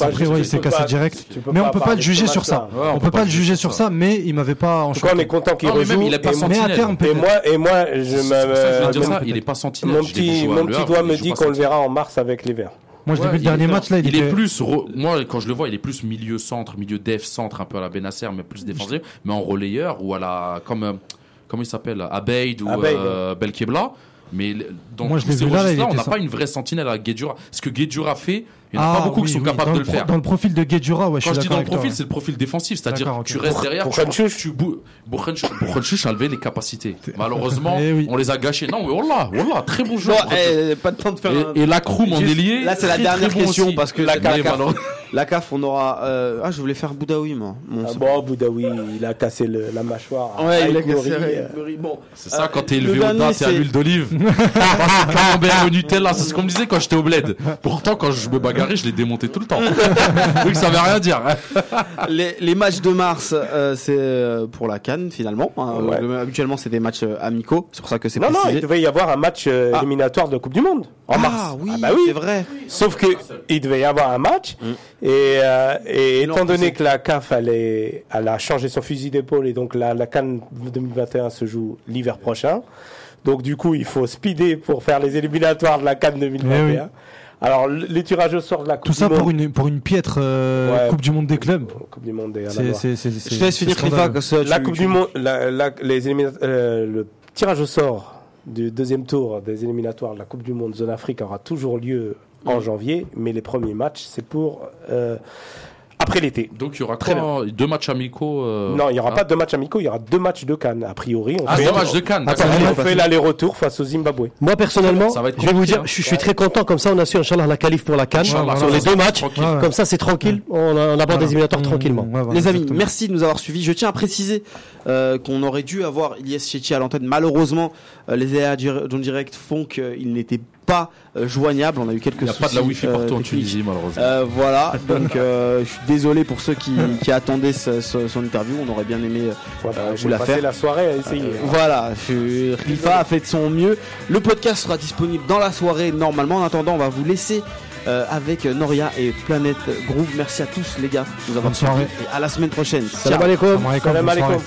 Après, ouais, il s'est cassé direct. Mais on peut pas le juger sur ça. on peut pas le juger sur ça, mais il m'avait pas En tout cas, on est content qu'il rejoue. Mais à Sentinelle. terme, et moi, et moi, je. Il est pas sentinelle. mon petit, mon petit doigt me dit qu'on le verra en mars avec les Verts. Moi, je l'ai Ouais, vu le dernier match là, il, il était- est plus re- moi quand je le vois il est plus milieu centre milieu def centre un peu à la Benasser mais plus défensif mais en relayeur ou à la comme euh, comment il s'appelle Abeid ou Abeid, euh, Belkebla. Mais dans Moi, je tous l'ai ces vu là, là, on n'a pas une vraie sentinelle à Guedjura ce que Guedjura fait il n'y en a Ah, pas beaucoup oui, qui sont oui. capables Dans de le pro- faire Dans le profil de Guedjura, ouais, je quand suis je dis dans le profil, c'est le profil défensif, c'est-à-dire D'accord, ok. tu restes derrière, pour tu, a levé les capacités. Malheureusement, Eh oui. on les a gâchés. Non, mais voilà, voilà, très bon joueur. Eh, pas de temps de faire un- et, et la Kroum en ailier. là, c'est la très, dernière bon question, aussi. parce que la la CAF, La CAF, on aura. euh, Ah, je voulais faire Boudaoui, moi. Bon, Ah c'est- bon, Boudaoui, il a cassé le- la mâchoire. Ouais, il a cassé euh. Bon, C'est ça, Euh, quand t'es le élevé au date et à c'est- l'huile d'olive. Camembert au Nutella, c'est ce qu'on me disait quand j'étais au bled. Pourtant, quand je me je les démontais tout le temps. Donc ça veut rien dire. les, les matchs de mars, euh, c'est euh, pour la Cannes finalement. hein. Ouais. Le- habituellement, c'est des matchs euh, amicaux. C'est pour ça que c'est Non, non, précisé. il devait y avoir un match euh, Ah. éliminatoire de Coupe du Monde en ah, mars. oui, Ah bah oui. c'est vrai. Sauf que il devait y avoir un match et, euh, et Ils l'ont étant donné repoussé. que la CAF allait, elle a changé son fusil d'épaule et donc la, la Cannes 2021 se joue l'hiver prochain. Donc du coup, il faut speeder pour faire les éliminatoires de la Cannes 2021. Alors le- les tirages au sort de la Coupe Tout ça du pour Monde, une, pour une piètre euh, Ouais. Coupe du Monde des clubs. Coupe du Monde c'est- Je te laisse finir La tu- Coupe tu- du Monde, la- la- les élimina- euh, le tirage au sort du deuxième tour des éliminatoires de la Coupe du Monde Zone Afrique aura toujours lieu en janvier, mais les premiers matchs, c'est pour euh, après l'été. Donc il y aura Très quoi Deux matchs amicaux euh, non, il n'y aura hein pas de matchs amicaux, il y aura deux matchs de Cannes, a priori. On Ah, fait, deux matchs de Cannes. Attends, on fait l'aller-retour face au Zimbabwe. Moi, personnellement, Ça va être je vais vous dire, hein. je, suis- je suis très content. Comme ça, on assure, Inch'Allah, la qualif pour la Cannes. Sur les deux matchs. Ouais. Comme ça, c'est tranquille. On, on aborde Voilà. les éliminatoires Mmh, tranquillement. ouais, voilà, Les amis, exactement. merci de nous avoir suivis. Je tiens à préciser euh, qu'on aurait dû avoir Ilyes Chechi à l'antenne. Malheureusement, euh, les aléas John Direct font qu'il n'était pas euh, joignable. On a eu quelques Il n'y a pas de la Wi-Fi euh, partout en. Tunisie, malheureusement. Euh, voilà, donc euh, je suis désolé pour ceux qui, qui attendaient ce- ce- son interview. On aurait bien aimé. vous la faire. la soirée à essayer. euh, voilà, je- Khalifa a fait de son mieux. Le podcast sera disponible dans la soirée normalement. En attendant, on va vous laisser euh, avec Noria et Planète Groove. Merci à tous les gars de nous avoir Bonne soirée. suivis et à la semaine prochaine. Salam Ciao. alaikum. Salam alaikum.